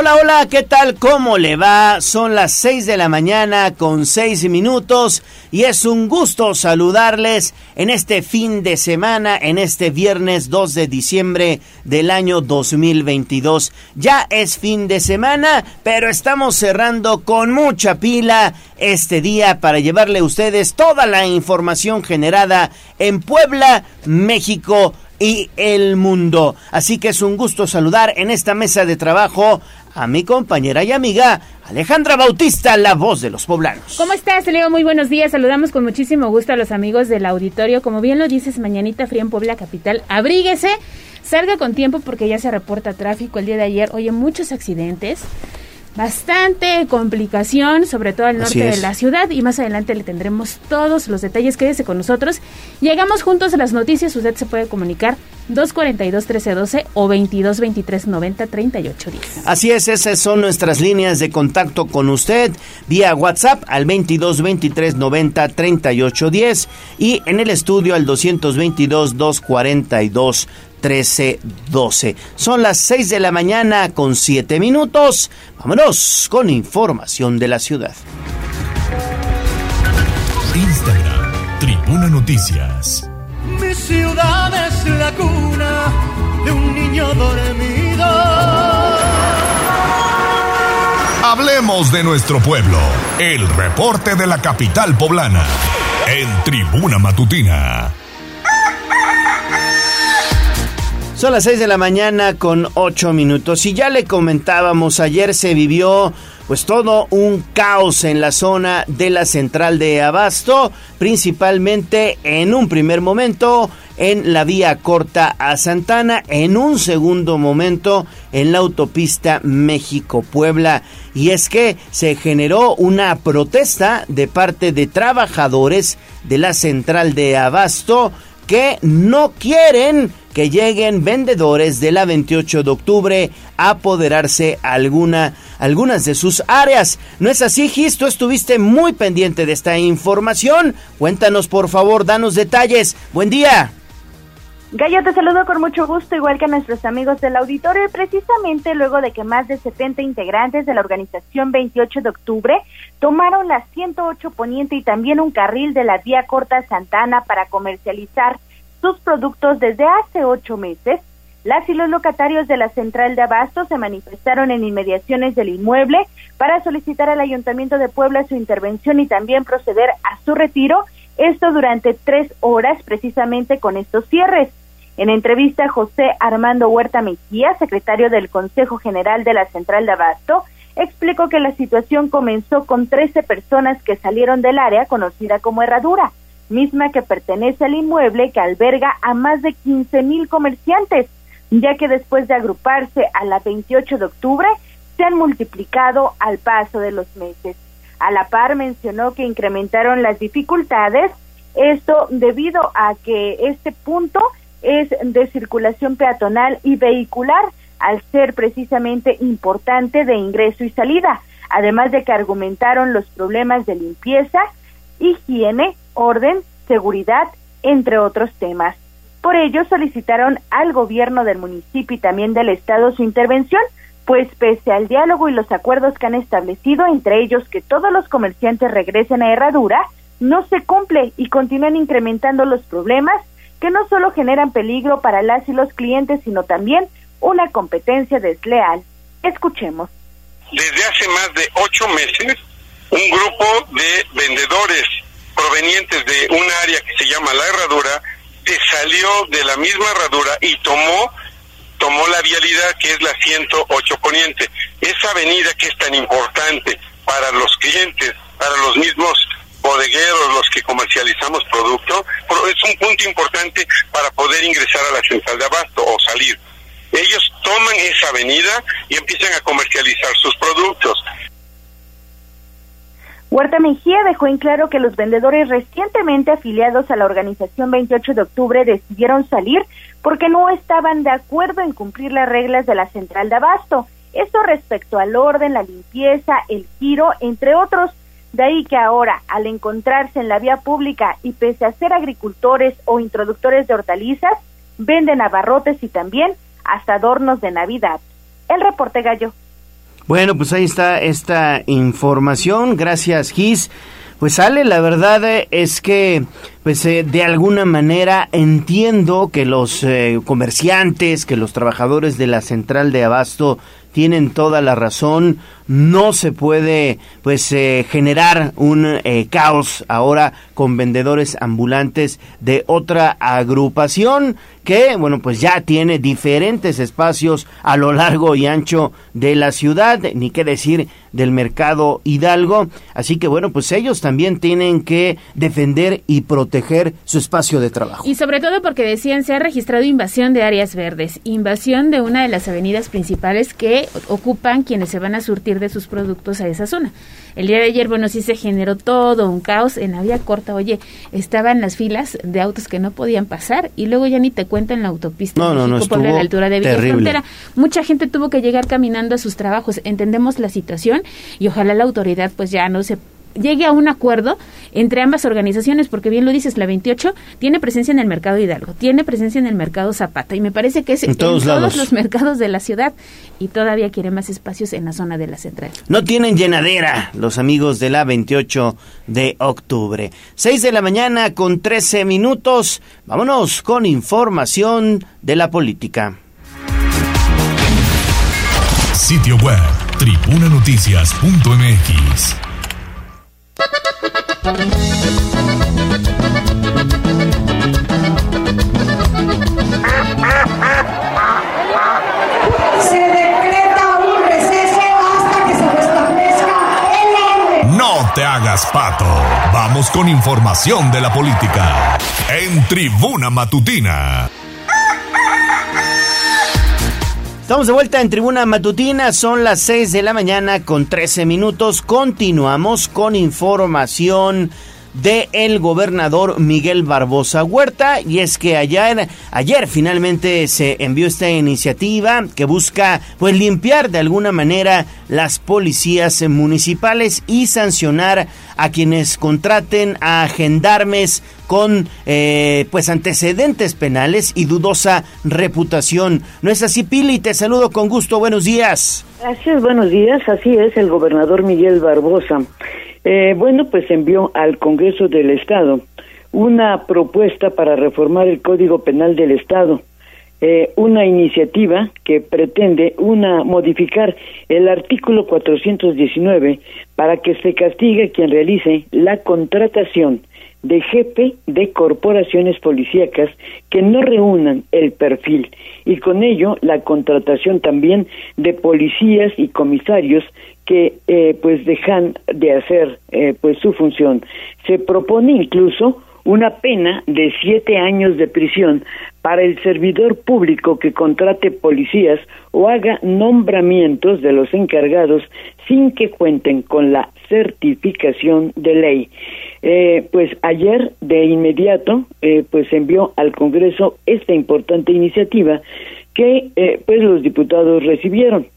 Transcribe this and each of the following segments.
Hola, hola, ¿qué tal? ¿Cómo le va? Son las 6 de la mañana con 6 minutos y es un gusto saludarles en este fin de semana, en este viernes 2 de diciembre del año 2022. Ya es fin de semana, pero estamos cerrando con mucha pila este día para llevarle a ustedes toda la información generada en Puebla, México, y el mundo. Así que es un gusto saludar en esta mesa de trabajo a mi compañera y amiga Alejandra Bautista, la voz de los poblanos. ¿Cómo estás, Leo? Muy buenos días. Saludamos con muchísimo gusto a los amigos del auditorio. Como bien lo dices, mañanita fría en Puebla Capital. Abríguese, salga con tiempo porque ya se reporta tráfico el día de ayer. Oye, muchos accidentes bastante complicación, sobre todo al norte de la ciudad y más adelante le tendremos todos los detalles. Quédese con nosotros. Llegamos juntos a las noticias, usted se puede comunicar 242-1312 o 22-23-90-38-10. Así es, esas son nuestras líneas de contacto con usted vía WhatsApp al 22-23-90-38-10 y en el estudio al 222-242 1312. Son las 6 de la mañana con 7 minutos. Vámonos con información de la ciudad. Instagram, Tribuna Noticias. Mi ciudad es la cuna de un niño dormido. Hablemos de nuestro pueblo. El reporte de la capital poblana. En Tribuna Matutina. Son las 6 de la mañana con 8 minutos y ya le comentábamos, ayer se vivió pues todo un caos en la zona de la central de Abasto, principalmente en un primer momento en la vía corta a Santana, en un segundo momento en la autopista México-Puebla. Y es que se generó una protesta de parte de trabajadores de la central de Abasto que no quieren que lleguen vendedores de la 28 de octubre a apoderarse alguna, algunas de sus áreas. ¿No es así, Gis? Tú estuviste muy pendiente de esta información. Cuéntanos, por favor, danos detalles. Buen día. Gallo, te saludo con mucho gusto, igual que a nuestros amigos del auditorio, precisamente luego de que más de 70 integrantes de la organización 28 de octubre tomaron la 108 Poniente y también un carril de la vía Corta Santana para comercializar sus productos desde hace ocho meses, las y los locatarios de la central de Abasto se manifestaron en inmediaciones del inmueble para solicitar al Ayuntamiento de Puebla su intervención y también proceder a su retiro, esto durante tres horas precisamente con estos cierres. En entrevista, José Armando Huerta Mejía, secretario del Consejo General de la Central de Abasto, explicó que la situación comenzó con 13 personas que salieron del área conocida como Herradura misma que pertenece al inmueble que alberga a más de 15 mil comerciantes, ya que después de agruparse a la 28 de octubre, se han multiplicado al paso de los meses. A la par mencionó que incrementaron las dificultades, esto debido a que este punto es de circulación peatonal y vehicular, al ser precisamente importante de ingreso y salida, además de que argumentaron los problemas de limpieza, higiene, orden, seguridad, entre otros temas. Por ello solicitaron al gobierno del municipio y también del estado su intervención, pues pese al diálogo y los acuerdos que han establecido, entre ellos que todos los comerciantes regresen a Herradura, no se cumple y continúan incrementando los problemas que no solo generan peligro para las y los clientes, sino también una competencia desleal. Escuchemos. Desde hace más de ocho meses, un grupo de vendedores provenientes de un área que se llama La Herradura, se salió de la misma herradura y tomó tomó la vialidad que es la 108 Poniente. Esa avenida que es tan importante para los clientes, para los mismos bodegueros, los que comercializamos producto, es un punto importante para poder ingresar a la central de abasto o salir. Ellos toman esa avenida y empiezan a comercializar sus productos. Huerta Mejía dejó en claro que los vendedores recientemente afiliados a la organización 28 de octubre decidieron salir porque no estaban de acuerdo en cumplir las reglas de la central de abasto. Esto respecto al orden, la limpieza, el giro, entre otros. De ahí que ahora, al encontrarse en la vía pública y pese a ser agricultores o introductores de hortalizas, venden abarrotes y también hasta adornos de Navidad. El reporte gallo. Bueno, pues ahí está esta información. Gracias, Gis. Pues sale, la verdad es que pues eh, de alguna manera entiendo que los eh, comerciantes, que los trabajadores de la central de abasto tienen toda la razón. No se puede, pues, eh, generar un eh, caos ahora con vendedores ambulantes de otra agrupación que, bueno, pues ya tiene diferentes espacios a lo largo y ancho de la ciudad, ni qué decir del mercado Hidalgo. Así que, bueno, pues ellos también tienen que defender y proteger su espacio de trabajo. Y sobre todo porque decían se ha registrado invasión de áreas verdes, invasión de una de las avenidas principales que ocupan quienes se van a surtir de sus productos a esa zona. El día de ayer, bueno, sí se generó todo un caos en la vía corta. Oye, estaban las filas de autos que no podían pasar y luego ya ni te cuento en la autopista no, no, por la altura de Villa Frontera. Mucha gente tuvo que llegar caminando a sus trabajos. Entendemos la situación y ojalá la autoridad pues ya no se llegue a un acuerdo entre ambas organizaciones, porque bien lo dices, la 28 tiene presencia en el mercado Hidalgo, tiene presencia en el mercado Zapata, y me parece que es en, todos, los mercados de la ciudad, y todavía quiere más espacios en la zona de la central. No tienen llenadera los amigos de la 28 de octubre. 6 de la mañana con 13 minutos, vámonos con información de la política. Sitio web, tribunanoticias.mx se decreta un receso hasta que se restablezca el orden. No te hagas pato. Vamos con información de la política. En Tribuna Matutina. Estamos de vuelta en Tribuna Matutina, son las 6 de la mañana con 13 minutos. Continuamos con información de el gobernador Miguel Barbosa Huerta y es que ayer, ayer finalmente se envió esta iniciativa que busca pues limpiar de alguna manera las policías municipales y sancionar a quienes contraten a gendarmes con eh, pues antecedentes penales y dudosa reputación. ¿No es así, Pili? Te saludo con gusto. Buenos días. Gracias, buenos días. Así es, el gobernador Miguel Barbosa eh, bueno, pues envió al Congreso del Estado una propuesta para reformar el Código Penal del Estado, eh, una iniciativa que pretende una modificar el artículo 419 para que se castigue quien realice la contratación de jefe de corporaciones policíacas que no reúnan el perfil. Y con ello la contratación también de policías y comisarios que eh, pues dejan de hacer eh, pues su función. Se propone incluso una pena de siete años de prisión para el servidor público que contrate policías o haga nombramientos de los encargados sin que cuenten con la certificación de ley. Eh, pues ayer de inmediato eh, pues envió al Congreso esta importante iniciativa que eh, pues los diputados recibieron.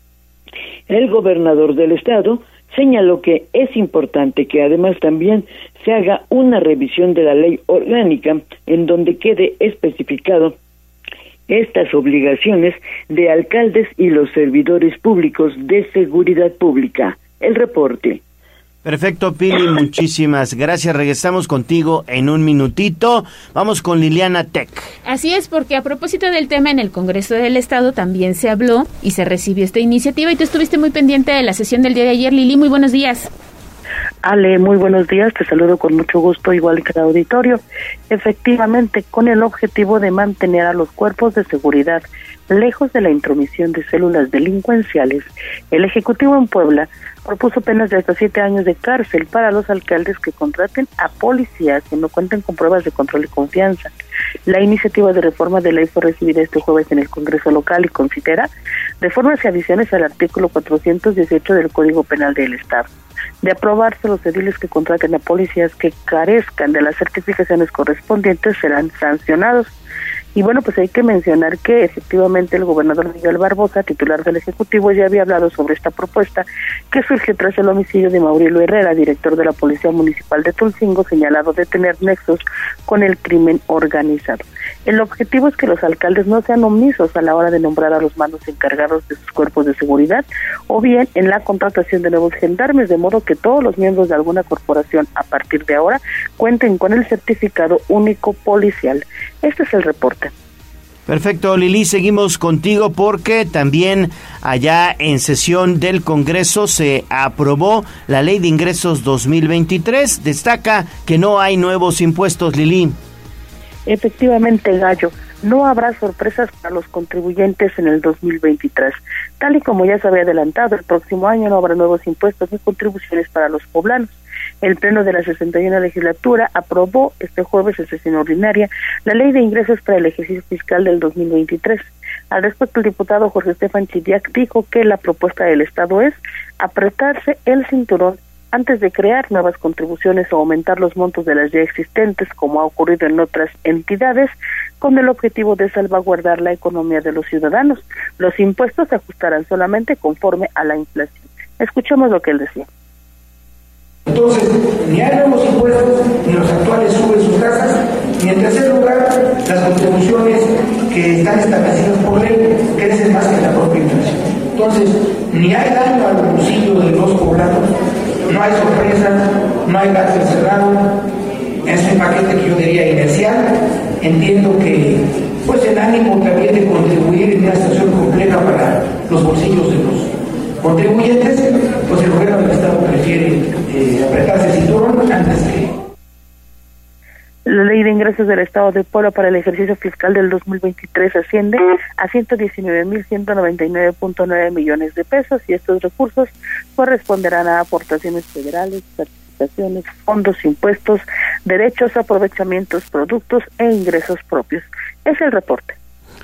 El gobernador del estado señaló que es importante que además también se haga una revisión de la ley orgánica en donde quede especificado estas obligaciones de alcaldes y los servidores públicos de seguridad pública. El reporte. Perfecto, Pili, muchísimas gracias. Regresamos contigo en un minutito. Vamos con Liliana Tech. Así es, porque a propósito del tema en el Congreso del Estado también se habló y se recibió esta iniciativa y tú estuviste muy pendiente de la sesión del día de ayer, Lili. Muy buenos días. Ale, muy buenos días, te saludo con mucho gusto, igual que el auditorio. Efectivamente, con el objetivo de mantener a los cuerpos de seguridad lejos de la intromisión de células delincuenciales, el Ejecutivo en Puebla propuso penas de hasta siete años de cárcel para los alcaldes que contraten a policías que no cuenten con pruebas de control y confianza. La iniciativa de reforma de ley fue recibida este jueves en el Congreso local y considera reformas y adiciones al artículo 418 del Código Penal del Estado. De aprobarse, los ediles que contraten a policías que carezcan de las certificaciones correspondientes serán sancionados. Y bueno, pues hay que mencionar que efectivamente el gobernador Miguel Barbosa, titular del Ejecutivo, ya había hablado sobre esta propuesta que surge tras el homicidio de Mauricio Herrera, director de la Policía Municipal de Tulcingo, señalado de tener nexos con el crimen organizado. El objetivo es que los alcaldes no sean omisos a la hora de nombrar a los mandos encargados de sus cuerpos de seguridad o bien en la contratación de nuevos gendarmes, de modo que todos los miembros de alguna corporación a partir de ahora cuenten con el certificado único policial. Este es el reporte. Perfecto, Lili, seguimos contigo porque también allá en sesión del Congreso se aprobó la Ley de Ingresos 2023. Destaca que no hay nuevos impuestos, Lili. Efectivamente, Gallo, no habrá sorpresas para los contribuyentes en el 2023. Tal y como ya se había adelantado, el próximo año no habrá nuevos impuestos ni contribuciones para los poblanos. El Pleno de la 61 legislatura aprobó este jueves en sesión ordinaria la Ley de Ingresos para el ejercicio fiscal del 2023. Al respecto, el diputado Jorge Estefan Chidiac dijo que la propuesta del Estado es apretarse el cinturón antes de crear nuevas contribuciones o aumentar los montos de las ya existentes, como ha ocurrido en otras entidades, con el objetivo de salvaguardar la economía de los ciudadanos. Los impuestos se ajustarán solamente conforme a la inflación. Escuchemos lo que él decía. Entonces, ni hay nuevos impuestos, ni los actuales suben sus tasas, ni en tercer lugar, las contribuciones que están establecidas por ley crecen más que la propia inflación. Entonces, ni hay daño al bolsillo de los poblados, no hay sorpresa, no hay gasto encerrado. En este paquete que yo diría inercial, entiendo que pues el ánimo también de contribuir en una situación compleja para los bolsillos de los contribuyentes, pues el gobierno del Estado prefiere eh, apretarse el cinturón antes que la ley de ingresos del Estado de Puebla para el ejercicio fiscal del 2023 asciende a 119.199.9 millones de pesos y estos recursos corresponderán a aportaciones federales, participaciones, fondos, impuestos, derechos, aprovechamientos, productos e ingresos propios. Es el reporte.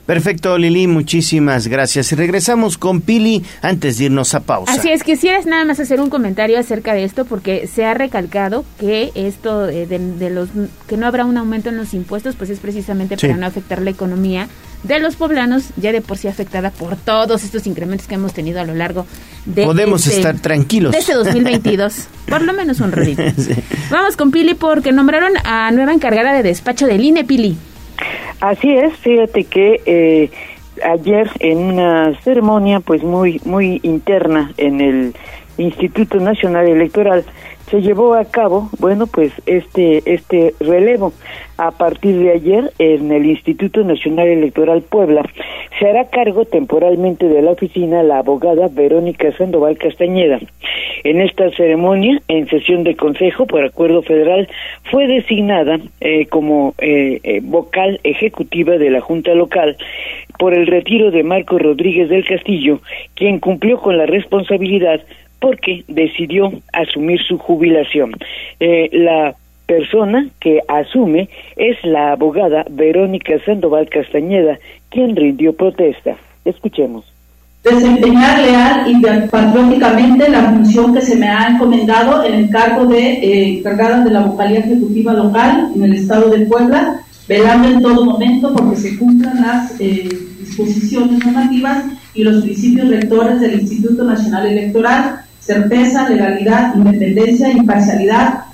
Perfecto, Lili, muchísimas gracias. Y regresamos con Pili antes de irnos a pausa. Así es, quisieras nada más hacer un comentario acerca de esto porque se ha recalcado que esto eh, de, los que no habrá un aumento en los impuestos, pues es precisamente para no afectar la economía de los poblanos, ya de por sí afectada por todos estos incrementos que hemos tenido a lo largo de Podemos este, estar tranquilos. De este 2022, por lo menos un ratito. Vamos con Pili porque nombraron a nueva encargada de despacho del INE, Pili. Así es, fíjate que eh, ayer en una ceremonia pues muy muy interna en el Instituto Nacional Electoral se llevó a cabo, bueno, pues este este relevo a partir de ayer en el Instituto Nacional Electoral Puebla se hará cargo temporalmente de la oficina la abogada Verónica Sandoval Castañeda. En esta ceremonia, en sesión de consejo por acuerdo federal, fue designada eh, como eh, eh, vocal ejecutiva de la Junta Local por el retiro de Marco Rodríguez del Castillo, quien cumplió con la responsabilidad porque decidió asumir su jubilación. Eh, la persona que asume es la abogada Verónica Sandoval Castañeda, quien rindió protesta. Escuchemos. Desempeñar leal y patrióticamente la función que se me ha encomendado en el cargo de eh, encargada de la vocalía ejecutiva local en el estado de Puebla, velando en todo momento porque se cumplan las eh, disposiciones normativas y los principios rectores del Instituto Nacional Electoral, certeza, legalidad, independencia, imparcialidad.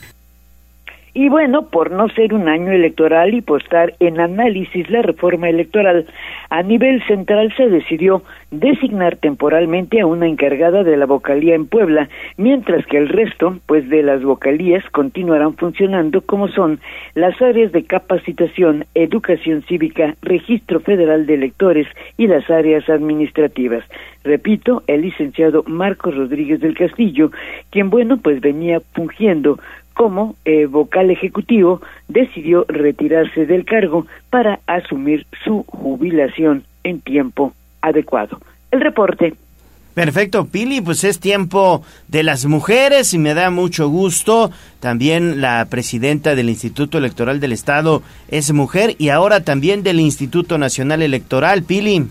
Y bueno, por no ser un año electoral y postar en análisis la reforma electoral, a nivel central se decidió designar temporalmente a una encargada de la vocalía en Puebla, mientras que el resto, pues de las vocalías continuarán funcionando como son las áreas de capacitación, educación cívica, registro federal de electores y las áreas administrativas. Repito, el licenciado Marcos Rodríguez del Castillo, quien bueno, pues venía fungiendo como eh, vocal ejecutivo decidió retirarse del cargo para asumir su jubilación en tiempo adecuado. El reporte. Perfecto, Pili, pues es tiempo de las mujeres y me da mucho gusto. También la presidenta del Instituto Electoral del Estado es mujer y ahora también del Instituto Nacional Electoral, Pili.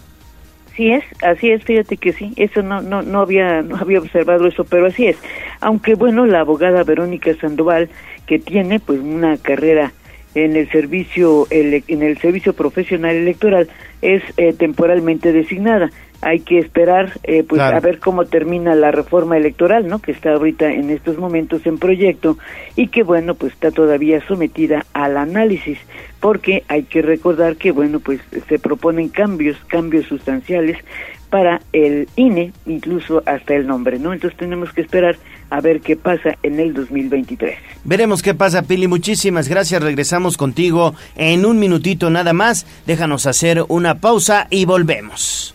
Así es, así es, fíjate que sí, eso no, no, no había, no había observado eso, pero así es. Aunque bueno, la abogada Verónica Sandoval, que tiene pues una carrera en el servicio en el servicio profesional electoral es eh, temporalmente designada hay que esperar eh, pues a ver cómo termina la reforma electoral no que está ahorita en estos momentos en proyecto y que bueno pues está todavía sometida al análisis porque hay que recordar que bueno pues se proponen cambios cambios sustanciales para el INE, incluso hasta el nombre, ¿no? Entonces tenemos que esperar a ver qué pasa en el 2023. Veremos qué pasa, Pili. Muchísimas gracias. Regresamos contigo en un minutito nada más. Déjanos hacer una pausa y volvemos.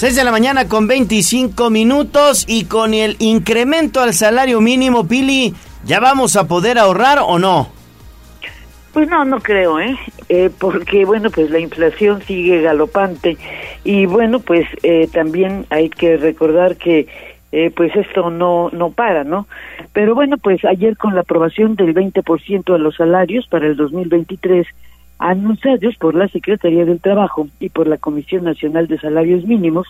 6 de la mañana con 25 minutos y con el incremento al salario mínimo, Pili, ¿ya vamos a poder ahorrar o no? Pues no, no creo, ¿eh? ¿eh? porque bueno, pues la inflación sigue galopante y bueno, pues eh, también hay que recordar que eh, pues esto no no para, ¿no? Pero bueno, pues ayer con la aprobación del 20% de los salarios para el 2023 anunciados por la Secretaría del Trabajo y por la Comisión Nacional de Salarios Mínimos,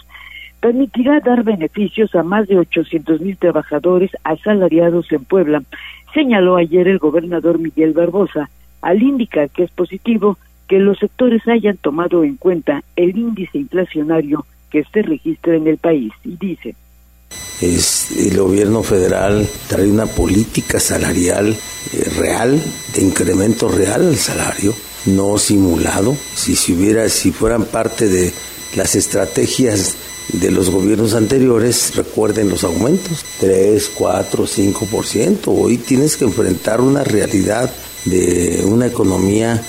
permitirá dar beneficios a más de 800 mil trabajadores asalariados en Puebla, señaló ayer el gobernador Miguel Barbosa, al indicar que es positivo que los sectores hayan tomado en cuenta el índice inflacionario que se registra en el país y dice. El gobierno federal trae una política salarial eh, real de incremento real al salario no simulado. Si, si, hubiera, si fueran parte de las estrategias de los gobiernos anteriores, recuerden los aumentos, 3, 4, 5%. Hoy tienes que enfrentar una realidad de una economía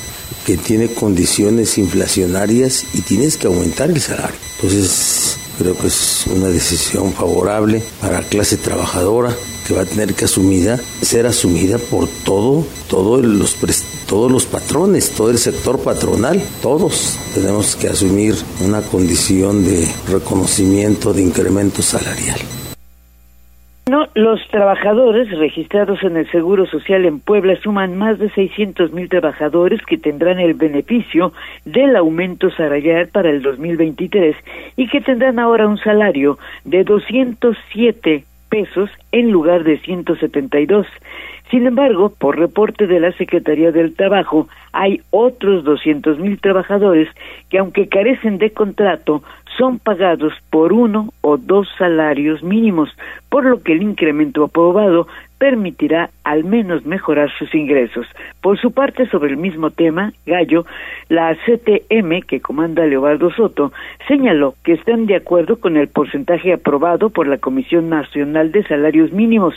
que tiene condiciones inflacionarias y tienes que aumentar el salario. Entonces, creo que es una decisión favorable para la clase trabajadora que va a tener que asumida, ser asumida por todo, todos los todos los patrones, todo el sector patronal, todos tenemos que asumir una condición de reconocimiento de incremento salarial. No, los trabajadores registrados en el Seguro Social en Puebla suman más de 600 mil trabajadores que tendrán el beneficio del aumento salarial para el 2023 y que tendrán ahora un salario de 207 pesos en lugar de 172. Sin embargo, por reporte de la Secretaría del Trabajo, hay otros 200 mil trabajadores que, aunque carecen de contrato, son pagados por uno o dos salarios mínimos, por lo que el incremento aprobado permitirá al menos mejorar sus ingresos. Por su parte, sobre el mismo tema, Gallo, la CTM, que comanda Leobardo Soto, señaló que están de acuerdo con el porcentaje aprobado por la Comisión Nacional de Salarios Mínimos,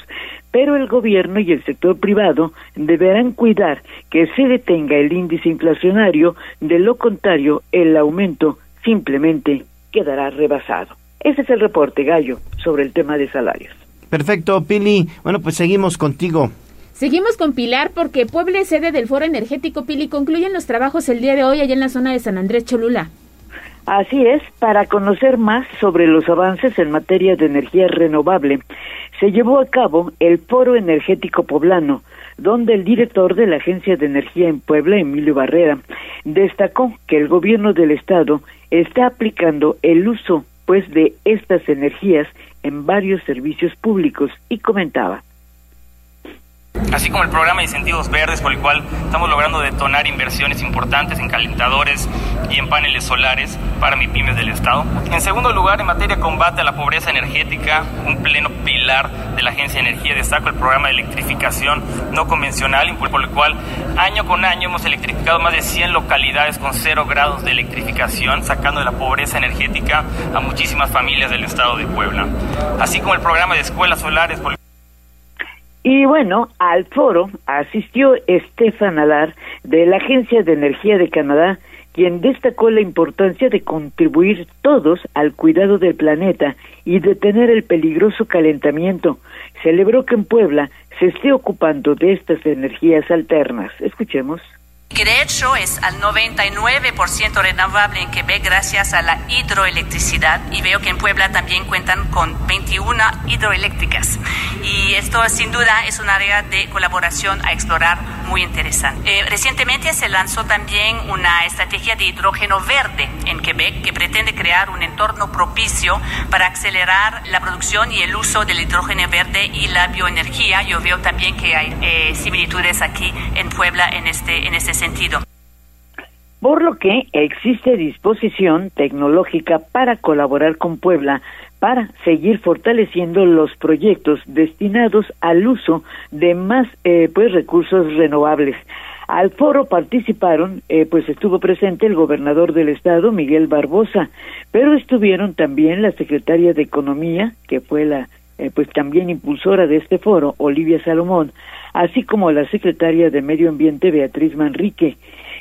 pero el gobierno y el sector privado deberán cuidar que se detenga el índice inflacionario, de lo contrario, el aumento simplemente quedará rebasado. Ese es el reporte, Gallo, sobre el tema de salarios. Perfecto, Pili. Bueno, pues seguimos contigo. Seguimos con Pilar porque Puebla es sede del Foro Energético Pili. Concluyen los trabajos el día de hoy allá en la zona de San Andrés Cholula. Así es, para conocer más sobre los avances en materia de energía renovable, se llevó a cabo el Foro Energético Poblano, donde el director de la Agencia de Energía en Puebla, Emilio Barrera, destacó que el gobierno del estado está aplicando el uso pues de estas energías en varios servicios públicos y comentaba. Así como el programa de incentivos verdes por el cual estamos logrando detonar inversiones importantes en calentadores y en paneles solares para mi pymes del Estado. En segundo lugar, en materia de combate a la pobreza energética, un pleno pilar de la Agencia de Energía, destaco el programa de electrificación no convencional, por el cual año con año hemos electrificado más de 100 localidades con cero grados de electrificación, sacando de la pobreza energética a muchísimas familias del Estado de Puebla. Así como el programa de escuelas solares. Por y bueno, al foro asistió Estefan Alar de la Agencia de Energía de Canadá, quien destacó la importancia de contribuir todos al cuidado del planeta y detener el peligroso calentamiento. Celebró que en Puebla se esté ocupando de estas energías alternas. Escuchemos que de hecho es al 99% renovable en Quebec gracias a la hidroelectricidad y veo que en Puebla también cuentan con 21 hidroeléctricas y esto sin duda es un área de colaboración a explorar muy interesante. Eh, recientemente se lanzó también una estrategia de hidrógeno verde en Quebec que pretende crear un entorno propicio para acelerar la producción y el uso del hidrógeno verde y la bioenergía. Yo veo también que hay eh, similitudes aquí en Puebla en este, en este sentido por lo que existe disposición tecnológica para colaborar con Puebla para seguir fortaleciendo los proyectos destinados al uso de más eh, pues recursos renovables. Al foro participaron, eh, pues estuvo presente el gobernador del estado, Miguel Barbosa, pero estuvieron también la secretaria de Economía, que fue la eh, pues también impulsora de este foro, Olivia Salomón, así como la secretaria de Medio Ambiente, Beatriz Manrique,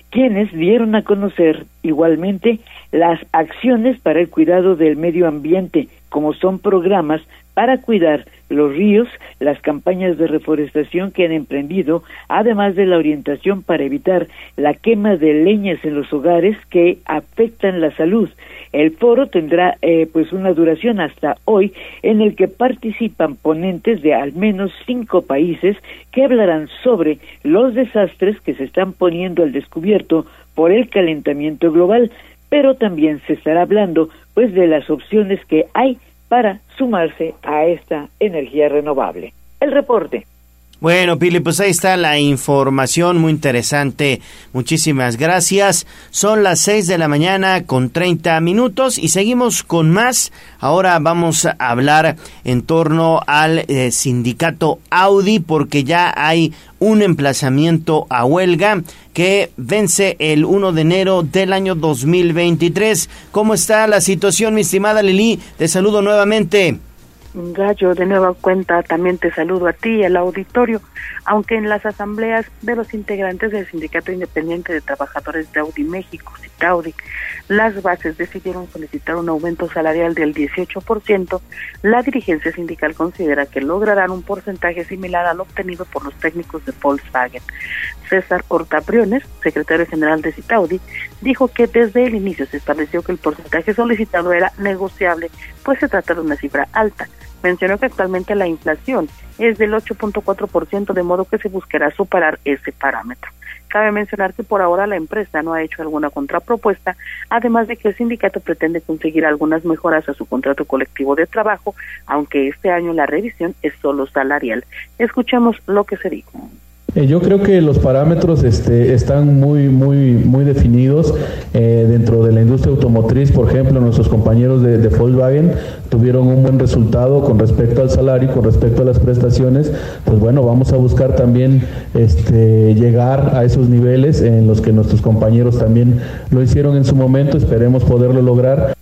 quienes dieron a conocer igualmente las acciones para el cuidado del medio ambiente, como son programas para cuidar los ríos, las campañas de reforestación que han emprendido, además de la orientación para evitar la quema de leñas en los hogares que afectan la salud. El foro tendrá eh, pues una duración hasta hoy en el que participan ponentes de al menos cinco países que hablarán sobre los desastres que se están poniendo al descubierto por el calentamiento global, pero también se estará hablando pues de las opciones que hay para sumarse a esta energía renovable. El reporte. Bueno, Pili, pues ahí está la información muy interesante. Muchísimas gracias. Son las 6 de la mañana con 30 minutos y seguimos con más. Ahora vamos a hablar en torno al eh, sindicato Audi porque ya hay un emplazamiento a huelga que vence el 1 de enero del año 2023. ¿Cómo está la situación, mi estimada Lili? Te saludo nuevamente. Gallo, de nueva cuenta también te saludo a ti y al auditorio, aunque en las asambleas de los integrantes del Sindicato Independiente de Trabajadores de Audi México, CITAUDI, las bases decidieron solicitar un aumento salarial del 18%, la dirigencia sindical considera que lograrán un porcentaje similar al obtenido por los técnicos de Volkswagen. César Briones, secretario general de Citaudi, dijo que desde el inicio se estableció que el porcentaje solicitado era negociable, pues se trata de una cifra alta. Mencionó que actualmente la inflación es del 8.4%, de modo que se buscará superar ese parámetro. Cabe mencionar que por ahora la empresa no ha hecho alguna contrapropuesta, además de que el sindicato pretende conseguir algunas mejoras a su contrato colectivo de trabajo, aunque este año la revisión es solo salarial. Escuchemos lo que se dijo. Eh, yo creo que los parámetros este, están muy, muy, muy definidos eh, dentro de la industria automotriz. Por ejemplo, nuestros compañeros de, Volkswagen tuvieron un buen resultado con respecto al salario, con respecto a las prestaciones. Pues bueno, vamos a buscar también este, llegar a esos niveles en los que nuestros compañeros también lo hicieron en su momento. Esperemos poderlo lograr.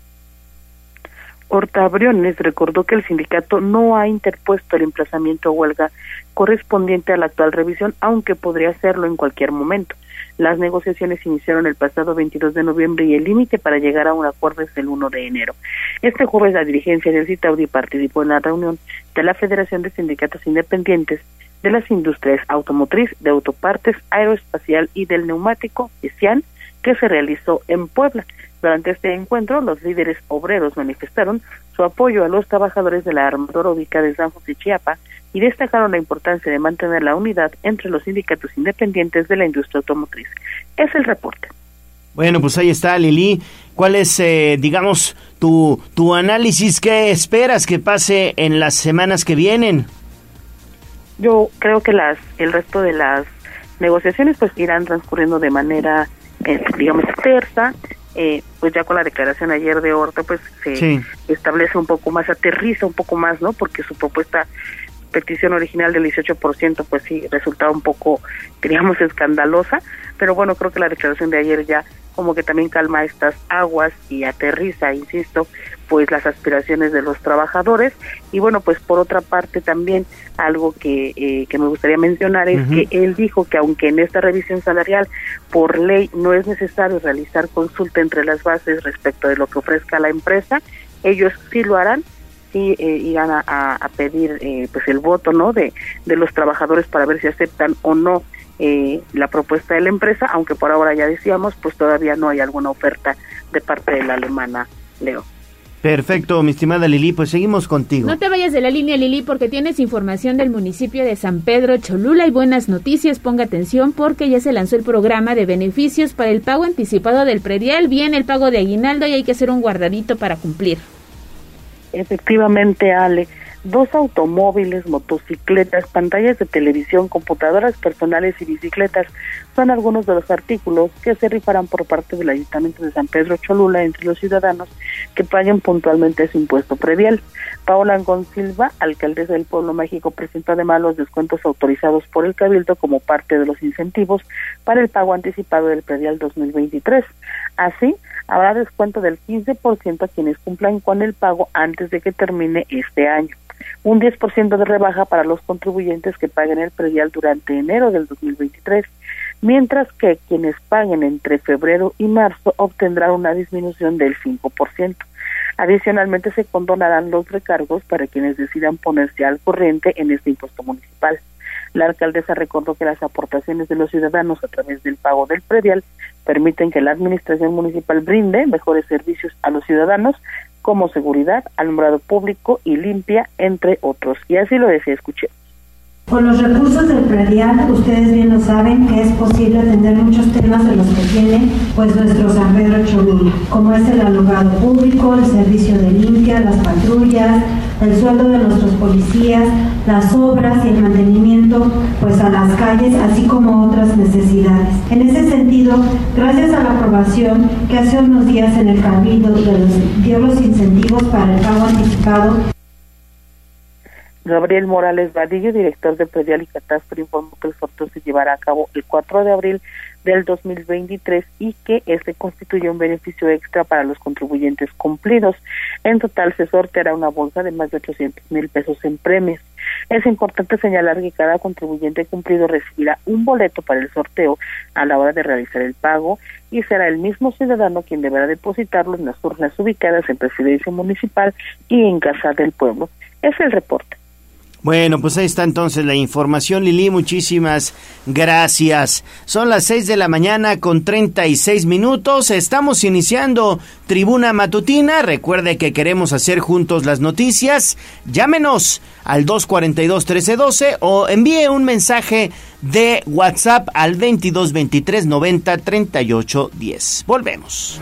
Horta Briones recordó que el sindicato no ha interpuesto el emplazamiento a huelga correspondiente a la actual revisión, aunque podría hacerlo en cualquier momento. Las negociaciones iniciaron el pasado 22 de noviembre y el límite para llegar a un acuerdo es el 1 de enero. Este jueves la dirigencia del CITAUDI participó en la reunión de la Federación de Sindicatos Independientes de las Industrias Automotriz, de Autopartes, Aeroespacial y del Neumático, ESIAN, que se realizó en Puebla. Durante este encuentro, los líderes obreros manifestaron su apoyo a los trabajadores de la armadora ubicada en San José Chiapa y destacaron la importancia de mantener la unidad entre los sindicatos independientes de la industria automotriz. Es el reporte. Bueno, pues ahí está, Lili. ¿Cuál es, eh, digamos, tu, tu análisis? ¿Qué esperas que pase en las semanas que vienen? Yo creo que las el resto de las negociaciones pues irán transcurriendo de manera, eh, digamos, tersa. Eh, pues ya con la declaración ayer de Horta, pues se establece un poco más, aterriza un poco más, ¿no? Porque su propuesta petición original del 18%, pues sí, resultaba un poco, digamos, escandalosa, pero bueno, creo que la declaración de ayer ya como que también calma estas aguas y aterriza, insisto, pues las aspiraciones de los trabajadores. Y bueno, pues por otra parte también algo que, eh, que me gustaría mencionar es que él dijo que aunque en esta revisión salarial por ley no es necesario realizar consulta entre las bases respecto de lo que ofrezca la empresa, ellos sí lo harán sí eh, irán a, pedir eh, pues el voto no de, de los trabajadores para ver si aceptan o no eh, la propuesta de la empresa aunque por ahora ya decíamos pues todavía no hay alguna oferta de parte de la alemana Leo Perfecto, mi estimada Lili, pues seguimos contigo. No te vayas de la línea, Lili, porque tienes información del municipio de San Pedro Cholula y buenas noticias. Ponga atención porque ya se lanzó el programa de beneficios para el pago anticipado del predial, bien el pago de aguinaldo y hay que hacer un guardadito para cumplir. Efectivamente, Ale. Dos automóviles, motocicletas, pantallas de televisión, computadoras personales y bicicletas son algunos de los artículos que se rifarán por parte del Ayuntamiento de San Pedro Cholula entre los ciudadanos que paguen puntualmente ese impuesto predial. Paola Silva, alcaldesa del Pueblo México, presentó además los descuentos autorizados por el Cabildo como parte de los incentivos para el pago anticipado del predial 2023. Así, habrá descuento del 15% a quienes cumplan con el pago antes de que termine este año. Un 10% de rebaja para los contribuyentes que paguen el predial durante enero del 2023, mientras que quienes paguen entre febrero y marzo obtendrán una disminución del 5%. Adicionalmente, se condonarán los recargos para quienes decidan ponerse al corriente en este impuesto municipal. La alcaldesa recordó que las aportaciones de los ciudadanos a través del pago del predial permiten que la administración municipal brinde mejores servicios a los ciudadanos como seguridad, alumbrado público y limpia, entre otros. Y así lo decía, escuché. Con los recursos del predial, ustedes bien lo saben, que es posible atender muchos temas de los que tiene pues nuestro San Pedro Cholula, como es el alumbrado público, el servicio de limpia, las patrullas, el sueldo de nuestros policías, las obras y el mantenimiento pues a las calles, así como otras necesidades. En ese sentido, gracias a la aprobación que hace unos días en el Cabildo dio los incentivos para el pago anticipado Gabriel Morales Vadillo, director de Predial y Catastro, informó que el sorteo se llevará a cabo el 4 de abril del 2023 y que este constituye un beneficio extra para los contribuyentes cumplidos. En total se sorteará una bolsa de más de 800 mil pesos en premios. Es importante señalar que cada contribuyente cumplido recibirá un boleto para el sorteo a la hora de realizar el pago y será el mismo ciudadano quien deberá depositarlo en las urnas ubicadas en Presidencia Municipal y en Casa del Pueblo. Es el reporte. Bueno, pues ahí está entonces la información, Lili. Muchísimas gracias. Son las 6 de la mañana con 36 minutos. Estamos iniciando Tribuna Matutina. Recuerde que queremos hacer juntos las noticias. Llámenos al 242-1312 o envíe un mensaje de WhatsApp al 2223 90 38 10. Volvemos.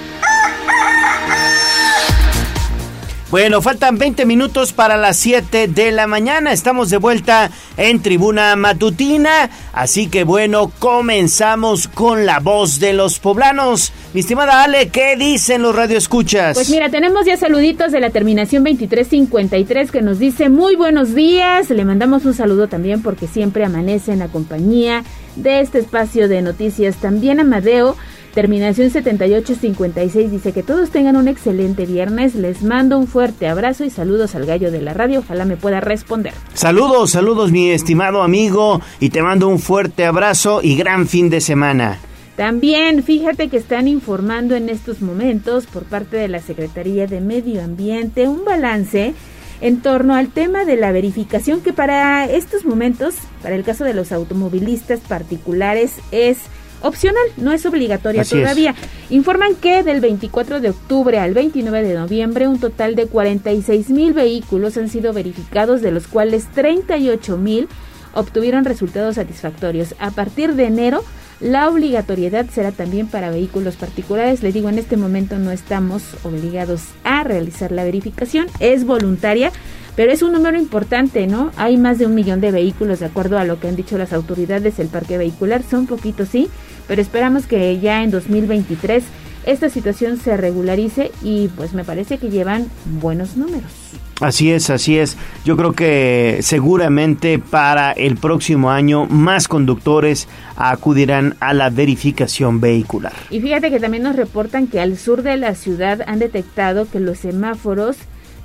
Bueno, faltan 20 minutos para las 7 de la mañana. Estamos de vuelta en Tribuna Matutina. Así que bueno, comenzamos con la voz de los poblanos. Mi estimada Ale, ¿qué dicen los radioescuchas? Pues mira, tenemos ya saluditos de la terminación 2353 que nos dice muy buenos días. Le mandamos un saludo también porque siempre amanece en la compañía de este espacio de noticias. También Amadeo terminación 7856, dice que todos tengan un excelente viernes. Les mando un fuerte abrazo y saludos al gallo de la radio. Ojalá me pueda responder. Saludos, saludos mi estimado amigo y te mando un fuerte abrazo y gran fin de semana. También fíjate que están informando en estos momentos por parte de la Secretaría de Medio Ambiente un balance en torno al tema de la verificación que para estos momentos, para el caso de los automovilistas particulares, es opcional, no es obligatoria todavía. Informan que del 24 de octubre al 29 de noviembre un total de 46 mil vehículos han sido verificados, de los cuales 38 mil obtuvieron resultados satisfactorios. A partir de enero, la obligatoriedad será también para vehículos particulares. Le digo, en este momento no estamos obligados a realizar la verificación, es voluntaria pero es un número importante, ¿no? Hay más de un millón de vehículos, de acuerdo a lo que han dicho las autoridades del parque vehicular, son poquitos, sí, pero esperamos que ya en 2023 esta situación se regularice y pues me parece que llevan buenos números. Así es, así es. Yo creo que seguramente para el próximo año más conductores acudirán a la verificación vehicular. Y fíjate que también nos reportan que al sur de la ciudad han detectado que los semáforos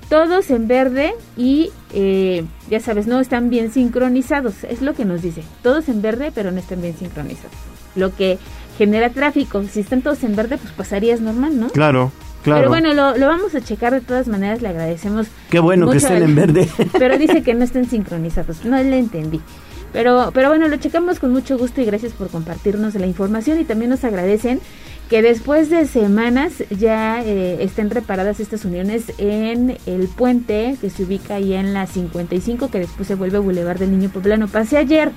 todos en verde y eh, ya sabes, no están bien sincronizados, es lo que nos dice, todos en verde pero no están bien sincronizados, lo que genera tráfico, si están todos en verde pues pasarías normal, ¿no? Claro. Claro. Pero bueno, lo, lo, vamos a checar de todas maneras, le agradecemos. Qué bueno que estén en verde. Pero dice que no estén sincronizados, no le entendí. Pero, pero bueno, lo checamos con mucho gusto y gracias por compartirnos la información y también nos agradecen que después de semanas ya eh, estén reparadas estas uniones en el puente que se ubica ahí en la 55, que después se vuelve Boulevard del Niño Poblano. Pasé ayer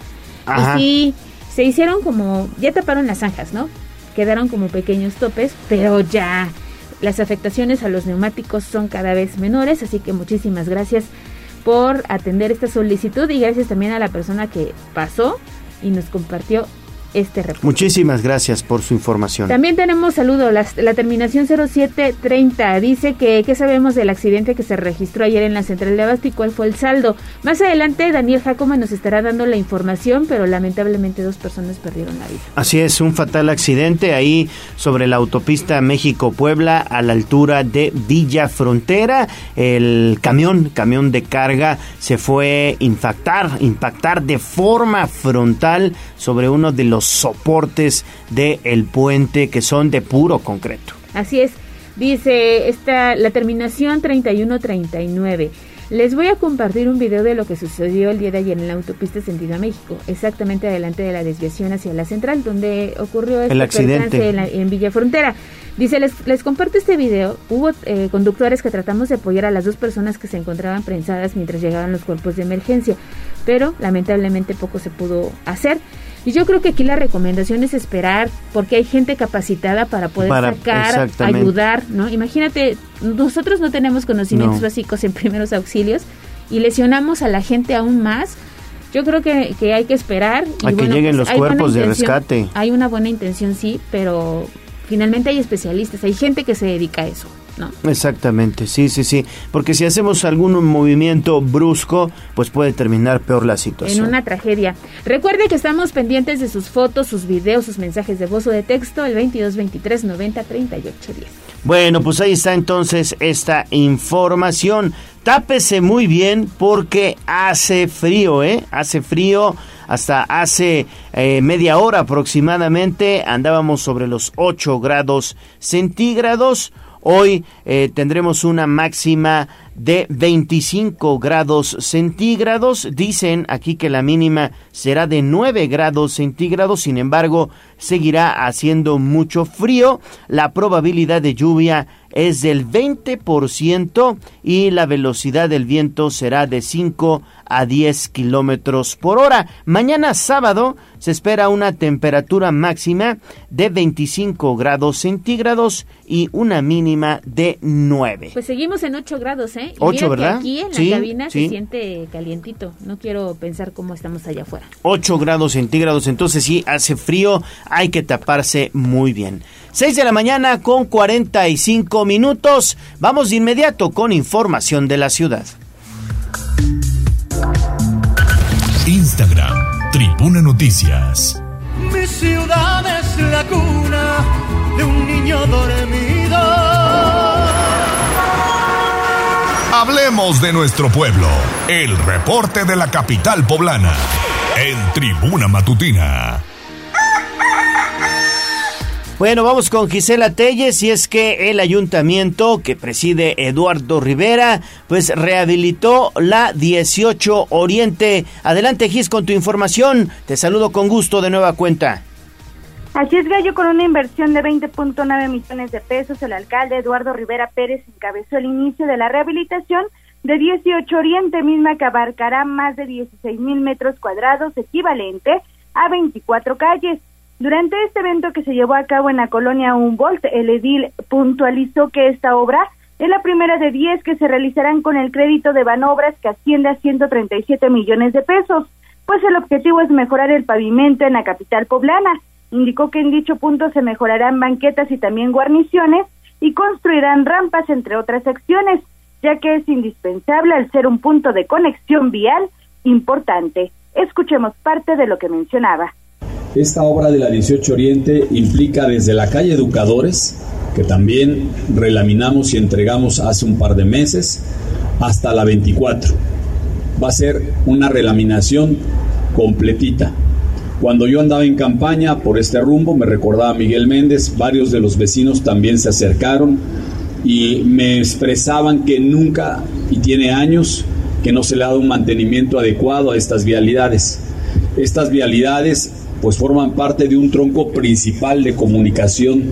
y sí, se hicieron como, ya taparon las zanjas, ¿no? Quedaron como pequeños topes, pero ya las afectaciones a los neumáticos son cada vez menores, así que muchísimas gracias por atender esta solicitud y gracias también a la persona que pasó y nos compartió este reporte. Muchísimas gracias por su información. También tenemos saludo, la, la, terminación 0730 dice que qué sabemos del accidente que se registró ayer en la central de Abasto y cuál fue el saldo. Más adelante Daniel Jacoma nos estará dando la información, pero lamentablemente dos personas perdieron la vida. Así es, un fatal accidente ahí sobre la autopista México-Puebla a la altura de Villa Frontera. El camión, camión de carga se fue impactar, impactar de forma frontal sobre uno de los soportes del el puente que son de puro concreto. Así es, dice esta la terminación 3139. Les voy a compartir un video de lo que sucedió el día de ayer en la autopista sentido a México, exactamente adelante de la desviación hacia la central, donde ocurrió este el accidente en, la, en Villa Frontera. Dice, les, les comparto este video. Hubo eh, conductores que tratamos de apoyar a las dos personas que se encontraban prensadas mientras llegaban los cuerpos de emergencia, pero lamentablemente poco se pudo hacer. Y yo creo que aquí la recomendación es esperar, porque hay gente capacitada para poder Para- sacar, ayudar, ¿no? Imagínate, nosotros no tenemos conocimientos No. básicos en primeros auxilios y lesionamos a la gente aún más. Yo creo que, que hay que esperar. y A que lleguen los hay buena cuerpos de rescate. Hay una buena intención, sí, pero finalmente hay especialistas, hay gente que se dedica a eso, ¿no? Exactamente, sí, sí, sí. Porque si hacemos algún movimiento brusco, pues puede terminar peor la en situación. una tragedia. Recuerde que estamos pendientes de sus fotos, sus videos, sus mensajes de voz o de texto, el 22 23 90 38 10. Bueno, pues ahí está entonces esta información. Tápese muy bien porque hace frío, ¿eh? Hace frío. Hasta hace eh, media hora aproximadamente andábamos sobre los 8 grados centígrados. Hoy eh, tendremos una máxima de 25 grados centígrados. Dicen aquí que la mínima será de 9 grados centígrados. Sin embargo, seguirá haciendo mucho frío. La probabilidad de lluvia es del 20% y la velocidad del viento será de 5 a 10 kilómetros por hora. Mañana sábado se espera una temperatura máxima de 25 grados centígrados y una mínima de 9. Pues seguimos en 8 grados, ¿eh? Y Ocho, mira que ¿verdad? aquí en la Sí, cabina sí. se siente calientito. No quiero pensar cómo estamos allá afuera. 8 grados centígrados, entonces sí hace frío, hay que taparse muy bien. 6 de la mañana con 45 minutos, vamos de inmediato con información de la ciudad. Instagram, Tribuna Noticias. Mi ciudad es la cuna dormido. Hablemos de nuestro pueblo. El reporte de la capital poblana. En Tribuna Matutina. Bueno, vamos con Gisela Telles y es que el ayuntamiento que preside Eduardo Rivera pues rehabilitó la 18 Oriente. Adelante Gis con tu información. Te saludo con gusto de nueva cuenta. Así es, Gallo, con una inversión de 20.9 millones de pesos, el alcalde Eduardo Rivera Pérez encabezó el inicio de la rehabilitación de 18 Oriente, misma que abarcará más de 16 mil metros cuadrados, equivalente a 24 calles. Durante este evento que se llevó a cabo en la colonia Humboldt, el edil puntualizó que esta obra es la primera de 10 que se realizarán con el crédito de Banobras que asciende a 137 millones de pesos, pues el objetivo es mejorar el pavimento en la capital poblana. Indicó que en dicho punto se mejorarán banquetas y también guarniciones y construirán rampas entre otras acciones, ya que es indispensable al ser un punto de conexión vial importante. Escuchemos parte de lo que mencionaba. Esta obra de la 18 Oriente implica desde la calle Educadores, que también relaminamos y entregamos hace un par de meses, hasta la 24. Va a ser una relaminación completita. Cuando yo andaba en campaña por este rumbo, me recordaba Miguel Méndez, varios de los vecinos también se acercaron y me expresaban que nunca, y tiene años, que no se le ha dado un mantenimiento adecuado a estas vialidades. Estas vialidades pues forman parte de un tronco principal de comunicación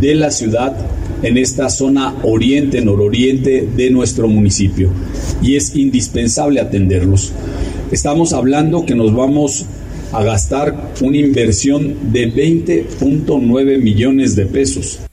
de la ciudad en esta zona oriente, nororiente de nuestro municipio y es indispensable atenderlos. Estamos hablando que nos vamos a gastar una inversión de 20.9 millones de pesos.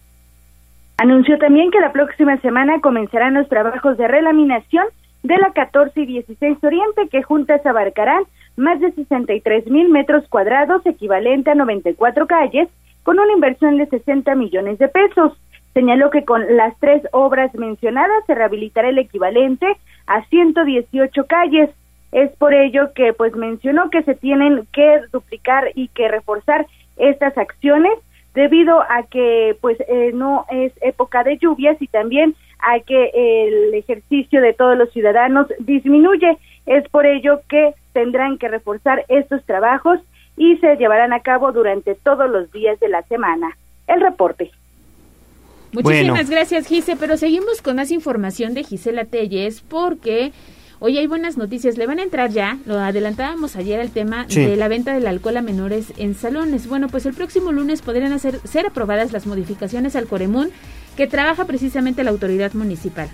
Anunció también que la próxima semana comenzarán los trabajos de relaminación de la 14 y 16 Oriente que juntas abarcarán más de 63 mil metros cuadrados, equivalente a 94 calles, con una inversión de 60 millones de pesos. Señaló que con las tres obras mencionadas se rehabilitará el equivalente a 118 calles. Es por ello que pues mencionó que se tienen que duplicar y que reforzar estas acciones debido a que pues eh, no es época de lluvias y también a que el ejercicio de todos los ciudadanos disminuye. Es por ello que tendrán que reforzar estos trabajos y se llevarán a cabo durante todos los días de la semana. El reporte. Muchísimas gracias, Gise, pero seguimos con más información de Gisela Telles porque hoy hay buenas noticias. Le van a entrar ya, lo adelantábamos ayer el tema de la venta del alcohol a menores en salones. Bueno, pues el próximo lunes podrían hacer, ser aprobadas las modificaciones al Coremún que trabaja precisamente la autoridad municipal.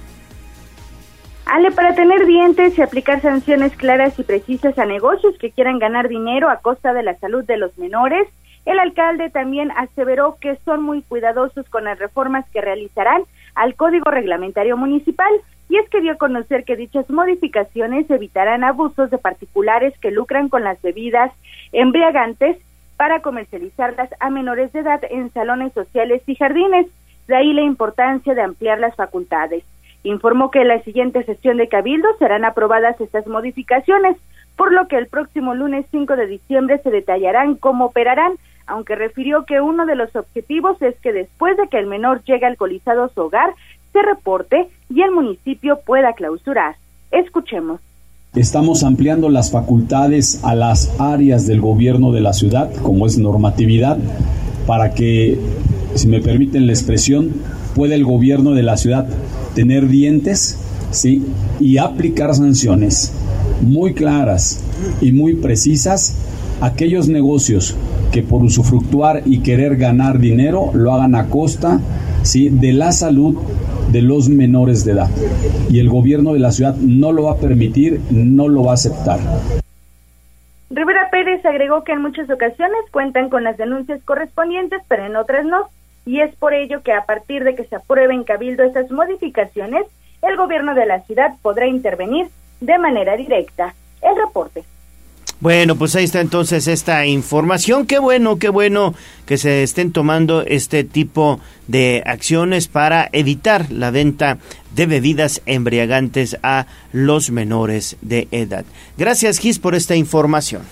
Ale, para tener dientes y aplicar sanciones claras y precisas a negocios que quieran ganar dinero a costa de la salud de los menores, el alcalde también aseveró que son muy cuidadosos con las reformas que realizarán al Código Reglamentario Municipal y es que dio a conocer que dichas modificaciones evitarán abusos de particulares que lucran con las bebidas embriagantes para comercializarlas a menores de edad en salones sociales y jardines. De ahí la importancia de ampliar las facultades. Informó que en la siguiente sesión de Cabildo serán aprobadas estas modificaciones, por lo que el próximo lunes 5 de diciembre se detallarán cómo operarán, aunque refirió que uno de los objetivos es que después de que el menor llegue alcoholizado a su hogar, se reporte y el municipio pueda clausurar. Escuchemos. Estamos ampliando las facultades a las áreas del gobierno de la ciudad, como es normatividad, para que, si me permiten la expresión, pueda el gobierno de la ciudad tener dientes, ¿sí? Y aplicar sanciones muy claras y muy precisas a aquellos negocios que por usufructuar y querer ganar dinero lo hagan a costa, ¿sí? De la salud de los menores de edad. Y el gobierno de la ciudad no lo va a permitir, no lo va a aceptar. Rivera Pérez agregó que en muchas ocasiones cuentan con las denuncias correspondientes, pero en otras no y es por ello que a partir de que se aprueben Cabildo estas modificaciones, el gobierno de la ciudad podrá intervenir de manera directa. El reporte. Bueno, pues ahí está entonces esta información. Qué bueno, qué bueno que se estén tomando este tipo de acciones para evitar la venta de bebidas embriagantes a los menores de edad. Gracias, Gis, por esta información.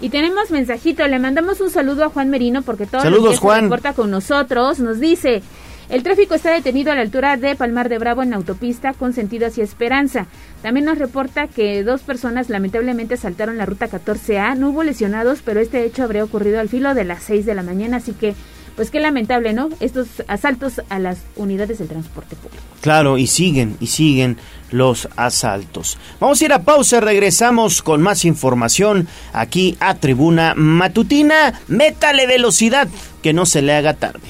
Y tenemos mensajito, le mandamos un saludo a Juan Merino porque todo los días se reporta con nosotros. Nos dice, El tráfico está detenido a la altura de Palmar de Bravo en autopista con sentido hacia Esperanza. También nos reporta que dos personas lamentablemente saltaron la ruta 14A. No hubo lesionados, pero este hecho habría ocurrido al filo de las 6 de la mañana, así que pues qué lamentable, ¿no? Estos asaltos a las unidades del transporte público. Claro, y siguen, y siguen los asaltos. Vamos a ir a pausa, regresamos con más información aquí a Tribuna Matutina. Métale velocidad, que no se le haga tarde.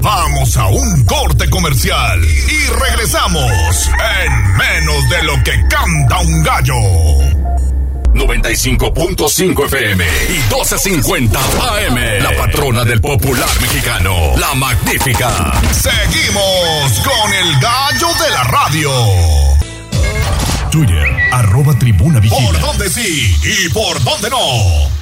Vamos a un corte comercial y regresamos en menos de lo que canta un gallo. 95.5 FM y 12.50 AM. La patrona del popular mexicano, la magnífica. Seguimos con el gallo de la radio. Twitter, arroba tribuna vigila. ¿Por dónde sí y por dónde no?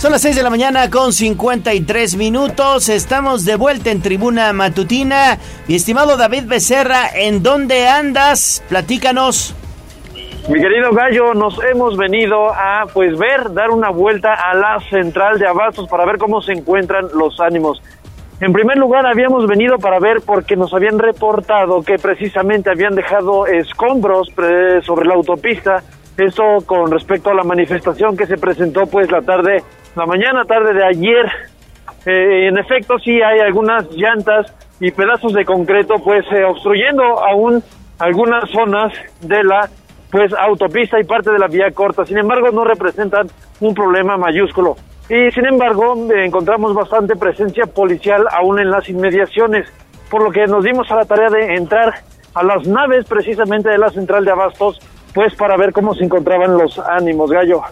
Son las 6 de la mañana con 53 minutos. Estamos de vuelta en Tribuna Matutina. Mi estimado David Becerra, ¿en dónde andas? Platícanos. Mi querido Gallo, nos hemos venido a pues ver, dar una vuelta a la central de abastos para ver cómo se encuentran los ánimos. En primer lugar, habíamos venido para ver porque nos habían reportado que precisamente habían dejado escombros sobre la autopista. Esto con respecto a la manifestación que se presentó pues la tarde, la mañana tarde de ayer. Eh, en efecto, sí hay algunas llantas y pedazos de concreto pues eh, obstruyendo aún algunas zonas de la pues autopista y parte de la vía corta. Sin embargo, no representan un problema mayúsculo. Y sin embargo, encontramos bastante presencia policial aún en las inmediaciones, por lo que nos dimos a la tarea de entrar a las naves precisamente de la central de abastos, pues para ver cómo se encontraban los ánimos, gallo.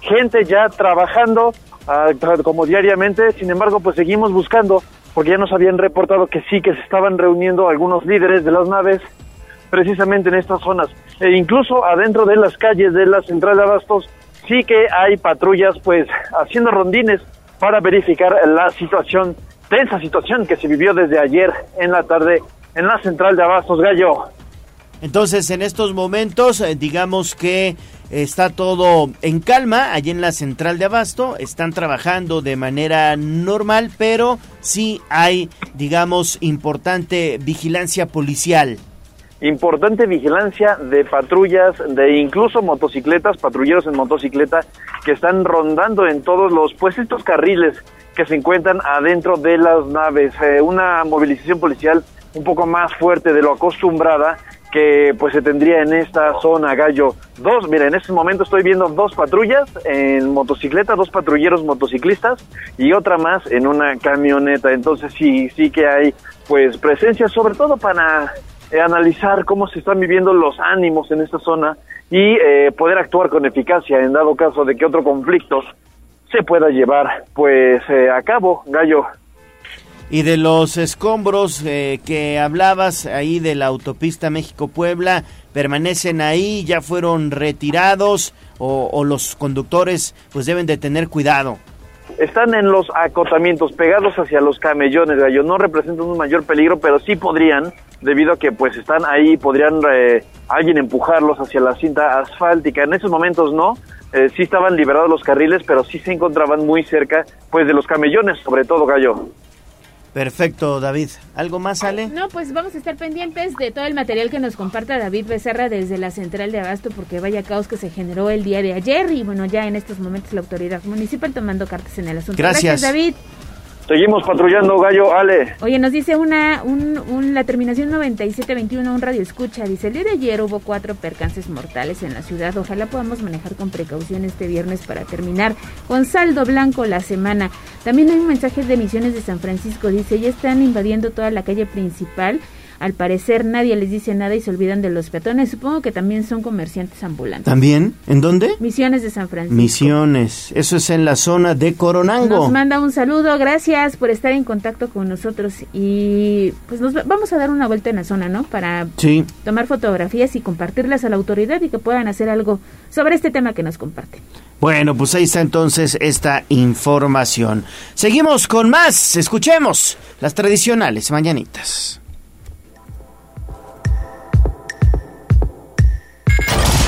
Gente ya trabajando ah, como diariamente, sin embargo, pues seguimos buscando, porque ya nos habían reportado que sí, que se estaban reuniendo algunos líderes de las naves precisamente en estas zonas. E incluso adentro de las calles de la central de Abastos sí que hay patrullas pues haciendo rondines para verificar la situación, tensa situación que se vivió desde ayer en la tarde en la central de Abastos Gallo. Entonces, en estos momentos, eh, digamos que está todo en calma allí en la central de Abasto, están trabajando de manera normal, pero sí hay, digamos, importante vigilancia policial importante vigilancia de patrullas, de incluso motocicletas, patrulleros en motocicleta que están rondando en todos los, pues estos carriles que se encuentran adentro de las naves. Eh, una movilización policial un poco más fuerte de lo acostumbrada que pues se tendría en esta zona Gallo. Dos, mira, en este momento estoy viendo dos patrullas en motocicleta, dos patrulleros motociclistas y otra más en una camioneta. Entonces sí, sí que hay pues presencia sobre todo para eh, analizar cómo se están viviendo los ánimos en esta zona y eh, poder actuar con eficacia en dado caso de que otro conflicto se pueda llevar pues eh, a cabo, Gallo. Y de los escombros que hablabas ahí de la autopista México-Puebla, ¿permanecen ahí? ¿Ya fueron retirados? O, o los conductores pues deben de tener cuidado? Están en los acotamientos pegados hacia los camellones, gallo. No representan un mayor peligro, pero sí podrían, debido a que pues están ahí, podrían eh, alguien empujarlos hacia la cinta asfáltica. En esos momentos no, eh, sí estaban liberados los carriles, pero sí se encontraban muy cerca, pues de los camellones, sobre todo, gallo. Perfecto, David. ¿Algo más, Ale? No, pues vamos a estar pendientes de todo el material que nos comparta David Becerra desde la central de Abasto, porque vaya caos que se generó el día de ayer y bueno, ya en estos momentos la autoridad municipal tomando cartas en el asunto. Gracias, Gracias David. Seguimos patrullando, Gallo, Ale. Oye, nos dice una, un, la terminación 9721, un radio escucha. Dice, el día de ayer hubo cuatro percances mortales en la ciudad. Ojalá podamos manejar con precaución este viernes para terminar con saldo blanco la semana. También hay un mensaje de Misiones de San Francisco. Dice, ya están invadiendo toda la calle principal al parecer nadie les dice nada y se olvidan de los peatones. Supongo que también son comerciantes ambulantes. ¿También? ¿En dónde? Misiones de San Francisco. Misiones. Eso es en la zona de Coronango. Nos manda un saludo. Gracias por estar en contacto con nosotros. Y pues nos vamos a dar una vuelta en la zona, ¿no? Para tomar fotografías y compartirlas a la autoridad y que puedan hacer algo sobre este tema que nos comparten. Bueno, pues ahí está entonces esta información. Seguimos con más. Escuchemos las tradicionales mañanitas.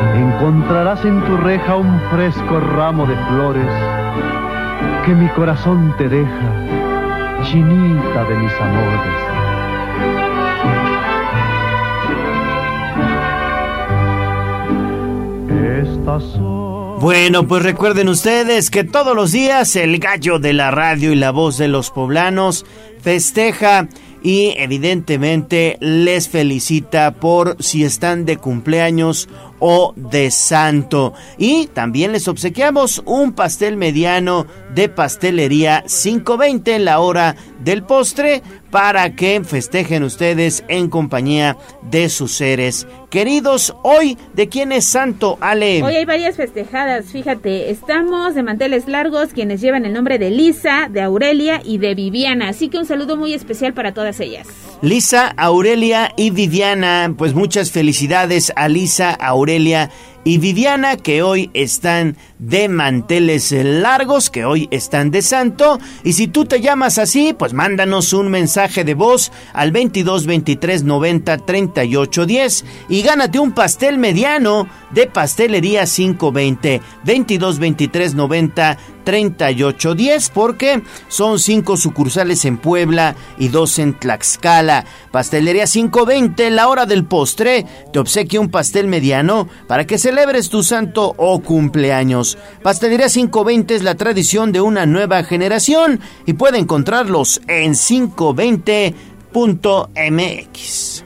Encontrarás en tu reja un fresco ramo de flores que mi corazón te deja, chinita de mis amores. Estas son Bueno, pues recuerden ustedes que todos los días el gallo de la radio y la voz de los poblanos festeja y evidentemente les felicita por si están de cumpleaños o de santo. Y también les obsequiamos un pastel mediano de pastelería 520 en la hora del postre para que festejen ustedes en compañía de sus seres queridos. Hoy, ¿de quién es santo, Ale? Hoy hay varias festejadas, fíjate, estamos de manteles largos quienes llevan el nombre de Lisa, de Aurelia y de Viviana, así que un saludo muy especial para todas ellas. Lisa, Aurelia y Viviana, pues muchas felicidades a Lisa, Aurelia y Viviana que hoy están de manteles largos, que hoy están de santo. Y si tú te llamas así, pues mándanos un mensaje de voz al 22 23 90 38 10 y gánate un pastel mediano de pastelería 520 22 23 90 38 10 porque son cinco sucursales en Puebla y dos en Tlaxcala. Pastelería 520, la hora del postre, te obsequia un pastel mediano para que celebres tu santo o cumpleaños. Pastelería 520 es la tradición de una nueva generación y puede encontrarlos en 520.mx.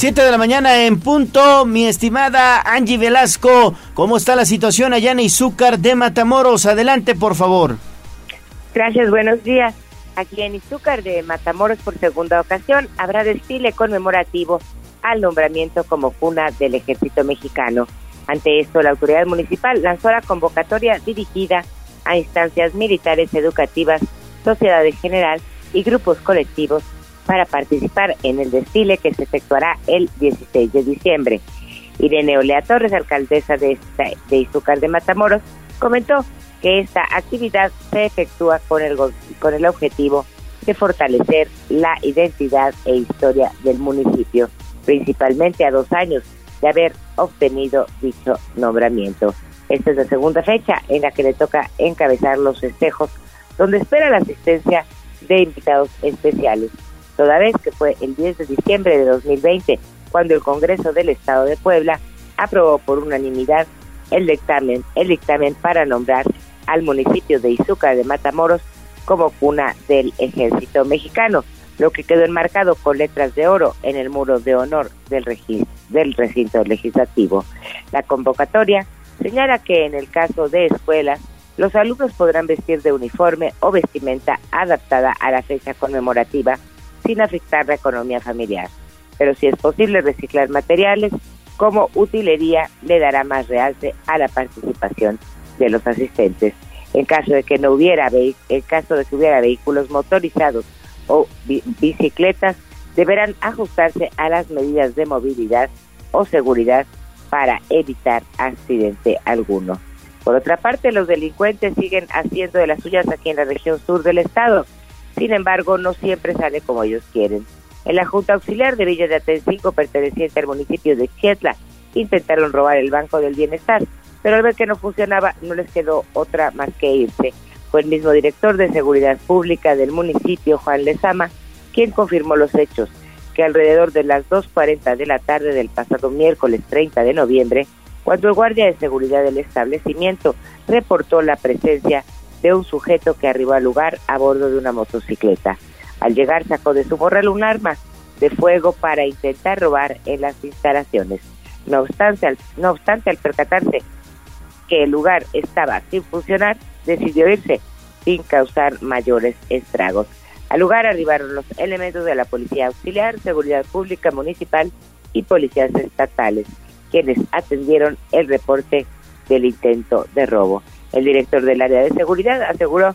7 de la mañana en punto, mi estimada Angie Velasco, ¿cómo está la situación allá en Izúcar de Matamoros? Adelante, por favor. Gracias, buenos días. Aquí en Izúcar de Matamoros por segunda ocasión habrá desfile conmemorativo al nombramiento como cuna del ejército mexicano. Ante esto, la autoridad municipal lanzó la convocatoria dirigida a instancias militares educativas, sociedad en general y grupos colectivos para participar en el desfile que se efectuará el 16 de diciembre. Irene Olea Torres, alcaldesa de, de Izúcar de Matamoros, comentó que esta actividad se efectúa con el, con el objetivo de fortalecer la identidad e historia del municipio, principalmente a dos años de haber obtenido dicho nombramiento. Esta es la segunda fecha en la que le toca encabezar los festejos, donde espera la asistencia de invitados especiales, toda vez que fue el 10 de diciembre de 2020 cuando el Congreso del Estado de Puebla aprobó por unanimidad el dictamen, el dictamen para nombrar al municipio de Izúcar de Matamoros como cuna del ejército mexicano, lo que quedó enmarcado con letras de oro en el muro de honor del, del recinto legislativo. La convocatoria señala que en el caso de escuelas, los alumnos podrán vestir de uniforme o vestimenta adaptada a la fecha conmemorativa sin afectar la economía familiar. Pero si es posible reciclar materiales, como utilería le dará más realce a la participación de los asistentes. En caso de que no hubiera en caso de que hubiera vehículos motorizados o bicicletas, deberán ajustarse a las medidas de movilidad o seguridad para evitar accidente alguno. Por otra parte, los delincuentes siguen haciendo de las suyas aquí en la región sur del estado. Sin embargo, no siempre sale como ellos quieren. En la Junta Auxiliar de Villa de Atencinco, perteneciente al municipio de Chietla, intentaron robar el Banco del Bienestar, pero al ver que no funcionaba no les quedó otra más que irse. Fue el mismo director de Seguridad Pública del municipio, Juan Lezama, quien confirmó los hechos, que alrededor de las 2.40 de la tarde del pasado miércoles 30 de noviembre, cuando el guardia de seguridad del establecimiento reportó la presencia de un sujeto que arribó al lugar a bordo de una motocicleta. Al llegar sacó de su morral un arma de fuego para intentar robar en las instalaciones. No obstante, al, no obstante, al percatarse que el lugar estaba sin funcionar, decidió irse sin causar mayores estragos. Al lugar arribaron los elementos de la Policía Auxiliar, Seguridad Pública Municipal y policías estatales, quienes atendieron el reporte del intento de robo. El director del área de seguridad aseguró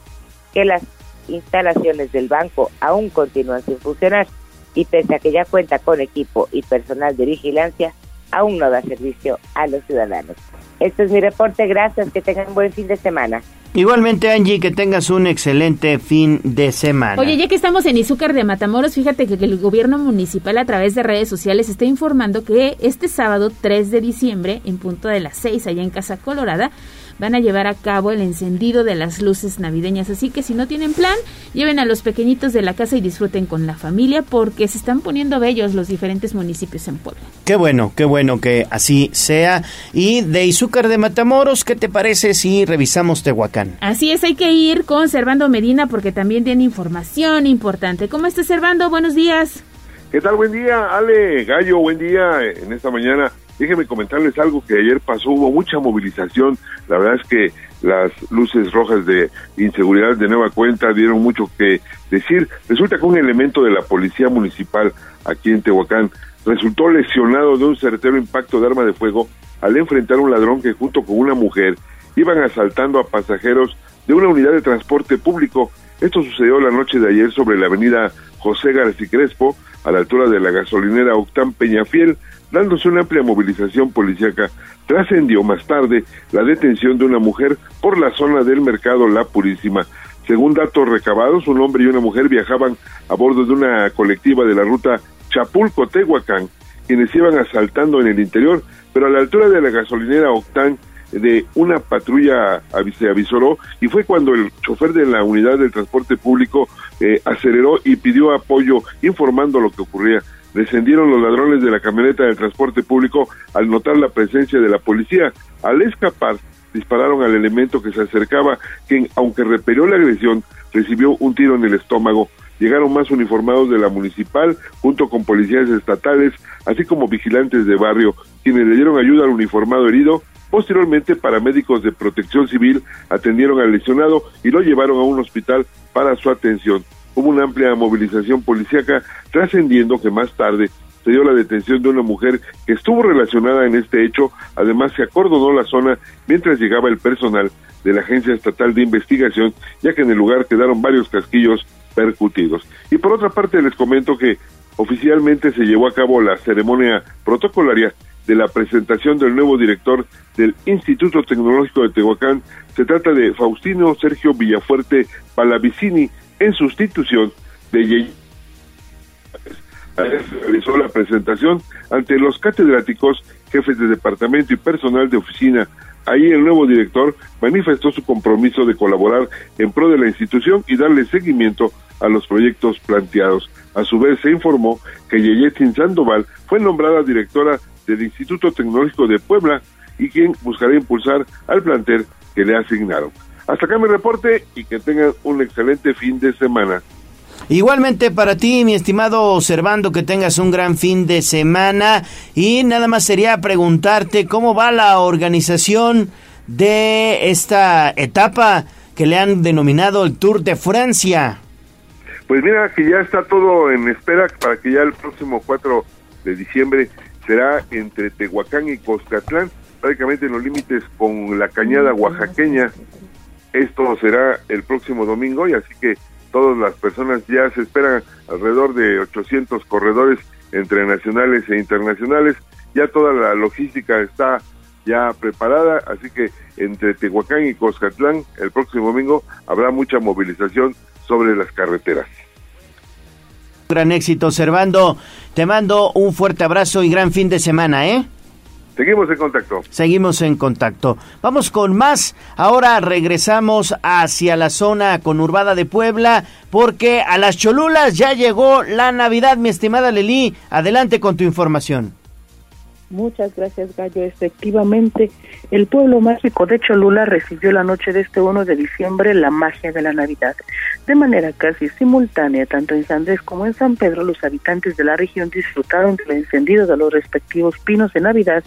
que las instalaciones del banco aún continúan sin funcionar y pese a que ya cuenta con equipo y personal de vigilancia, aún no da servicio a los ciudadanos. Este es mi reporte, gracias, que tengan un buen fin de semana. Igualmente, Angie, que tengas un excelente fin de semana. Oye, ya que estamos en Izúcar de Matamoros, fíjate que el gobierno municipal a través de redes sociales está informando que este sábado 3 de diciembre, en punto de las 6, allá en Casa Colorada, van a llevar a cabo el encendido de las luces navideñas. Así que si no tienen plan, lleven a los pequeñitos de la casa y disfruten con la familia porque se están poniendo bellos los diferentes municipios en Puebla. Qué bueno, qué bueno que así sea. Y de Izúcar de Matamoros, ¿qué te parece si revisamos Tehuacán? Así es, hay que ir con Servando Medina porque también tiene información importante. ¿Cómo estás, Servando? Buenos días. ¿Qué tal? Buen día, Ale, Gallo, buen día en esta mañana. Déjenme comentarles algo que ayer pasó, hubo mucha movilización, la verdad es que las luces rojas de inseguridad de nueva cuenta dieron mucho que decir. Resulta que un elemento de la policía municipal aquí en Tehuacán resultó lesionado de un certero impacto de arma de fuego al enfrentar a un ladrón que junto con una mujer iban asaltando a pasajeros de una unidad de transporte público. Esto sucedió la noche de ayer sobre la avenida José García Crespo, a la altura de la gasolinera Octán Peñafiel dándose una amplia movilización policíaca, trascendió más tarde la detención de una mujer por la zona del mercado La Purísima. Según datos recabados, un hombre y una mujer viajaban a bordo de una colectiva de la ruta Chapulco-Tehuacán, quienes iban asaltando en el interior, pero a la altura de la gasolinera Octán de una patrulla se avisoró y fue cuando el chofer de la unidad del transporte público eh, aceleró y pidió apoyo informando lo que ocurría descendieron los ladrones de la camioneta del transporte público al notar la presencia de la policía. Al escapar, dispararon al elemento que se acercaba, quien, aunque repelió la agresión, recibió un tiro en el estómago. Llegaron más uniformados de la municipal, junto con policías estatales, así como vigilantes de barrio, quienes le dieron ayuda al uniformado herido. Posteriormente, paramédicos de protección civil atendieron al lesionado y lo llevaron a un hospital para su atención hubo una amplia movilización policíaca, trascendiendo que más tarde se dio la detención de una mujer que estuvo relacionada en este hecho. Además, se acordonó la zona mientras llegaba el personal de la Agencia Estatal de Investigación, ya que en el lugar quedaron varios casquillos percutidos. Y por otra parte, les comento que oficialmente se llevó a cabo la ceremonia protocolaria de la presentación del nuevo director del Instituto Tecnológico de Tehuacán. Se trata de Faustino Sergio Villafuerte Palavicini, en sustitución de Yey. Realizó la presentación ante los catedráticos, jefes de departamento y personal de oficina. Ahí el nuevo director manifestó su compromiso de colaborar en pro de la institución y darle seguimiento a los proyectos planteados. A su vez se informó que Yeyetin Sandoval fue nombrada directora del Instituto Tecnológico de Puebla y quien buscará impulsar al plantel que le asignaron. Hasta acá mi reporte y que tengan un excelente fin de semana. Igualmente para ti, mi estimado observando que tengas un gran fin de semana y nada más sería preguntarte cómo va la organización de esta etapa que le han denominado el Tour de Francia. Pues mira que ya está todo en espera para que ya el próximo 4 de diciembre será entre Tehuacán y Coscatlán, prácticamente en los límites con la cañada oaxaqueña esto será el próximo domingo y así que todas las personas ya se esperan alrededor de 800 corredores entre nacionales e internacionales. Ya toda la logística está ya preparada, así que entre Tehuacán y Coscatlán el próximo domingo habrá mucha movilización sobre las carreteras. Gran éxito, Servando. Te mando un fuerte abrazo y gran fin de semana, ¿eh? Seguimos en contacto. Seguimos en contacto. Vamos con más. Ahora regresamos hacia la zona conurbada de Puebla porque a las Cholulas ya llegó la Navidad, mi estimada Leli. Adelante con tu información. Muchas gracias, Gallo. Efectivamente, el pueblo mágico de Cholula recibió la noche de este 1 de diciembre la magia de la Navidad. De manera casi simultánea, tanto en San Andrés como en San Pedro, los habitantes de la región disfrutaron del encendido de los respectivos pinos de Navidad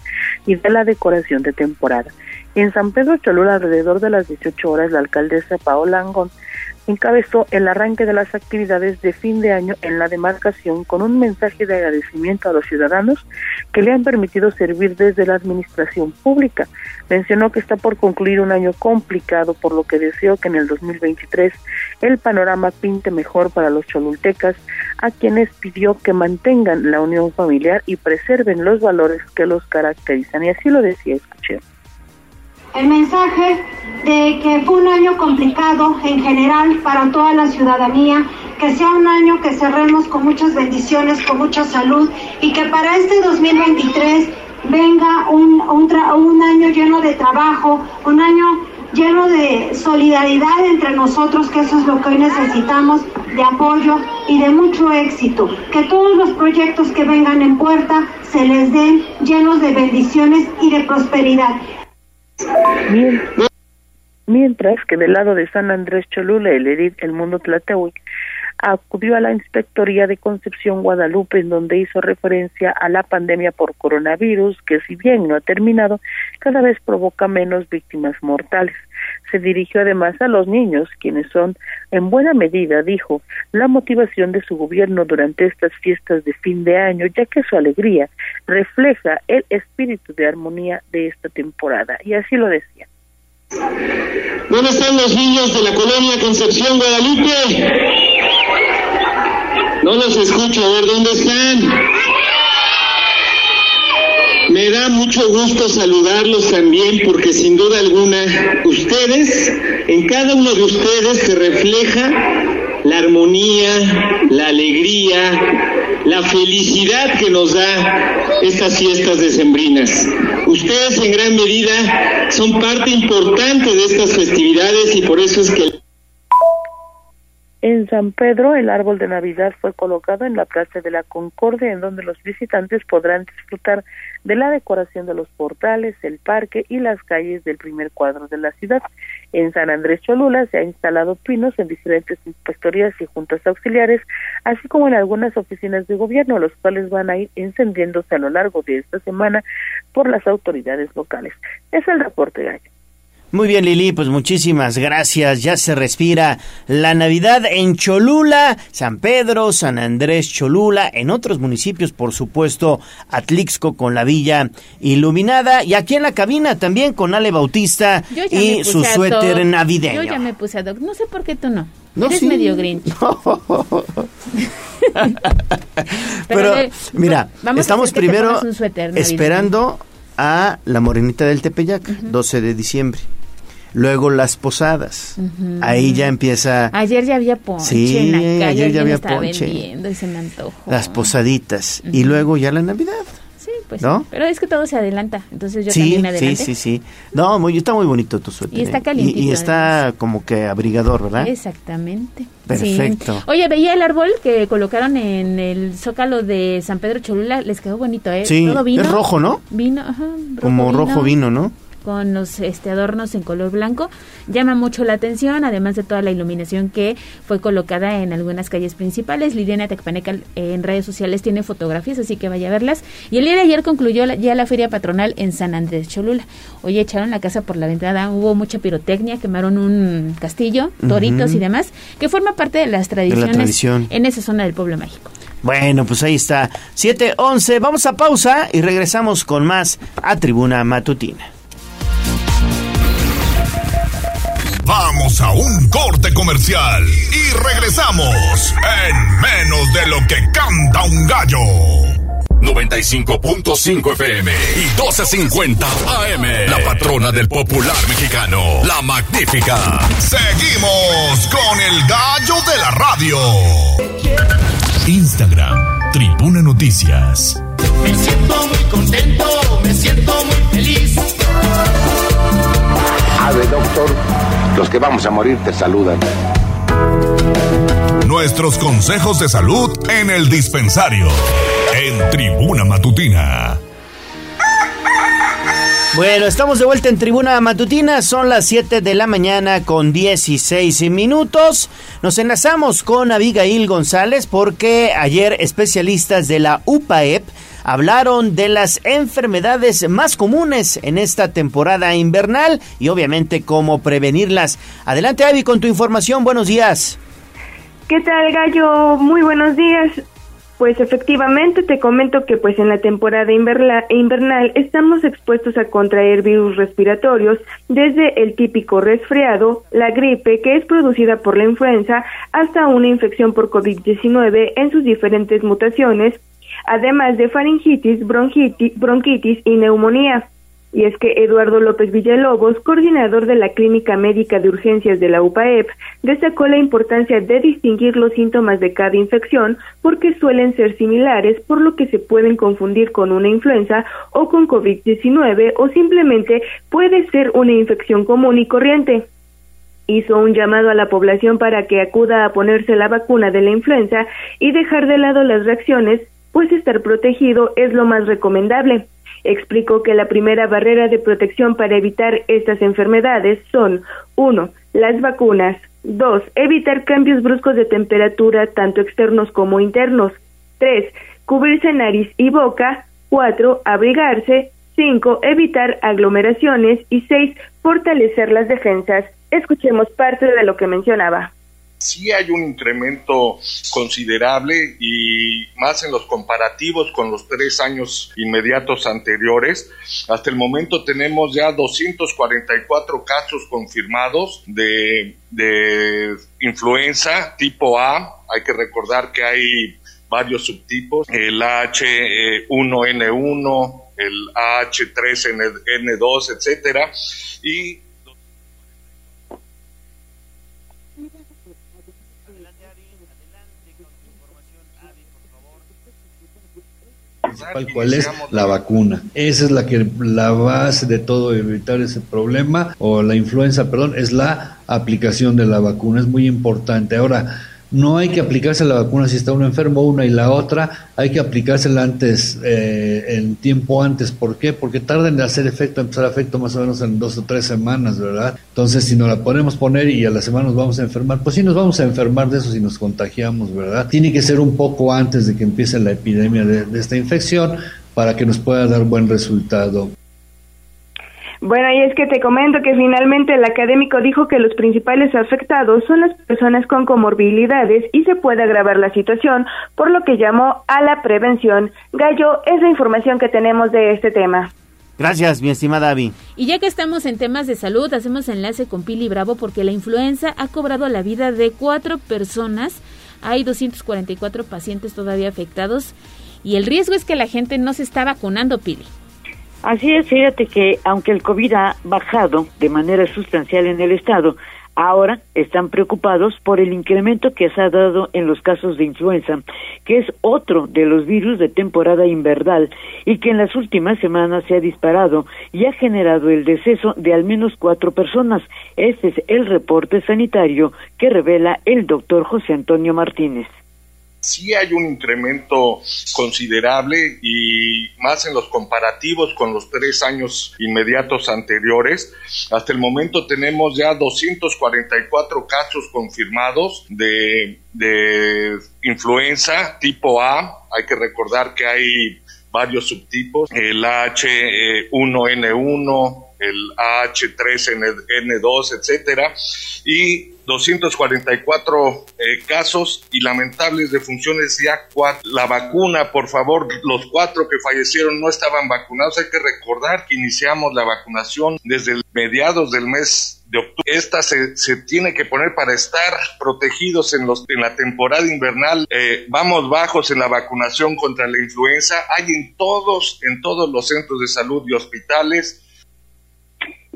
y de la decoración de temporada. En San Pedro Cholula, alrededor de las 18 horas, la alcaldesa Paola Angón encabezó el arranque de las actividades de fin de año en la demarcación con un mensaje de agradecimiento a los ciudadanos que le han permitido servir desde la administración pública. Mencionó que está por concluir un año complicado, por lo que deseo que en el 2023 el panorama pinte mejor para los cholultecas, a quienes pidió que mantengan la unión familiar y preserven los valores que los caracterizan. Y así lo decía, escuché el mensaje de que fue un año complicado en general para toda la ciudadanía, que sea un año que cerremos con muchas bendiciones, con mucha salud y que para este 2023 venga un, un, año lleno de trabajo, un año lleno de solidaridad entre nosotros, que eso es lo que hoy necesitamos, de apoyo y de mucho éxito. Que todos los proyectos que vengan en puerta se les den llenos de bendiciones y de prosperidad. Mientras que del lado de San Andrés Cholula, el edil El Mundo Tlatehuic acudió a la Inspectoría de Concepción Guadalupe, en donde hizo referencia a la pandemia por coronavirus, que si bien no ha terminado, cada vez provoca menos víctimas mortales. Se dirigió además a los niños, quienes son, en buena medida, dijo, la motivación de su gobierno durante estas fiestas de fin de año, ya que su alegría refleja el espíritu de armonía de esta temporada. Y así lo decía. ¿Dónde están los niños de la colonia Concepción Guadalupe? No los escucho, a ver dónde están. Me da mucho gusto saludarlos también porque sin duda alguna ustedes, en cada uno de ustedes se refleja la armonía, la alegría, la felicidad que nos da estas fiestas decembrinas. Ustedes en gran medida son parte importante de estas festividades y por eso es que en San Pedro, el árbol de Navidad fue colocado en la Plaza de la Concordia, en donde los visitantes podrán disfrutar de la decoración de los portales, el parque y las calles del primer cuadro de la ciudad. En San Andrés Cholula se ha instalado pinos en diferentes inspectorías y juntas auxiliares, así como en algunas oficinas de gobierno, los cuales van a ir encendiéndose a lo largo de esta semana por las autoridades locales. Es el reporte, Gallo. Muy bien, Lili, pues muchísimas gracias. Ya se respira la Navidad en Cholula, San Pedro, San Andrés Cholula, en otros municipios, por supuesto, Atlixco con la villa iluminada y aquí en la cabina también con Ale Bautista y su suéter navideño. Yo ya me puse a Doc, no sé por qué tú no. no Eres medio grinch. Pero, mira, estamos primero esperando a la Morenita del Tepeyac, 12 de diciembre. Luego las posadas. Ahí ya empieza. Ayer ya había ponche. Sí, en la calle, ayer ya había ponche. Y se me antojó. Las posaditas. Y luego ya la Navidad. Sí, pues. ¿no? Pero es que todo se adelanta. Entonces yo sí, también me adelanté. Sí, sí, sí. No, muy, está muy bonito tu suéter. Y está ¿eh? calientito. Y, y está como que abrigador, ¿verdad? Exactamente. Perfecto. Sí. Oye, veía el árbol que colocaron en el zócalo de San Pedro Cholula. Les quedó bonito, ¿eh? Sí, Todo vino. es rojo, ¿no? Vino, ajá. Rojo como vino. rojo vino, ¿no? Con los este, adornos en color blanco. Llama mucho la atención, además de toda la iluminación que fue colocada en algunas calles principales. Liliana Tecpaneca eh, en redes sociales tiene fotografías, así que vaya a verlas. Y el día de ayer concluyó la, ya la feria patronal en San Andrés Cholula. Hoy echaron la casa por la ventana, hubo mucha pirotecnia, quemaron un castillo, toritos y demás, que forma parte de las tradiciones tradición. en esa zona del pueblo mágico. Bueno, pues ahí está. 7-11. Vamos a pausa y regresamos con más a Tribuna Matutina. Vamos a un corte comercial y regresamos en menos de lo que canta un gallo. 95.5 FM y 1250 AM. La patrona del popular mexicano, la magnífica. Seguimos con el gallo de la radio. Instagram, Tribuna Noticias. Me siento muy contento, me siento muy feliz. Ave, doctor. Los que vamos a morir te saludan. Nuestros consejos de salud en el dispensario. En Tribuna Matutina. Bueno, estamos de vuelta en Tribuna Matutina, son las 7 de la mañana con 16 minutos. Nos enlazamos con Abigail González porque ayer especialistas de la UPAEP hablaron de las enfermedades más comunes en esta temporada invernal y obviamente cómo prevenirlas. Adelante Avi con tu información, buenos días. ¿Qué tal Gallo? Muy buenos días. Pues efectivamente te comento que pues en la temporada invernal estamos expuestos a contraer virus respiratorios desde el típico resfriado, la gripe que es producida por la influenza hasta una infección por COVID-19 en sus diferentes mutaciones, además de faringitis, bronquitis, y neumonía. Y es que Eduardo López Villalobos, coordinador de la Clínica Médica de Urgencias de la UPAEP, destacó la importancia de distinguir los síntomas de cada infección porque suelen ser similares, por lo que se pueden confundir con una influenza o con COVID-19 o simplemente puede ser una infección común y corriente hizo un llamado a la población para que acuda a ponerse la vacuna de la influenza y dejar de lado las reacciones, pues estar protegido es lo más recomendable. Explicó que la primera barrera de protección para evitar estas enfermedades son 1. Las vacunas. 2. Evitar cambios bruscos de temperatura, tanto externos como internos. 3. Cubrirse nariz y boca. 4. Abrigarse. 5. Evitar aglomeraciones. Y 6. Fortalecer las defensas. Escuchemos parte de lo que mencionaba sí hay un incremento considerable y más en los comparativos con los tres años inmediatos anteriores. Hasta el momento tenemos ya 244 casos confirmados de, influenza tipo A. Hay que recordar que hay varios subtipos, el H1N1, el H3N2, etcétera, y cuál es la vacuna. Esa es la que la base de todo evitar ese problema o la influenza, perdón, es la aplicación de la vacuna. Es muy importante. Ahora, no hay que aplicarse la vacuna si está uno enfermo, una y la otra, hay que aplicársela antes, eh, en tiempo antes. ¿Por qué? Porque tarda en hacer efecto, empezar efecto más o menos en dos o tres semanas, ¿verdad? Entonces, si nos la podemos poner y a la semana nos vamos a enfermar, pues sí nos vamos a enfermar de eso si nos contagiamos, ¿verdad? Tiene que ser un poco antes de que empiece la epidemia de esta infección para que nos pueda dar buen resultado. Bueno, y es que te comento que finalmente el académico dijo que los principales afectados son las personas con comorbilidades y se puede agravar la situación, por lo que llamó a la prevención. Gallo, es la información que tenemos de este tema. Gracias, mi estimada Avi. Y ya que estamos en temas de salud, hacemos enlace con Pili Bravo porque la influenza ha cobrado la vida de cuatro personas. Hay 244 pacientes todavía afectados y el riesgo es que la gente no se está vacunando, Pili. Así es, fíjate que aunque el COVID ha bajado de manera sustancial en el estado, ahora están preocupados por el incremento que se ha dado en los casos de influenza, que es otro de los virus de temporada invernal y que en las últimas semanas se ha disparado y ha generado el deceso de al menos cuatro personas. Este es el reporte sanitario que revela el doctor José Antonio Martínez sí hay un incremento considerable y más en los comparativos con los tres años inmediatos anteriores. Hasta el momento tenemos ya 244 casos confirmados de, de influenza tipo A. Hay que recordar que hay varios subtipos, el H1N1, el H3N2, etcétera, y 244 eh, casos y lamentables defunciones ya cuatro. La vacuna, por favor, los cuatro que fallecieron no estaban vacunados. Hay que recordar que iniciamos la vacunación desde mediados del mes de octubre. Esta se, se, tiene que poner para estar protegidos en, los, en la temporada invernal. Eh, vamos bajos en la vacunación contra la influenza. Hay en todos, en todos los centros de salud y hospitales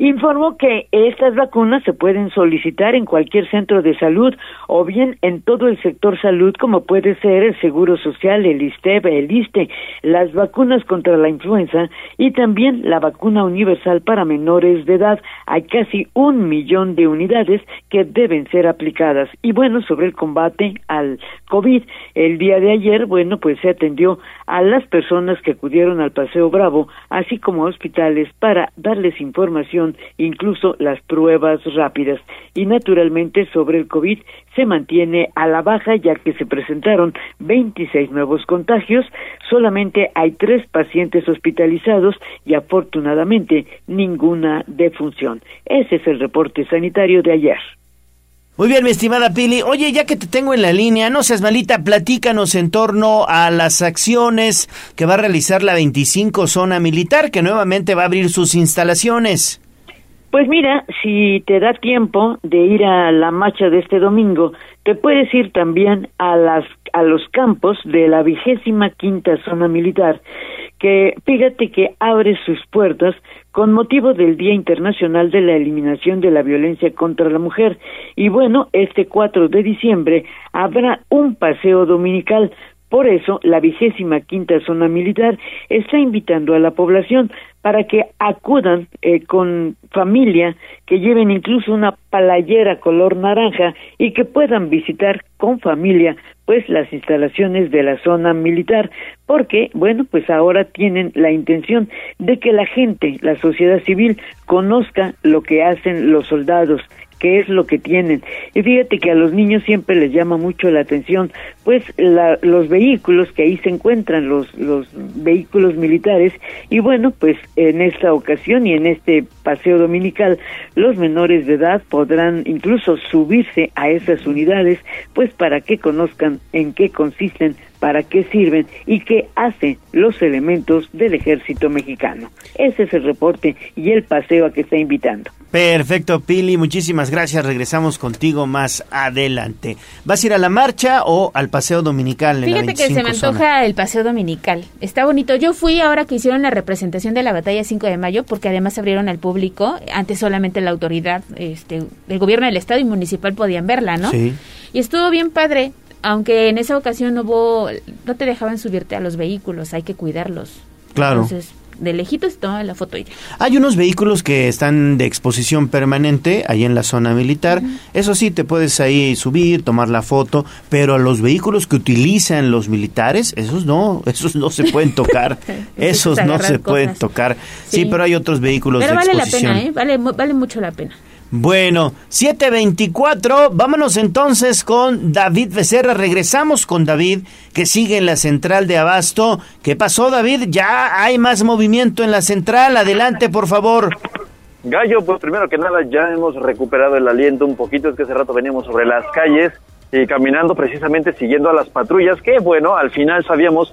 informó que estas vacunas se pueden solicitar en cualquier centro de salud o bien en todo el sector salud como puede ser el Seguro Social, el ISTEB, el ISTE, las vacunas contra la influenza y también la vacuna universal para menores de edad. Hay casi un millón de unidades que deben ser aplicadas. Y bueno, sobre el combate al COVID, el día de ayer, bueno, pues se atendió a las personas que acudieron al Paseo Bravo, así como a hospitales para darles información, incluso las pruebas rápidas. Y naturalmente sobre el COVID se mantiene a la baja ya que se presentaron 26 nuevos contagios, solamente hay tres pacientes hospitalizados y afortunadamente ninguna defunción. Ese es el reporte sanitario de ayer. Muy bien, mi estimada Pili. Oye, ya que te tengo en la línea, no seas malita, platícanos en torno a las acciones que va a realizar la 25 Zona Militar, que nuevamente va a abrir sus instalaciones. Pues mira, si te da tiempo de ir a la marcha de este domingo, te puedes ir también a las a los campos de la vigésima quinta zona militar, que fíjate que abre sus puertas con motivo del Día Internacional de la Eliminación de la Violencia contra la Mujer. Y bueno, este 4 de diciembre habrá un paseo dominical. Por eso, la vigésima quinta zona militar está invitando a la población para que acudan eh, con familia, que lleven incluso una palayera color naranja y que puedan visitar con familia pues las instalaciones de la zona militar, porque bueno, pues ahora tienen la intención de que la gente, la sociedad civil conozca lo que hacen los soldados, qué es lo que tienen. Y fíjate que a los niños siempre les llama mucho la atención, pues los vehículos que ahí se encuentran, los, los vehículos militares, y bueno, pues en esta ocasión y en este paseo dominical, los menores de edad podrán incluso subirse a esas unidades, pues para que conozcan en qué consisten para qué sirven y qué hacen los elementos del ejército mexicano. Ese es el reporte y el paseo a que está invitando. Perfecto, Pili, muchísimas gracias. Regresamos contigo más adelante. ¿Vas a ir a la marcha o al paseo dominical? Fíjate que se me antoja el paseo dominical. Está bonito. Yo fui ahora que hicieron la representación de la batalla 5 de mayo, porque además abrieron al público. Antes solamente la autoridad, este, el gobierno del estado y municipal podían verla, ¿no? Sí. Y estuvo bien padre aunque en esa ocasión no hubo, no te dejaban subirte a los vehículos, hay que cuidarlos. Claro. Entonces, de lejitos toma la foto y Hay unos vehículos que están de exposición permanente ahí en la zona militar. Eso sí, te puedes ahí subir, tomar la foto, pero los vehículos que utilizan los militares, esos no, esos no se pueden tocar. esos no se pueden tocar. Sí. pero hay otros vehículos de vale exposición. la pena, ¿eh? Vale, vale mucho la pena. Bueno, 724, vámonos entonces con David Becerra. Regresamos con David, que sigue en la central de Abasto. ¿Qué pasó, David? Ya hay más movimiento en la central. Adelante, por favor. Gallo, pues primero que nada ya hemos recuperado el aliento un poquito. Es que hace rato veníamos sobre las calles y caminando precisamente siguiendo a las patrullas, que bueno, al final sabíamos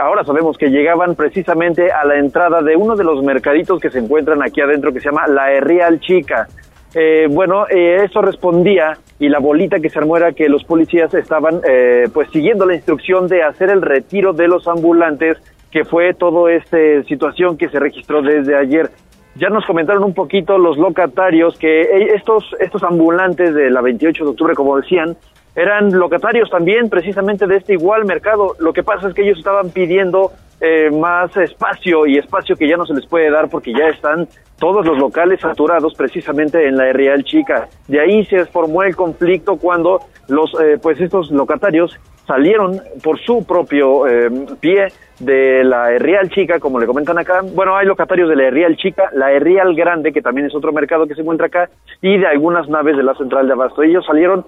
ahora sabemos que llegaban precisamente a la entrada de uno de los mercaditos que se encuentran aquí adentro que se llama La Herrial Chica. Eh, bueno, eh, eso respondía y la bolita que se armó era que los policías estaban eh, pues siguiendo la instrucción de hacer el retiro de los ambulantes, que fue toda esta situación que se registró desde ayer. Ya nos comentaron un poquito los locatarios que estos, estos ambulantes de la 28 de octubre, como decían, eran locatarios también precisamente de este igual mercado. Lo que pasa es que ellos estaban pidiendo eh, más espacio y espacio que ya no se les puede dar porque ya están todos los locales saturados precisamente en la Real Chica. De ahí se formó el conflicto cuando los eh, pues estos locatarios salieron por su propio eh, pie de la Real Chica, como le comentan acá. Bueno, hay locatarios de la Real Chica, la Real Grande, que también es otro mercado que se encuentra acá, y de algunas naves de la central de abasto. Ellos salieron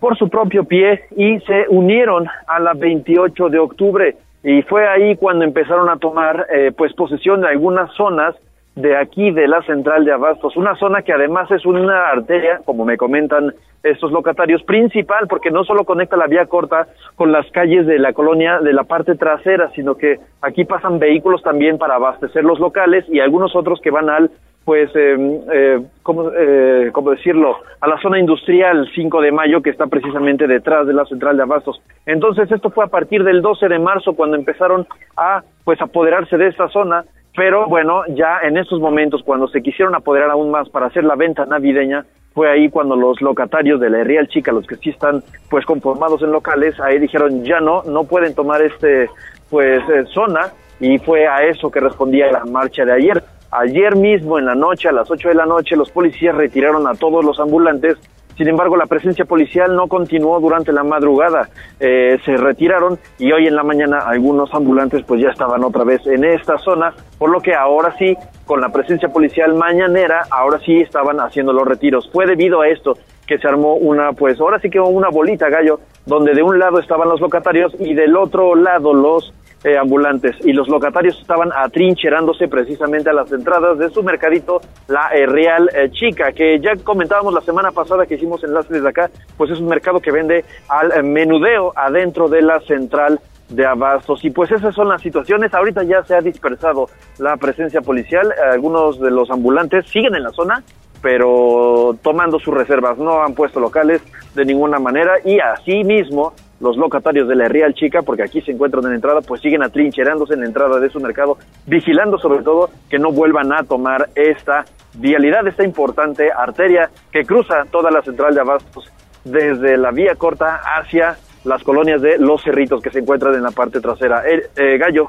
por su propio pie y se unieron a la 28 de octubre. Y fue ahí cuando empezaron a tomar eh, pues posesión de algunas zonas de aquí de la central de abastos, una zona que además es una arteria, como me comentan estos locatarios, principal porque no solo conecta la vía corta con las calles de la colonia de la parte trasera, sino que aquí pasan vehículos también para abastecer los locales y algunos otros que van al pues, eh, eh, ¿cómo, eh, ¿cómo, decirlo?, a la zona industrial 5 de mayo, que está precisamente detrás de la central de abastos. Entonces, esto fue a partir del 12 de marzo, cuando empezaron a, pues, apoderarse de esta zona, pero bueno, ya en estos momentos, cuando se quisieron apoderar aún más para hacer la venta navideña, fue ahí cuando los locatarios de la Real Chica, los que sí están pues conformados en locales, ahí dijeron ya no, no pueden tomar este pues eh, zona y fue a eso que respondía la marcha de ayer. Ayer mismo en la noche, a las 8 de la noche, los policías retiraron a todos los ambulantes sin embargo, la presencia policial no continuó durante la madrugada. Eh, se retiraron y hoy en la mañana algunos ambulantes pues ya estaban otra vez en esta zona, por lo que ahora sí, con la presencia policial mañanera, ahora sí estaban haciendo los retiros. Fue debido a esto que se armó una, pues ahora sí que una bolita gallo, donde de un lado estaban los locatarios y del otro lado los eh, ambulantes y los locatarios estaban atrincherándose precisamente a las entradas de su mercadito, la eh, Real eh, Chica, que ya comentábamos la semana pasada que hicimos enlace desde acá, pues es un mercado que vende al menudeo adentro de la central de abastos. Y pues esas son las situaciones. Ahorita ya se ha dispersado la presencia policial. Algunos de los ambulantes siguen en la zona, pero tomando sus reservas. No han puesto locales de ninguna manera y así mismo los locatarios de la Real Chica, porque aquí se encuentran en la entrada, pues siguen atrincherándose en la entrada de su mercado, vigilando sobre todo que no vuelvan a tomar esta vialidad, esta importante arteria que cruza toda la central de abastos desde la vía corta hacia las colonias de Los Cerritos que se encuentran en la parte trasera. Eh, eh, Gallo,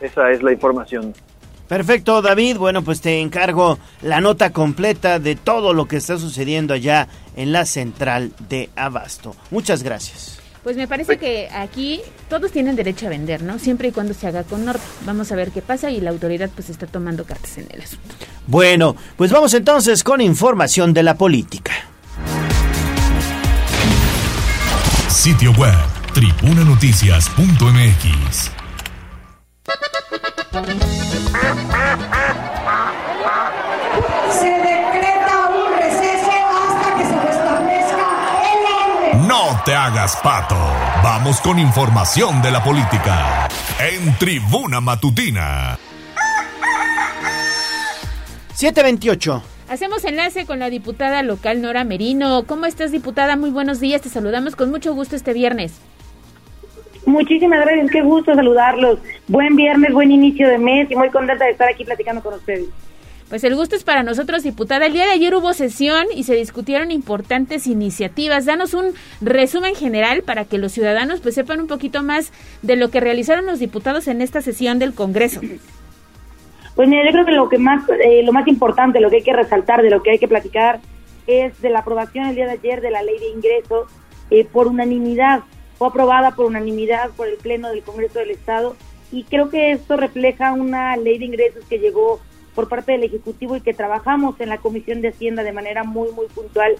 esa es la información. Perfecto, David. Bueno, pues te encargo la nota completa de todo lo que está sucediendo allá en la central de Abasto. Muchas gracias. Pues me parece que aquí todos tienen derecho a vender, ¿no? Siempre y cuando se haga con norte. Vamos a ver qué pasa y la autoridad pues está tomando cartas en el asunto. Bueno, pues vamos entonces con información de la política. Sitio web, tribunanoticias.mx. Se No te hagas pato. Vamos con información de la política. En Tribuna Matutina. 728. Hacemos enlace con la diputada local Nora Merino. ¿Cómo estás, diputada? Muy buenos días. Te saludamos con mucho gusto este viernes. Muchísimas gracias, qué gusto saludarlos. Buen viernes, buen inicio de mes y muy contenta de estar aquí platicando con ustedes. Pues el gusto es para nosotros, diputada. El día de ayer hubo sesión y se discutieron importantes iniciativas. Danos un resumen general para que los ciudadanos pues sepan un poquito más de lo que realizaron los diputados en esta sesión del Congreso. Pues mira, yo creo que lo que más, eh, lo más importante, lo que hay que resaltar, de lo que hay que platicar, es de la aprobación el día de ayer de la ley de ingresos eh, por unanimidad. Fue aprobada por unanimidad por el Pleno del Congreso del Estado y creo que esto refleja una ley de ingresos que llegó por parte del Ejecutivo y que trabajamos en la Comisión de Hacienda de manera muy, muy puntual.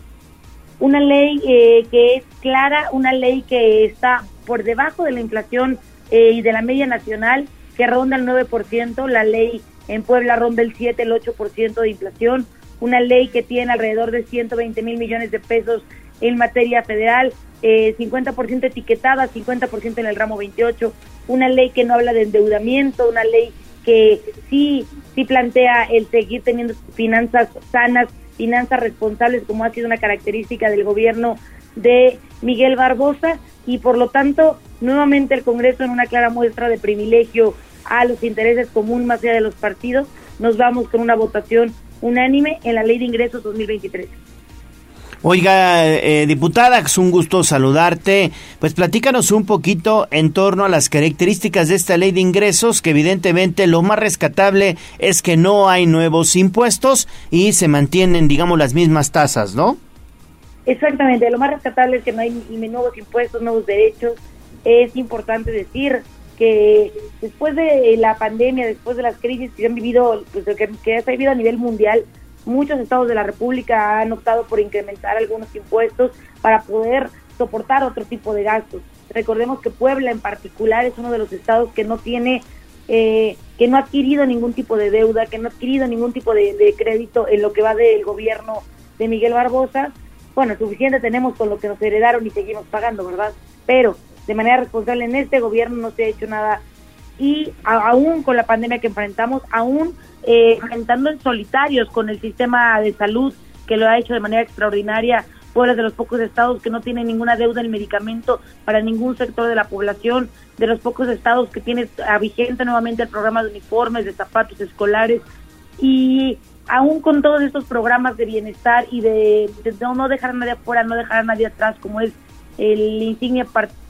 Una ley eh, que es clara, una ley que está por debajo de la inflación eh, y de la media nacional, que ronda el 9%, la ley en Puebla ronda el 7, el 8% de inflación, una ley que tiene alrededor de 120 mil millones de pesos en materia federal, eh, 50% etiquetada, 50% en el ramo 28, una ley que no habla de endeudamiento, una ley que sí, sí plantea el seguir teniendo finanzas sanas, finanzas responsables, como ha sido una característica del gobierno de Miguel Barbosa, y por lo tanto, nuevamente el Congreso en una clara muestra de privilegio a los intereses comunes más allá de los partidos, nos vamos con una votación unánime en la Ley de Ingresos 2023. Oiga, eh, diputada, es un gusto saludarte. Pues platícanos un poquito en torno a las características de esta ley de ingresos, que evidentemente lo más rescatable es que no hay nuevos impuestos y se mantienen, digamos, las mismas tasas, ¿no? Exactamente, lo más rescatable es que no hay nuevos impuestos, nuevos derechos. Es importante decir que después de la pandemia, después de las crisis que han vivido, pues, que, que se ha vivido a nivel mundial, muchos estados de la República han optado por incrementar algunos impuestos para poder soportar otro tipo de gastos. Recordemos que Puebla en particular es uno de los estados que no tiene, eh, que no ha adquirido ningún tipo de deuda, que no ha adquirido ningún tipo de, de crédito en lo que va del gobierno de Miguel Barbosa. Bueno, suficiente tenemos con lo que nos heredaron y seguimos pagando, ¿verdad? Pero de manera responsable en este gobierno no se ha hecho nada y aún con la pandemia que enfrentamos, aún eh, en solitarios con el sistema de salud que lo ha hecho de manera extraordinaria Puebla de los pocos estados que no tiene ninguna deuda en medicamento para ningún sector de la población, de los pocos estados que tiene vigente nuevamente el programa de uniformes, de zapatos escolares y aún con todos estos programas de bienestar y de, no, dejar a nadie afuera, no dejar a nadie atrás, como es el insignia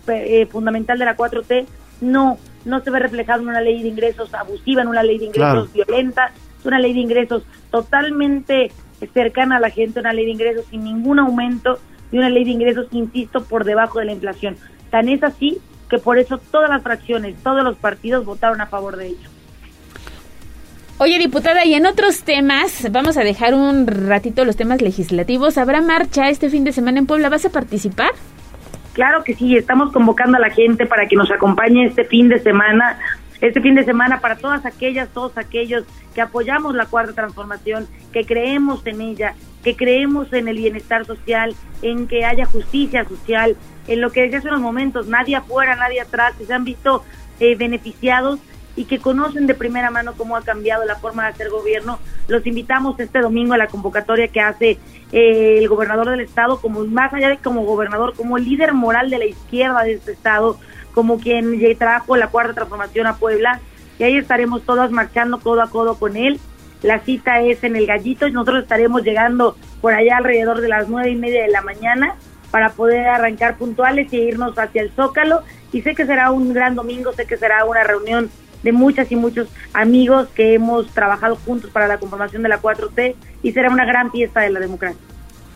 eh, fundamental de la 4T, no, no se ve reflejado en una ley de ingresos abusiva, en una ley de ingresos violenta, es una ley de ingresos totalmente cercana a la gente, una ley de ingresos sin ningún aumento y una ley de ingresos, insisto, por debajo de la inflación. Tan es así que por eso todas las fracciones, todos los partidos votaron a favor de ello. Oye, diputada, y en otros temas, vamos a dejar un ratito los temas legislativos. ¿Habrá marcha este fin de semana en Puebla? ¿Vas a participar? Claro que sí, estamos convocando a la gente para que nos acompañe este fin de semana, este fin de semana para todas aquellas, todos aquellos que apoyamos la cuarta transformación, que creemos en ella, que creemos en el bienestar social, en que haya justicia social, en lo que decía hace unos momentos, nadie afuera, nadie atrás, que se han visto eh, beneficiados y que conocen de primera mano cómo ha cambiado la forma de hacer gobierno. Los invitamos este domingo a la convocatoria que hace eh, el gobernador del estado, como más allá de como gobernador, como líder moral de la izquierda de este estado, como quien trajo la cuarta transformación a Puebla. Y ahí estaremos todos marchando codo a codo con él. La cita es en el Gallito y nosotros estaremos llegando por allá alrededor de las nueve y media de la mañana para poder arrancar puntuales y irnos hacia el Zócalo. Y sé que será un gran domingo, sé que será una reunión de muchas y muchos amigos que hemos trabajado juntos para la conformación de la 4T y será una gran fiesta de la democracia.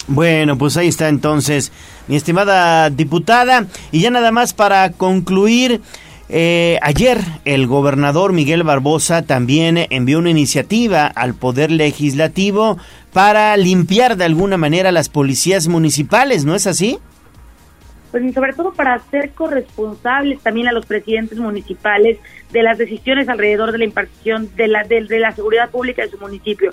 Bueno, pues ahí está entonces, mi estimada diputada. Y ya nada más para concluir, eh, ayer el gobernador Miguel Barbosa también envió una iniciativa al Poder Legislativo para limpiar de alguna manera las policías municipales, ¿no es así? pues sobre todo para ser corresponsables también a los presidentes municipales de las decisiones alrededor de la impartición de la, de, la seguridad pública de su municipio.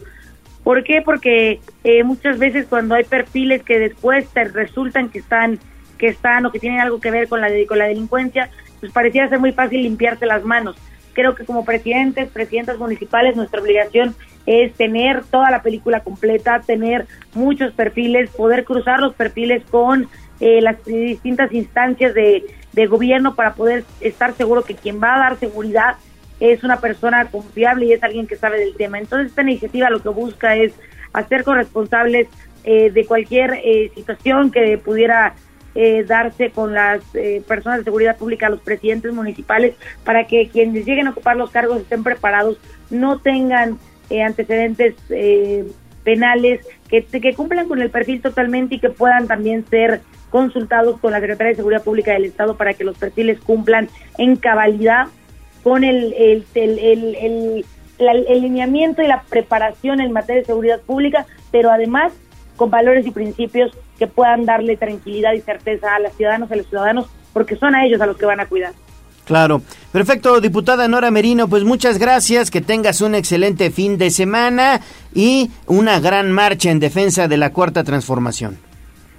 ¿Por qué? Porque eh, muchas veces cuando hay perfiles que después te resultan que están que están o que tienen algo que ver con la, con la delincuencia, pues parecía ser muy fácil limpiarse las manos. Creo que como presidentes, presidentas municipales, nuestra obligación es tener toda la película completa, tener muchos perfiles, poder cruzar los perfiles con eh, las distintas instancias de, gobierno para poder estar seguro que quien va a dar seguridad es una persona confiable y es alguien que sabe del tema. Entonces esta iniciativa lo que busca es hacer corresponsables eh, de cualquier eh, situación que pudiera darse con las personas de seguridad pública, los presidentes municipales, para que quienes lleguen a ocupar los cargos estén preparados, no tengan antecedentes penales, que, que cumplan con el perfil totalmente y que puedan también ser consultados con la Secretaría de Seguridad Pública del Estado para que los perfiles cumplan en cabalidad con el, el, el, el, lineamiento y la preparación en materia de seguridad pública, pero además con valores y principios que puedan darle tranquilidad y certeza a las ciudadanos, a los ciudadanos, porque son a ellos a los que van a cuidar. Claro. Perfecto, diputada Nora Merino, pues muchas gracias, que tengas un excelente fin de semana y una gran marcha en defensa de la cuarta transformación.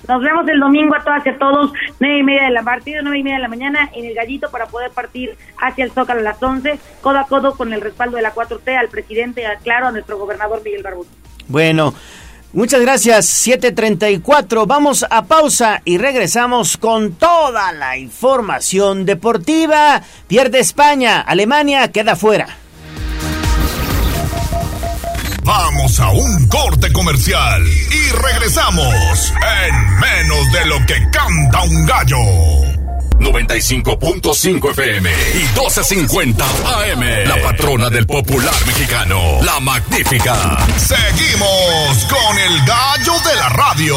Nos vemos el domingo a todas y a todos, nueve y media de la partida, nueve y media de la mañana en el Gallito para poder partir hacia el Zócalo a las 11, codo a codo con el respaldo de la 4T al presidente, claro, a nuestro gobernador Miguel Barbosa. Bueno. Muchas gracias, 734. Vamos a pausa y regresamos con toda la información deportiva. Pierde España, Alemania queda fuera. Vamos a un corte comercial y regresamos en menos de lo que canta un gallo. 95.5 FM y 12.50 AM. La patrona del popular mexicano, la magnífica. Seguimos con el gallo de la radio.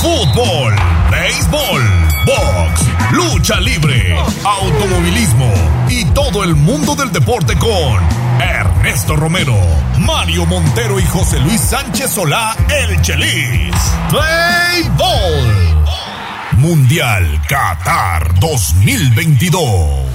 fútbol, béisbol, box, lucha libre, automovilismo y todo el mundo del deporte con Ernesto Romero, Mario Montero y José Luis Sánchez Solá, el Chelis. Béisbol. Mundial Qatar 2022.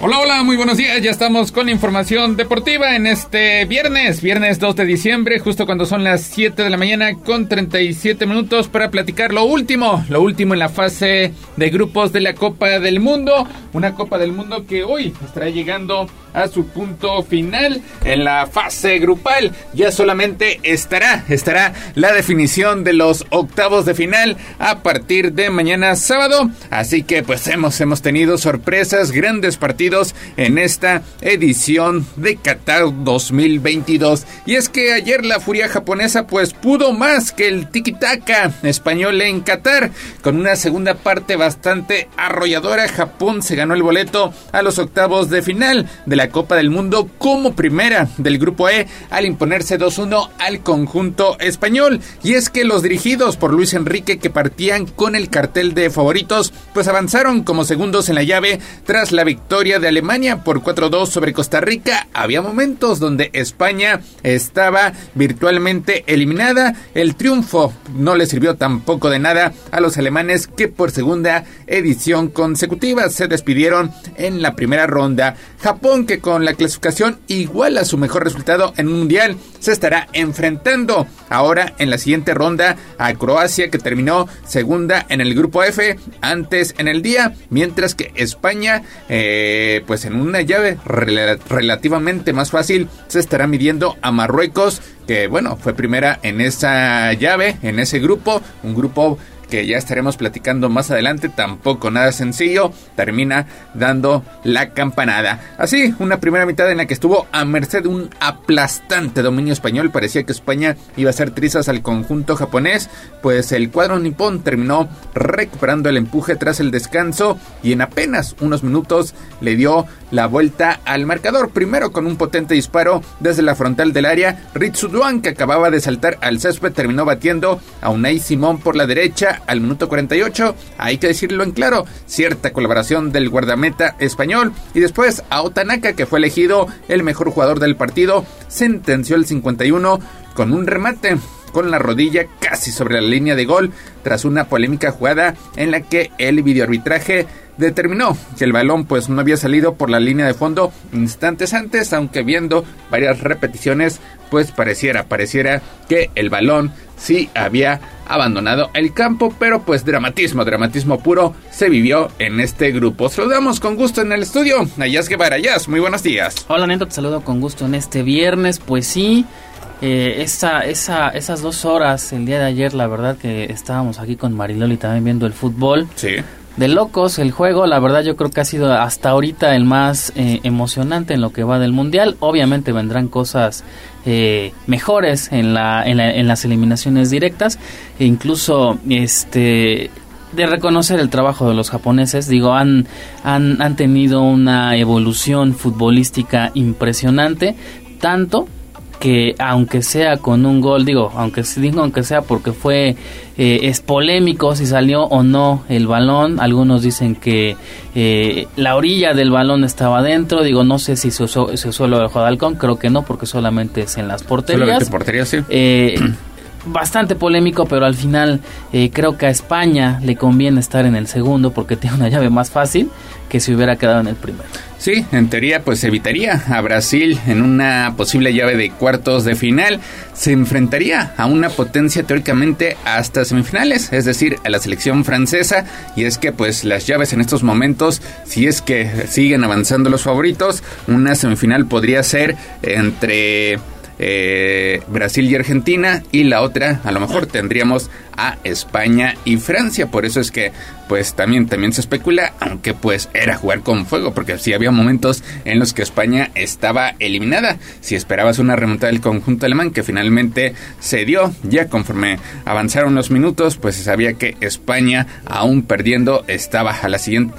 Hola, hola, muy buenos días. Ya estamos con información deportiva en este viernes, viernes 2 de diciembre, justo cuando son las 7 de la mañana con 37 minutos para platicar lo último, lo último en la fase de grupos de la Copa del Mundo. Una Copa del Mundo que hoy estará llegando a su punto final en la fase grupal. Ya solamente estará, estará la definición de los octavos de final a partir de mañana sábado. Así que pues hemos, hemos tenido sorpresas, grandes partidos en esta edición de Qatar 2022. Y es que ayer la furia japonesa pues pudo más que el tiki-taka español en Qatar. Con una segunda parte bastante arrolladora, Japón se ganó el boleto a los octavos de final de la Copa del Mundo como primera del Grupo E al imponerse 2-1 al conjunto español. Y es que los dirigidos por Luis Enrique que partían con el cartel de favoritos pues avanzaron como segundos en la llave tras la victoria de Alemania por 4-2 sobre Costa Rica. Había momentos donde España estaba virtualmente eliminada. El triunfo no le sirvió tampoco de nada a los alemanes que por segunda edición consecutiva se despidieron en la primera ronda. Japón que con la clasificación igual a su mejor resultado en un mundial se estará enfrentando ahora en la siguiente ronda a Croacia que terminó segunda en el grupo F antes en el día, mientras que España eh, pues en una llave relativamente más fácil se estará midiendo a Marruecos que bueno fue primera en esa llave, en ese grupo, un grupo que ya estaremos platicando más adelante, tampoco nada sencillo, termina dando la campanada. Así, una primera mitad en la que estuvo a merced de un aplastante dominio español, parecía que España iba a hacer trizas al conjunto japonés, pues el cuadro nipón terminó recuperando el empuje tras el descanso y en apenas unos minutos le dio la vuelta al marcador, primero con un potente disparo desde la frontal del área, Ritsu Duan que acababa de saltar al césped terminó batiendo a Unai Simón por la derecha, al minuto 48. Hay que decirlo en claro, cierta colaboración del guardameta español. Y después a Otanaka, que fue elegido el mejor jugador del partido, sentenció el 51 con un remate con la rodilla casi sobre la línea de gol tras una polémica jugada en la que el videoarbitraje determinó que el balón pues no había salido por la línea de fondo instantes antes, aunque viendo varias repeticiones pues pareciera, pareciera que el balón sí había abandonado el campo, pero pues dramatismo, dramatismo puro se vivió en este grupo. Saludamos con gusto en el estudio a Yas Guevara. muy buenos días. Hola Neto, te saludo con gusto en este viernes, pues sí. Eh, esa, esa, esas dos horas el día de ayer, la verdad que estábamos aquí con Mariloli también viendo el fútbol. Sí de locos el juego. La verdad yo creo que ha sido hasta ahorita el más eh, emocionante en lo que va del mundial. Obviamente vendrán cosas eh, mejores en, la, en, las eliminaciones directas. E incluso este de reconocer el trabajo de los japoneses. Digo, han, han, han tenido una evolución futbolística impresionante. Tanto que aunque sea con un gol, digo, aunque digo aunque sea porque fue eh, es polémico si salió o no el balón, algunos dicen que eh, la orilla del balón estaba dentro, digo, no sé si se usó, se usó lo de halcón, creo que no porque solamente es en las porterías. porterías sí. Eh, bastante polémico, pero al final creo que a España le conviene estar en el segundo porque tiene una llave más fácil que si hubiera quedado en el primero. Sí, en teoría pues evitaría a Brasil en una posible llave de cuartos de final. Se enfrentaría a una potencia teóricamente hasta semifinales, es decir, a la selección francesa. Y es que pues las llaves en estos momentos, si es que siguen avanzando los favoritos, una semifinal podría ser entre eh, Brasil y Argentina y la otra a lo mejor tendríamos a España y Francia por eso es que pues también también se especula aunque pues era jugar con fuego porque sí había momentos en los que España estaba eliminada si esperabas una remontada del conjunto alemán que finalmente se dio ya conforme avanzaron los minutos pues se sabía que España aún perdiendo estaba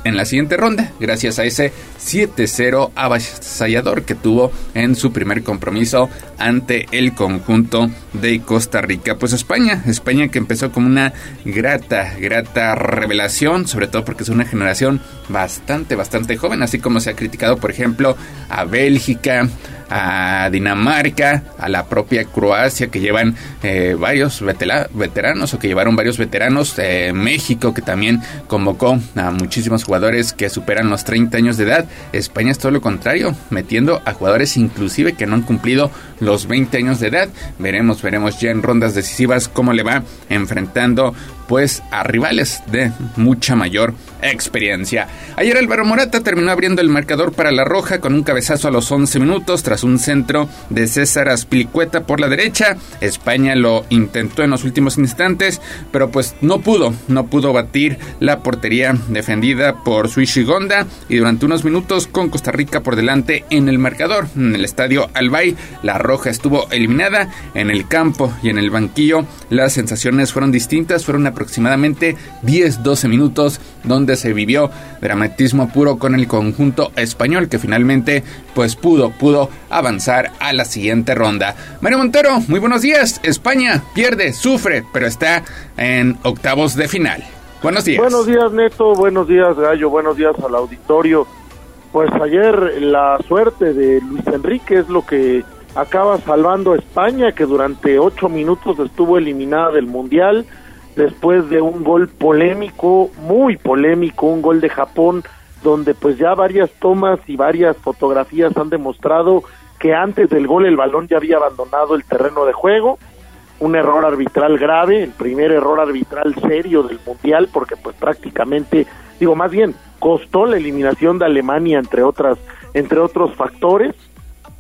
en la siguiente ronda gracias a ese 7-0 avasallador que tuvo en su primer compromiso ante el conjunto de Costa Rica. Pues España, España que empezó como una grata, grata revelación, sobre todo porque es una generación bastante, bastante joven, así como se ha criticado, por ejemplo, a Bélgica, a Dinamarca, a la propia Croacia que llevan eh, varios veteranos o que llevaron varios veteranos, México que también convocó a muchísimos jugadores que superan los 30 años de edad, España es todo lo contrario, metiendo a jugadores inclusive que no han cumplido los 20 años de edad, veremos, veremos ya en rondas decisivas cómo le va enfrentando pues a rivales de mucha mayor experiencia. Ayer Álvaro Morata terminó abriendo el marcador para la Roja con un cabezazo a los 11 minutos tras un centro de César Aspilicueta por la derecha. España lo intentó en los últimos instantes, pero pues no pudo, no pudo batir la portería defendida por Suishigonda y durante unos minutos con Costa Rica por delante en el marcador. En el estadio Albay, la Roja estuvo eliminada en el campo y en el banquillo. Las sensaciones fueron distintas, fueron aproximadamente 10-12 minutos donde se vivió dramatismo puro con el conjunto español que finalmente pues pudo, pudo avanzar a la siguiente ronda. Mario Montero, muy buenos días. España pierde, sufre, pero está en octavos de final. Buenos días. Buenos días, Neto. Buenos días, Gallo. Buenos días al auditorio. Pues ayer la suerte de Luis Enrique es lo que acaba salvando a España, que durante ocho minutos estuvo eliminada del Mundial después de un gol polémico, muy polémico, un gol de Japón, donde pues ya varias tomas y varias fotografías han demostrado que antes del gol el balón ya había abandonado el terreno de juego, un error arbitral grave, el primer error arbitral serio del Mundial, porque pues prácticamente, digo más bien, costó la eliminación de Alemania entre otras entre otros factores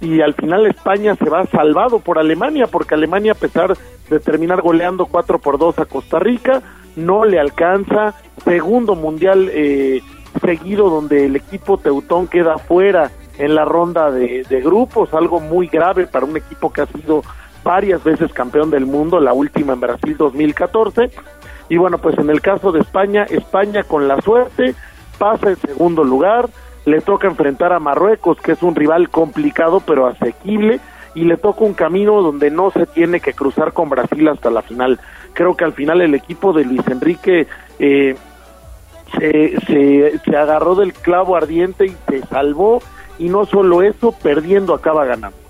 y al final España se va salvado por Alemania, porque Alemania a pesar de terminar goleando 4 por 2 a Costa Rica, no le alcanza, segundo mundial eh, seguido donde el equipo teutón queda fuera en la ronda de, de grupos, algo muy grave para un equipo que ha sido varias veces campeón del mundo, la última en Brasil 2014. Y bueno, pues en el caso de España, España con la suerte pasa en segundo lugar, le toca enfrentar a Marruecos, que es un rival complicado pero asequible, y le toca un camino donde no se tiene que cruzar con Brasil hasta la final. Creo que al final el equipo de Luis Enrique eh, se, se, se agarró del clavo ardiente y se salvó, y no solo eso, perdiendo acaba ganando.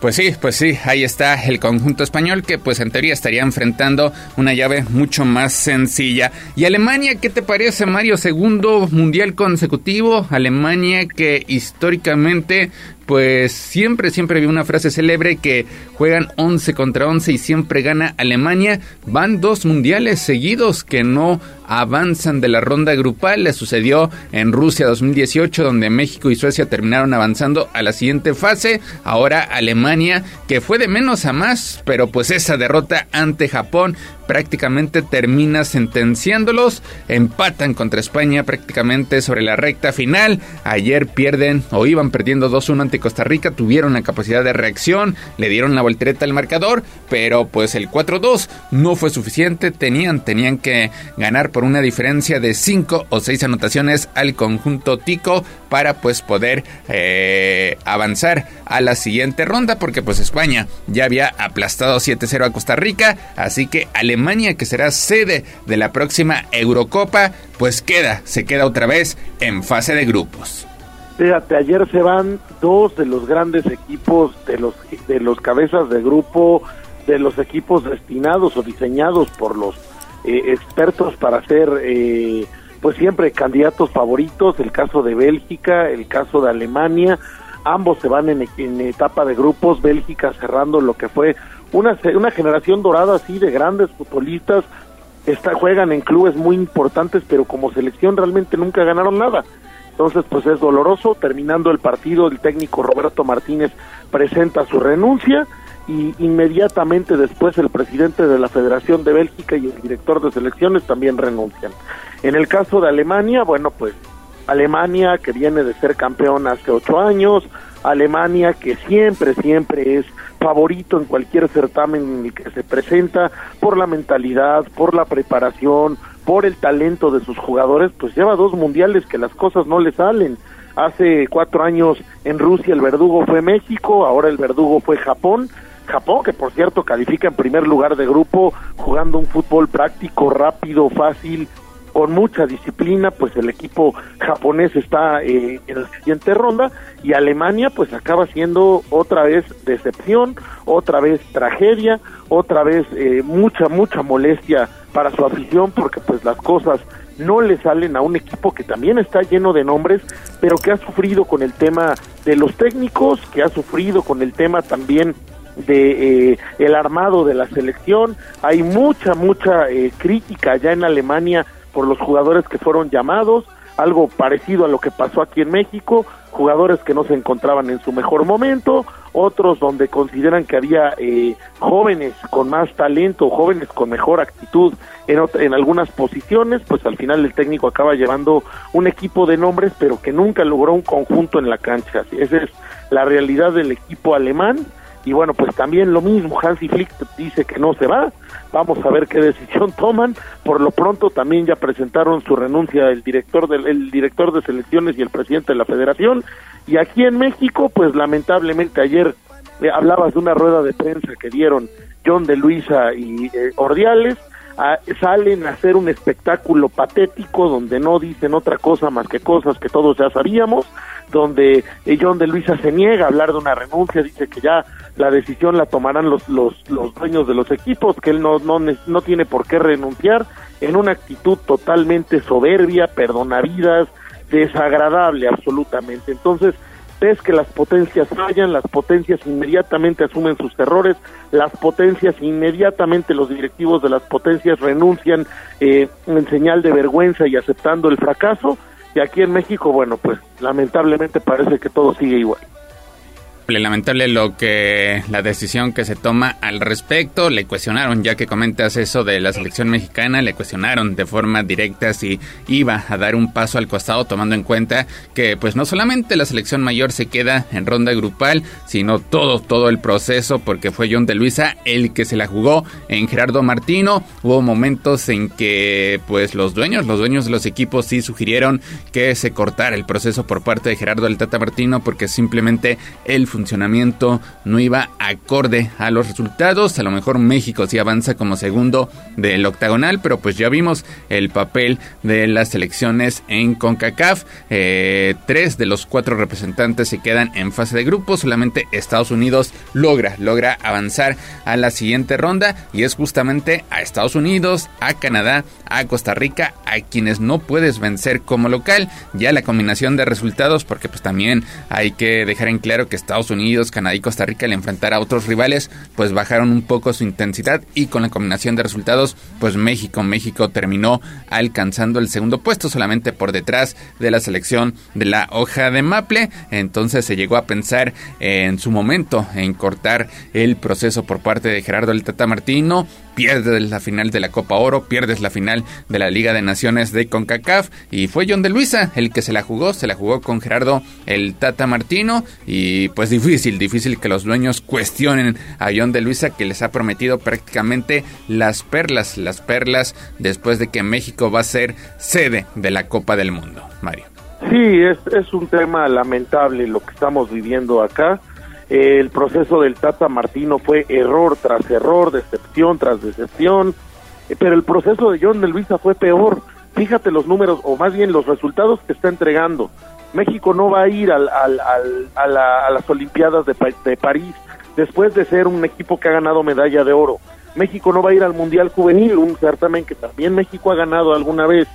Pues sí, pues sí, ahí está el conjunto español que pues en teoría estaría enfrentando una llave mucho más sencilla. ¿Y Alemania qué te parece Mario? Segundo mundial consecutivo, Alemania que históricamente pues siempre, siempre vi una frase célebre que juegan 11 contra 11 y siempre gana Alemania. Van dos mundiales seguidos que no avanzan de la ronda grupal. Le sucedió en Rusia 2018, donde México y Suecia terminaron avanzando a la siguiente fase. Ahora Alemania, que fue de menos a más, pero pues esa derrota ante Japón prácticamente termina sentenciándolos. Empatan contra España prácticamente sobre la recta final. Ayer pierden o iban perdiendo 2-1 ante Costa Rica. Tuvieron la capacidad de reacción, le dieron la voltereta al marcador, pero pues el 4-2 no fue suficiente. Tenían, tenían que ganar por una diferencia de 5 o 6 anotaciones al conjunto Tico para pues poder eh, avanzar a la siguiente ronda porque pues España ya había aplastado 7-0 a Costa Rica, así que Alemania que será sede de la próxima Eurocopa pues queda, se queda otra vez en fase de grupos. Fíjate, ayer se van dos de los grandes equipos de los de los cabezas de grupo de los equipos destinados o diseñados por los eh, expertos para ser eh, pues siempre candidatos favoritos, el caso de Bélgica, el caso de Alemania, ambos se van en, en etapa de grupos, Bélgica cerrando lo que fue una, una generación dorada así de grandes futbolistas, está, juegan en clubes muy importantes, pero como selección realmente nunca ganaron nada. Entonces, pues es doloroso. Terminando el partido, el técnico Roberto Martínez presenta su renuncia y inmediatamente después el presidente de la Federación de Bélgica y el director de selecciones también renuncian. En el caso de Alemania, bueno, pues Alemania que viene de ser campeón hace ocho años, Alemania que siempre, siempre es favorito en cualquier certamen que se presenta por la mentalidad, por la preparación, por el talento de sus jugadores, pues lleva dos mundiales que las cosas no le salen. Hace cuatro años en Rusia el verdugo fue México, ahora el verdugo fue Japón. Japón, que por cierto califica en primer lugar de grupo, jugando un fútbol práctico, rápido, fácil, con mucha disciplina, pues el equipo japonés está eh, en la siguiente ronda y Alemania pues acaba siendo otra vez decepción, otra vez tragedia, otra vez eh, mucha, mucha molestia para su afición porque pues las cosas no le salen a un equipo que también está lleno de nombres, pero que ha sufrido con el tema de los técnicos, que ha sufrido con el tema también de eh, el armado de la selección. Hay mucha, mucha eh, crítica ya en Alemania por los jugadores que fueron llamados, algo parecido a lo que pasó aquí en México, jugadores que no se encontraban en su mejor momento, otros donde consideran que había eh, jóvenes con más talento, jóvenes con mejor actitud en, en algunas posiciones, pues al final el técnico acaba llevando un equipo de nombres, pero que nunca logró un conjunto en la cancha. Esa es la realidad del equipo alemán y bueno, pues también lo mismo, Hansi Flick dice que no se va, vamos a ver qué decisión toman, por lo pronto también ya presentaron su renuncia el director del el director de selecciones y el presidente de la federación, y aquí en México, pues lamentablemente ayer eh, hablabas de una rueda de prensa que dieron John de Luisa y eh, Ordiales, salen a hacer un espectáculo patético donde no dicen otra cosa más que cosas que todos ya sabíamos, donde John de Luisa se niega a hablar de una renuncia, dice que ya la decisión la tomarán los, los, los dueños de los equipos, que él no, no, no tiene por qué renunciar, en una actitud totalmente soberbia, perdonavidas, desagradable absolutamente. Entonces, ves que las potencias fallan, las potencias inmediatamente asumen sus errores, las potencias inmediatamente los directivos de las potencias renuncian eh, en señal de vergüenza y aceptando el fracaso, y aquí en México, bueno, pues lamentablemente parece que todo sigue igual lamentable lo que la decisión que se toma al respecto. Le cuestionaron, ya que comentas eso de la selección mexicana, le cuestionaron de forma directa si iba a dar un paso al costado, tomando en cuenta que pues no solamente la selección mayor se queda en ronda grupal, sino todo, todo el proceso, porque fue John de Luisa el que se la jugó en Gerardo Martino. Hubo momentos en que pues los dueños, los dueños de los equipos sí sugirieron que se cortara el proceso por parte de Gerardo del Tata Martino, porque simplemente fue funcionamiento no iba acorde a los resultados. A lo mejor México sí avanza como segundo del octagonal, pero pues ya vimos el papel de las selecciones en CONCACAF. Eh, tres de los cuatro representantes se quedan en fase de grupo. Solamente Estados Unidos logra, logra avanzar a la siguiente ronda y es justamente a Estados Unidos, a Canadá, a Costa Rica, a quienes no puedes vencer como local. Ya la combinación de resultados, porque pues también hay que dejar en claro que Estados Unidos, Canadá y Costa Rica al enfrentar a otros rivales, pues bajaron un poco su intensidad y con la combinación de resultados, pues México, México terminó alcanzando el segundo puesto solamente por detrás de la selección de la hoja de Maple. Entonces se llegó a pensar en su momento en cortar el proceso por parte de Gerardo el Tata Martino pierdes la final de la Copa Oro, pierdes la final de la Liga de Naciones de CONCACAF y fue John de Luisa el que se la jugó, se la jugó con Gerardo el Tata Martino y pues difícil, difícil que los dueños cuestionen a John de Luisa que les ha prometido prácticamente las perlas, las perlas después de que México va a ser sede de la Copa del Mundo. Mario. Sí, es, es un tema lamentable lo que estamos viviendo acá el proceso del Tata Martino fue error tras error, decepción tras decepción, eh, pero el proceso de John de Luisa fue peor. Fíjate los números, o más bien los resultados que está entregando. México no va a ir al, al, a, las Olimpiadas de, de París después de ser un equipo que ha ganado medalla de oro. México no va a ir al Mundial Juvenil, un certamen que también México ha ganado alguna vez.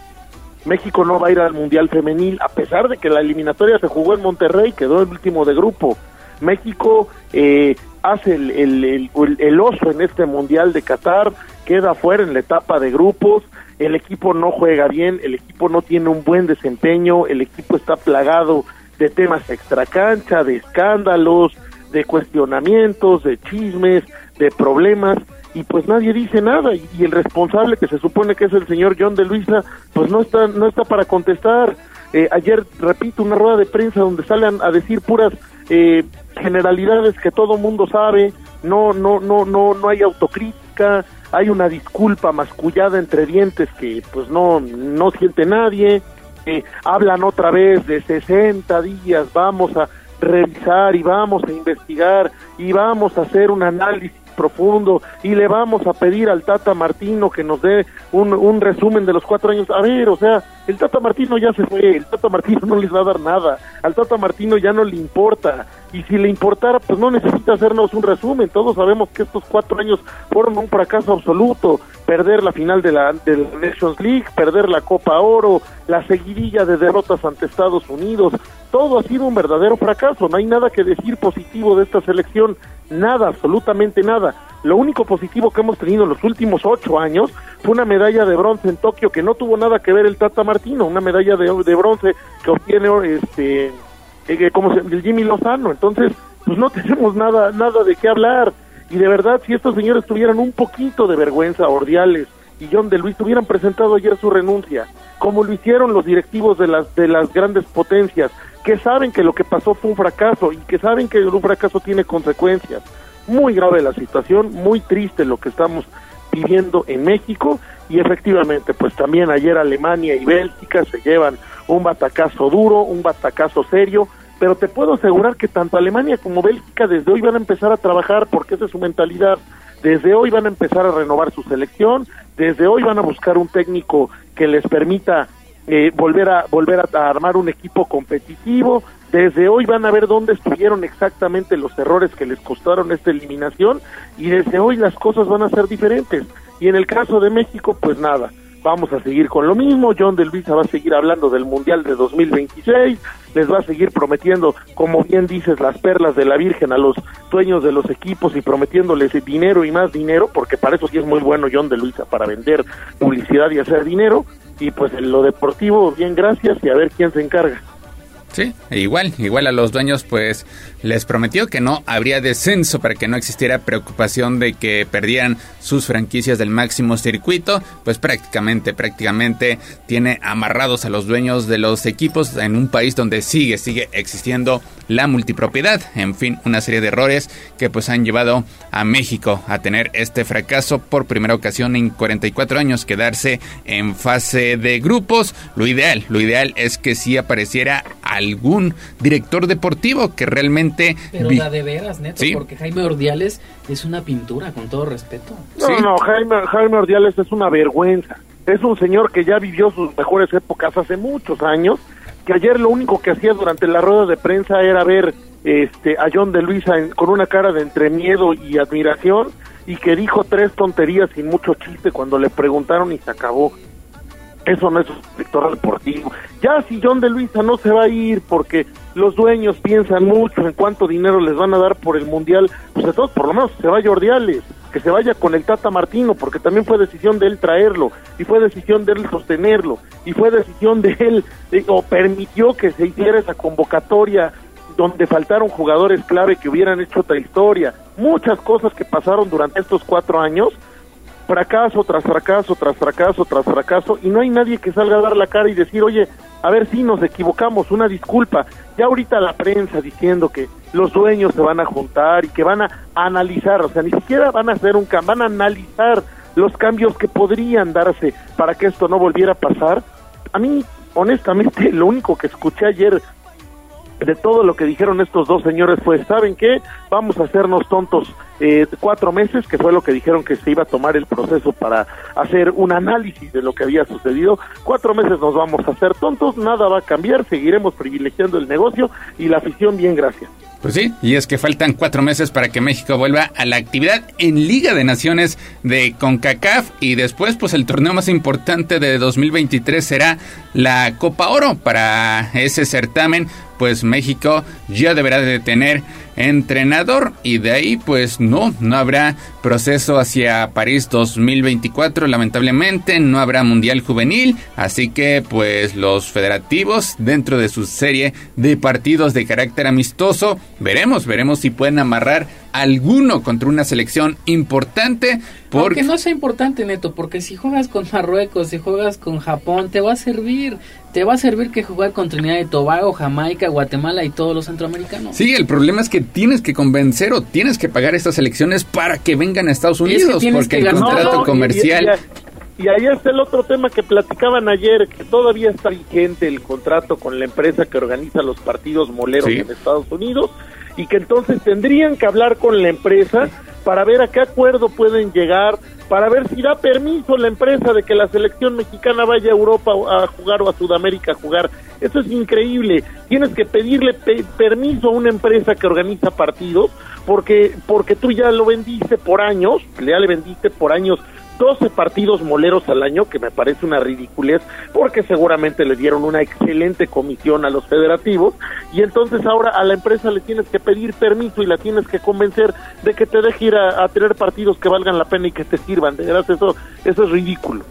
México no va a ir al Mundial Femenil, a pesar de que la eliminatoria se jugó en Monterrey, quedó el último de grupo. México eh, hace el, el, oso en este Mundial de Qatar, queda fuera en la etapa de grupos, el equipo no juega bien, el equipo no tiene un buen desempeño, el equipo está plagado de temas extracancha, de escándalos, de cuestionamientos, de chismes, de problemas, y pues nadie dice nada, y, el responsable que se supone que es el señor John de Luisa, pues no está, no está para contestar. Eh, ayer, repito, una rueda de prensa donde salen a decir puras eh, generalidades que todo mundo sabe, no, no, no, no, no hay autocrítica, hay una disculpa mascullada entre dientes que pues no, no siente nadie, hablan otra vez de 60 días, vamos a revisar y vamos a investigar y vamos a hacer un análisis profundo y le vamos a pedir al Tata Martino que nos dé un resumen de los cuatro años. A ver, o sea, el Tata Martino ya se fue, el Tata Martino no les va a dar nada, al Tata Martino ya no le importa, y si le importara, pues no necesita hacernos un resumen, todos sabemos que estos cuatro años fueron un fracaso absoluto, perder la final de la, de la Nations League, perder la Copa Oro, la seguidilla de derrotas ante Estados Unidos, todo ha sido un verdadero fracaso, no hay nada que decir positivo de esta selección, nada, absolutamente nada. Lo único positivo que hemos tenido en los últimos ocho años fue una medalla de bronce en Tokio que no tuvo nada que ver el Tata Martino, una medalla de, de bronce que obtiene este eh, como el Jimmy Lozano. Entonces, pues no tenemos nada nada de qué hablar. Y de verdad, si estos señores tuvieran un poquito de vergüenza, Ordiales y John de Luis, hubieran presentado ayer su renuncia, como lo hicieron los directivos de las de las grandes potencias, que saben que lo que pasó fue un fracaso y que saben que un fracaso tiene consecuencias muy grave la situación, muy triste lo que estamos viviendo en México y efectivamente pues también ayer Alemania y Bélgica se llevan un batacazo duro, un batacazo serio, pero te puedo asegurar que tanto Alemania como Bélgica desde hoy van a empezar a trabajar porque esa es su mentalidad, desde hoy van a empezar a renovar su selección, desde hoy van a buscar un técnico que les permita eh, volver a volver a, armar un equipo competitivo. Desde hoy van a ver dónde estuvieron exactamente los errores que les costaron esta eliminación y desde hoy las cosas van a ser diferentes. Y en el caso de México, pues nada, vamos a seguir con lo mismo. John de Luisa va a seguir hablando del Mundial de 2026, les va a seguir prometiendo, como bien dices, las perlas de la Virgen a los dueños de los equipos y prometiéndoles dinero y más dinero, porque para eso sí es muy bueno John de Luisa, para vender publicidad y hacer dinero. Y pues en lo deportivo, bien, gracias y a ver quién se encarga. Sí, e igual, igual a los dueños pues les prometió que no habría descenso para que no existiera preocupación de que perdieran sus franquicias del máximo circuito, pues prácticamente, prácticamente tiene amarrados a los dueños de los equipos en un país donde sigue, sigue existiendo la multipropiedad, en fin, una serie de errores que pues han llevado a México a tener este fracaso por primera ocasión en 44 años, quedarse en fase de grupos, lo ideal, lo ideal es que si apareciera algún director deportivo que realmente... Pero la de veras, neto, porque Jaime Ordiales es una pintura, con todo respeto. No, no, Jaime, Jaime Ordiales es una vergüenza. Es un señor que ya vivió sus mejores épocas hace muchos años, que ayer lo único que hacía durante la rueda de prensa era ver este, a John de Luisa con una cara de entre miedo y admiración y que dijo tres tonterías sin mucho chiste cuando le preguntaron y se acabó. Eso no es un director deportivo. Ya si John de Luisa no se va a ir porque los dueños piensan mucho en cuánto dinero les van a dar por el mundial, pues entonces por lo menos se vaya Ordiales, que se vaya con el Tata Martino, porque también fue decisión de él traerlo, y fue decisión de él sostenerlo, y fue decisión de él, o permitió que se hiciera esa convocatoria donde faltaron jugadores clave que hubieran hecho otra historia. Muchas cosas que pasaron durante estos cuatro años fracaso tras fracaso, tras fracaso, tras fracaso, y no hay nadie que salga a dar la cara y decir, oye, a ver si nos equivocamos, una disculpa. Ya ahorita la prensa diciendo que los dueños se van a juntar y que van a analizar, o sea, ni siquiera van a hacer un cambio, van a analizar los cambios que podrían darse para que esto no volviera a pasar. A mí, honestamente, lo único que escuché ayer de todo lo que dijeron estos dos señores fue, ¿saben qué? Vamos a hacernos tontos eh, cuatro meses, que fue lo que dijeron que se iba a tomar el proceso para hacer un análisis de lo que había sucedido. Cuatro meses nos vamos a hacer tontos, nada va a cambiar, seguiremos privilegiando el negocio y la afición, bien, gracias. Pues sí, y es que faltan cuatro meses para que México vuelva a la actividad en Liga de Naciones de CONCACAF y después pues el torneo más importante de 2023 será la Copa Oro para ese certamen pues México ya deberá de tener entrenador y de ahí pues no, no habrá proceso hacia París 2024 lamentablemente, no habrá Mundial Juvenil, así que pues los federativos dentro de su serie de partidos de carácter amistoso, veremos, veremos si pueden amarrar alguno contra una selección importante. Porque no sea importante, Neto, porque si juegas con Marruecos, si juegas con Japón, te va a servir. Te va a servir que jugar con Trinidad y Tobago, Jamaica, Guatemala y todos los centroamericanos. Sí, el problema es que tienes que convencer o tienes que pagar estas elecciones para que vengan a Estados Unidos, porque el contrato comercial... Y, ahí está el otro tema que platicaban ayer, que todavía está vigente el contrato con la empresa que organiza los partidos moleros en Estados Unidos y que entonces tendrían que hablar con la empresa para ver a qué acuerdo pueden llegar, para ver si da permiso la empresa de que la selección mexicana vaya a Europa a jugar o a Sudamérica a jugar. Eso es increíble. Tienes que pedirle permiso a una empresa que organiza partidos porque porque tú ya lo vendiste por años, ya le vendiste por años 12 partidos moleros al año, que me parece una ridiculez, porque seguramente le dieron una excelente comisión a los federativos, y entonces ahora a la empresa le tienes que pedir permiso y la tienes que convencer de que te deje ir a, tener partidos que valgan la pena y que te sirvan. De verdad, eso, eso es ridículo.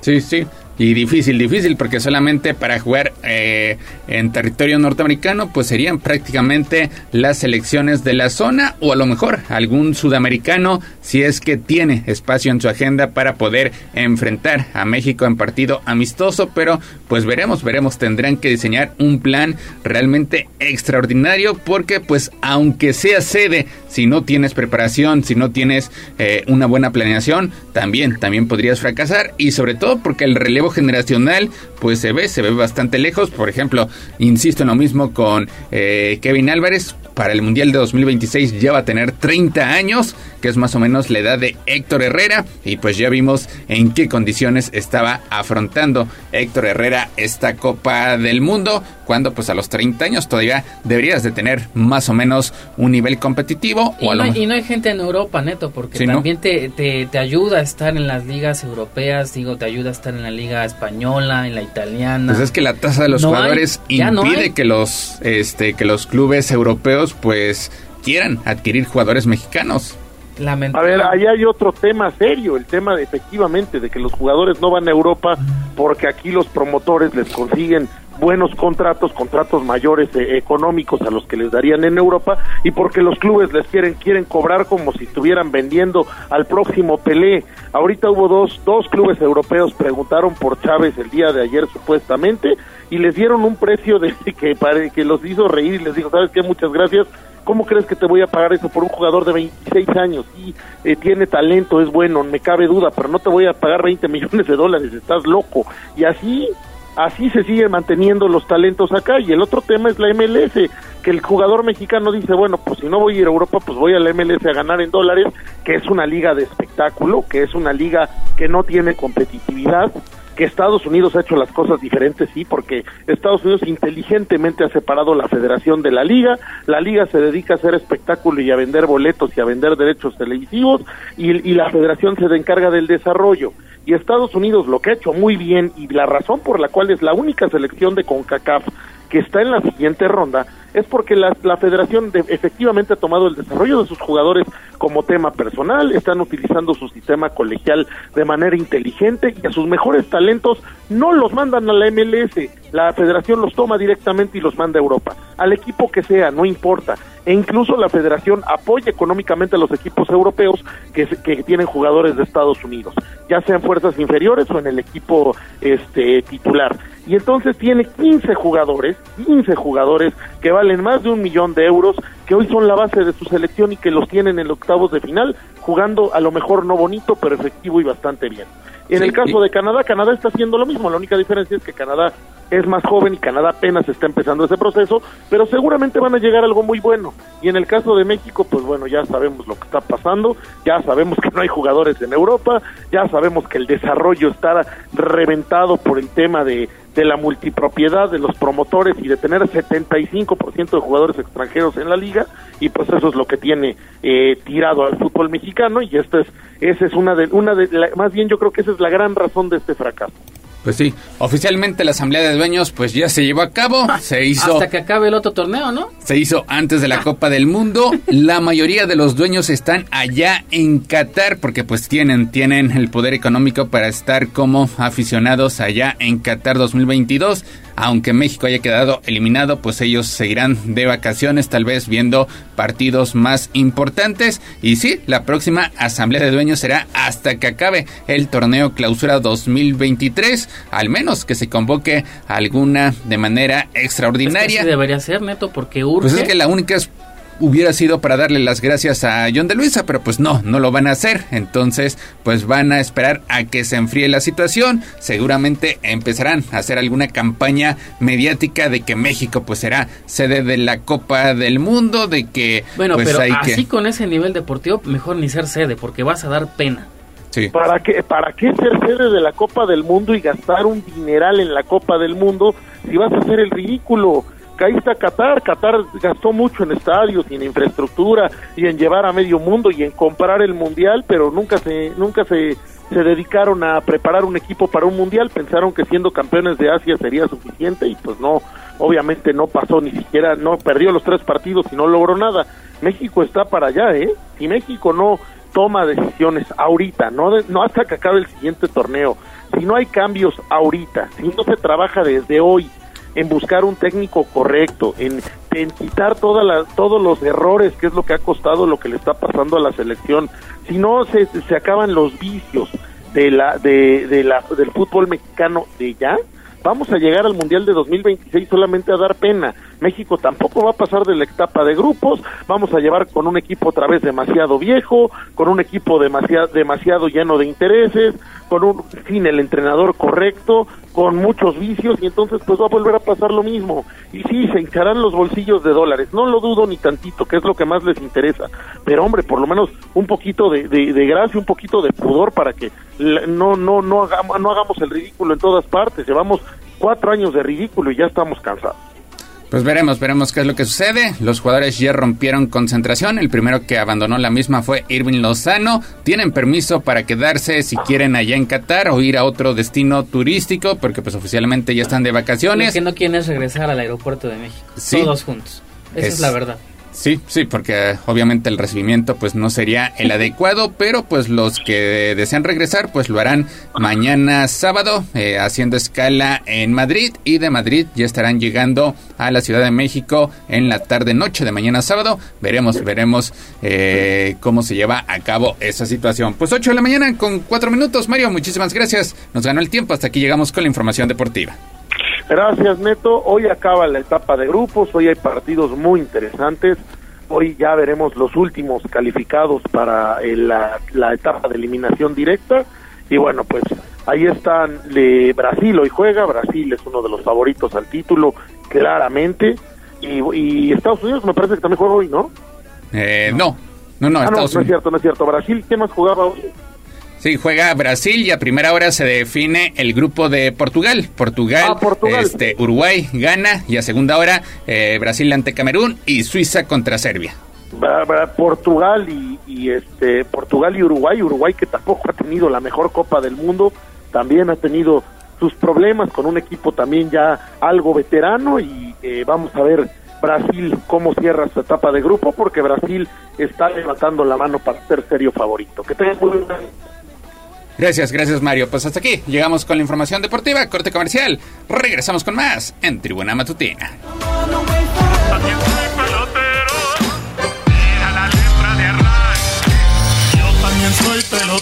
Sí, sí. Y difícil, difícil, porque solamente para jugar eh, en territorio norteamericano, pues serían prácticamente las selecciones de la zona o a lo mejor algún sudamericano, si es que tiene espacio en su agenda para poder enfrentar a México en partido amistoso, pero pues veremos, veremos, tendrán que diseñar un plan realmente extraordinario, porque pues aunque sea sede, si no tienes preparación, si no tienes eh, una buena planeación, también, también podrías fracasar, y sobre todo porque el relevo generacional pues se ve, se ve bastante lejos. Por ejemplo, insisto en lo mismo con eh, Kevin Álvarez, para el Mundial de 2026 ya va a tener 30 años, que es más o menos la edad de Héctor Herrera, y pues ya vimos en qué condiciones estaba afrontando Héctor Herrera esta Copa del Mundo, cuando pues a los 30 años todavía deberías de tener más o menos un nivel competitivo. Y, no, hay gente en Europa, neto, porque también te, te, ayuda a estar en las ligas europeas, digo, te ayuda a estar en la liga española, en la italiana. Pues es que la tasa de los jugadores impide que los este que los clubes europeos pues quieran adquirir jugadores mexicanos. A ver, ahí hay otro tema serio, el tema de efectivamente de que los jugadores no van a Europa porque aquí los promotores les consiguen buenos contratos, contratos mayores eh, económicos a los que les darían en Europa y porque los clubes les quieren quieren cobrar como si estuvieran vendiendo al próximo Pelé. Ahorita hubo dos dos clubes europeos preguntaron por Chávez el día de ayer supuestamente y les dieron un precio de que que los hizo reír y les dijo, "¿Sabes qué? Muchas gracias. ¿Cómo crees que te voy a pagar eso por un jugador de 26 años? Y eh, tiene talento, es bueno, me cabe duda, pero no te voy a pagar 20 millones de dólares, estás loco." Y así así se siguen manteniendo los talentos acá. Y el otro tema es la MLS, que el jugador mexicano dice, bueno, pues si no voy a ir a Europa, pues voy a la MLS a ganar en dólares, que es una liga de espectáculo, que es una liga que no tiene competitividad que Estados Unidos ha hecho las cosas diferentes, sí, porque Estados Unidos inteligentemente ha separado la federación de la liga, la liga se dedica a hacer espectáculo y a vender boletos y a vender derechos televisivos, y, y la federación se encarga del desarrollo. Y Estados Unidos lo que ha hecho muy bien y la razón por la cual es la única selección de CONCACAF que está en la siguiente ronda es porque la, la federación efectivamente ha tomado el desarrollo de sus jugadores como tema personal, están utilizando su sistema colegial de manera inteligente y a sus mejores talentos no los mandan a la MLS, la federación los toma directamente y los manda a Europa, al equipo que sea, no importa. E incluso la federación apoya económicamente a los equipos europeos que, que tienen jugadores de Estados Unidos, ya sean fuerzas inferiores o en el equipo este titular. Y entonces tiene 15 jugadores, 15 jugadores que valen más de un millón de euros, que hoy son la base de su selección y que los tienen en octavos de final, jugando a lo mejor no bonito, pero efectivo y bastante bien. En el caso de Canadá, Canadá está haciendo lo mismo, la única diferencia es que Canadá es más joven y Canadá apenas está empezando ese proceso, pero seguramente van a llegar algo muy bueno. Y en el caso de México, pues bueno, ya sabemos lo que está pasando, ya sabemos que no hay jugadores en Europa, ya sabemos que el desarrollo está reventado por el tema de, de la multipropiedad de los promotores y de tener 75% de jugadores extranjeros en la liga, y pues eso es lo que tiene eh, tirado al fútbol mexicano, y esta es, esa es una de, una de más bien yo creo que esa es la gran razón de este fracaso. Pues sí, oficialmente la asamblea de dueños pues ya se llevó a cabo, se hizo hasta que acabe el otro torneo, ¿no? Se hizo antes de la Copa del Mundo. La mayoría de los dueños están allá en Qatar porque pues tienen tienen el poder económico para estar como aficionados allá en Qatar 2022 aunque México haya quedado eliminado, pues ellos seguirán de vacaciones, tal vez viendo partidos más importantes. Y sí, la próxima asamblea de dueños será hasta que acabe el torneo clausura 2023, al menos que se convoque alguna de manera extraordinaria. debería ser, Neto, porque urge. Pues es que la única hubiera sido para darle las gracias a John de Luisa, pero pues no, no lo van a hacer. Entonces, pues van a esperar a que se enfríe la situación. Seguramente empezarán a hacer alguna campaña mediática de que México pues será sede de la Copa del Mundo, de que Bueno, pues pero hay así que con ese nivel deportivo, mejor ni ser sede, porque vas a dar pena. Sí. ¿Para qué, ¿Para qué ser sede de la Copa del Mundo y gastar un dineral en la Copa del Mundo si vas a hacer el ridículo? Ahí está Qatar. Qatar gastó mucho en estadios y en infraestructura y en llevar a medio mundo y en comprar el mundial, pero nunca se nunca se, se dedicaron a preparar un equipo para un mundial. Pensaron que siendo campeones de Asia sería suficiente y pues no, obviamente no pasó ni siquiera, no perdió los tres partidos y no logró nada. México está para allá, ¿eh? Si México no toma decisiones ahorita, no, de- no hasta que acabe el siguiente torneo, si no hay cambios ahorita, si no se trabaja desde hoy en buscar un técnico correcto, en, en quitar toda la- todos los errores, que es lo que ha costado lo que le está pasando a la selección, si no se, se acaban los vicios de la, de, de la, del fútbol mexicano de ya, vamos a llegar al Mundial de 2026 solamente a dar pena. México tampoco va a pasar de la etapa de grupos, vamos a llevar con un equipo otra vez demasiado viejo, con un equipo demasiado, demasiado lleno de intereses, con un sin el entrenador correcto, con muchos vicios y entonces pues va a volver a pasar lo mismo. Y sí, se hincharán los bolsillos de dólares, no lo dudo ni tantito, que es lo que más les interesa. Pero hombre, por lo menos un poquito de, de, de gracia, un poquito de pudor para que no, no, no, hagamos, no hagamos el ridículo en todas partes. Llevamos cuatro años de ridículo y ya estamos cansados. Pues veremos, veremos qué es lo que sucede. Los jugadores ya rompieron concentración. El primero que abandonó la misma fue Irving Lozano. Tienen permiso para quedarse si quieren allá en Qatar o ir a otro destino turístico, porque pues oficialmente ya están de Lo vacaciones. que no quieren es regresar al aeropuerto de México. Sí. Todos juntos. Esa es, Es- la verdad. Sí, sí, porque obviamente el recibimiento pues no sería el adecuado, pero pues los que desean regresar pues lo harán mañana sábado eh, haciendo escala en Madrid y de Madrid ya estarán llegando a la Ciudad de México en la tarde noche de mañana sábado. Veremos, veremos eh, cómo se lleva a cabo esa situación. Pues 8 de la mañana con 4 minutos. Mario, muchísimas gracias. Nos ganó el tiempo. Hasta aquí llegamos con la información deportiva. Gracias, Neto. Hoy acaba la etapa de grupos, hoy hay partidos muy interesantes. Hoy ya veremos los últimos calificados para eh, la, la etapa de eliminación directa. Y bueno, pues ahí están le- Brasil, hoy juega. Brasil es uno de los favoritos al título, claramente. Y, y Estados Unidos me parece que también juega hoy, ¿no? Eh, no, no, no, ah, no, no Estados es cierto, no es cierto. Brasil, ¿qué más jugaba hoy? Sí, juega Brasil y a primera hora se define el grupo de Portugal. Portugal, Ah, Portugal. Este, Uruguay gana y a segunda hora eh, Brasil ante Camerún y Suiza contra Serbia. Portugal y, y, este Portugal y Uruguay Uruguay que tampoco ha tenido la mejor Copa del Mundo también ha tenido sus problemas con un equipo también ya algo veterano y eh, vamos a ver Brasil cómo cierra su etapa de grupo porque Brasil está levantando la mano para ser serio favorito que tengan muy Gracias, gracias Mario. Pues hasta aquí llegamos con la información deportiva, corte comercial. Regresamos con más en Tribuna Matutina. Yo también soy pelotero.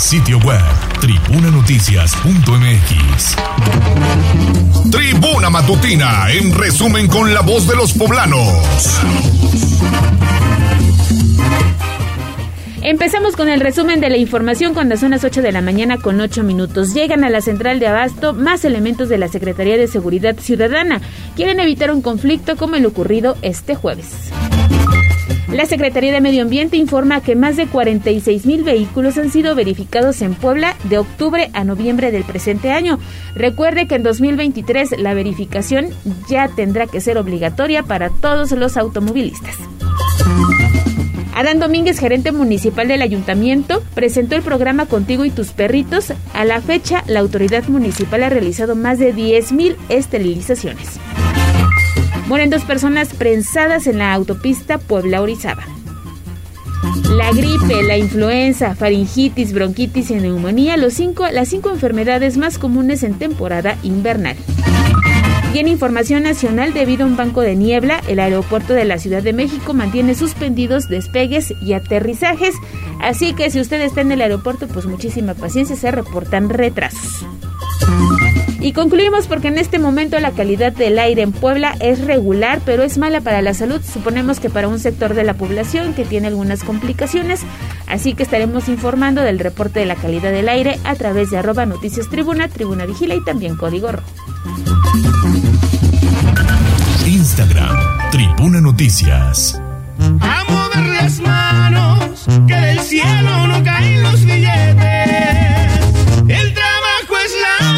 Sitio web tribunanoticias.mx. Tribuna Matutina, en resumen con la voz de los poblanos. Empezamos con el resumen de la información cuando son las 8 de la mañana con 8 minutos. Llegan a la central de Abasto más elementos de la Secretaría de Seguridad Ciudadana. Quieren evitar un conflicto como el ocurrido este jueves. La Secretaría de Medio Ambiente informa que más de 46 mil vehículos han sido verificados en Puebla de octubre a noviembre del presente año. Recuerde que en 2023 la verificación ya tendrá que ser obligatoria para todos los automovilistas. Adán Domínguez, gerente municipal del ayuntamiento, presentó el programa Contigo y tus perritos. A la fecha, la autoridad municipal ha realizado más de 10.000 esterilizaciones. Mueren dos personas prensadas en la autopista Puebla-Orizaba. La gripe, la influenza, faringitis, bronquitis y neumonía, los cinco, las cinco enfermedades más comunes en temporada invernal. Y en información nacional, debido a un banco de niebla, el aeropuerto de la Ciudad de México mantiene suspendidos despegues y aterrizajes. Así que si usted está en el aeropuerto, pues muchísima paciencia, se reportan retrasos. Y concluimos porque en este momento la calidad del aire en Puebla es regular, pero es mala para la salud. Suponemos que para un sector de la población que tiene algunas complicaciones. Así que estaremos informando del reporte de la calidad del aire a través de arroba noticias tribuna, tribuna vigila y también código rojo. Instagram, Tribuna Noticias. A mover las manos, que del cielo no caen los billetes.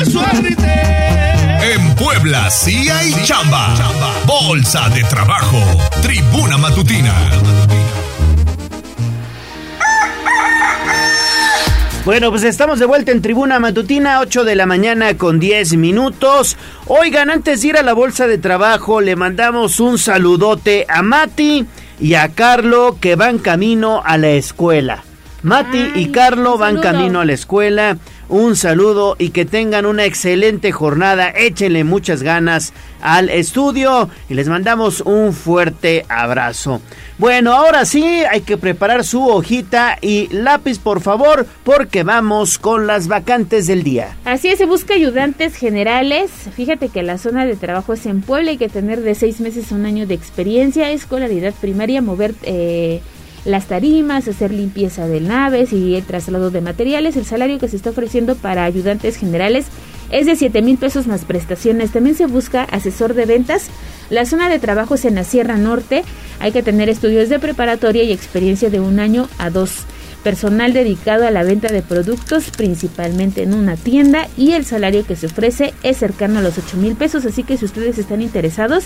En Puebla sí hay chamba. Bolsa de trabajo. Tribuna Matutina. Bueno, pues estamos de vuelta en Tribuna Matutina, 8 de la mañana con 10 minutos. Oigan, antes de ir a la bolsa de trabajo, le mandamos un saludote a Mati y a Carlo que van camino a la escuela. Mati y Carlo van camino a la escuela. Un saludo y que tengan una excelente jornada. Échenle muchas ganas al estudio y les mandamos un fuerte abrazo. Bueno, ahora sí, hay que preparar su hojita y lápiz, por favor, porque vamos con las vacantes del día. Así es, se busca ayudantes generales. Fíjate que la zona de trabajo es en Puebla, hay que tener de seis meses a un año de experiencia, escolaridad primaria, mover eh, las tarimas, hacer limpieza de naves y el traslado de materiales. El salario que se está ofreciendo para ayudantes generales es de 7 mil pesos más prestaciones. También se busca asesor de ventas. La zona de trabajo es en la Sierra Norte. Hay que tener estudios de preparatoria y experiencia de un año a dos. Personal dedicado a la venta de productos, principalmente en una tienda, y el salario que se ofrece es cercano a los 8 mil pesos. Así que si ustedes están interesados,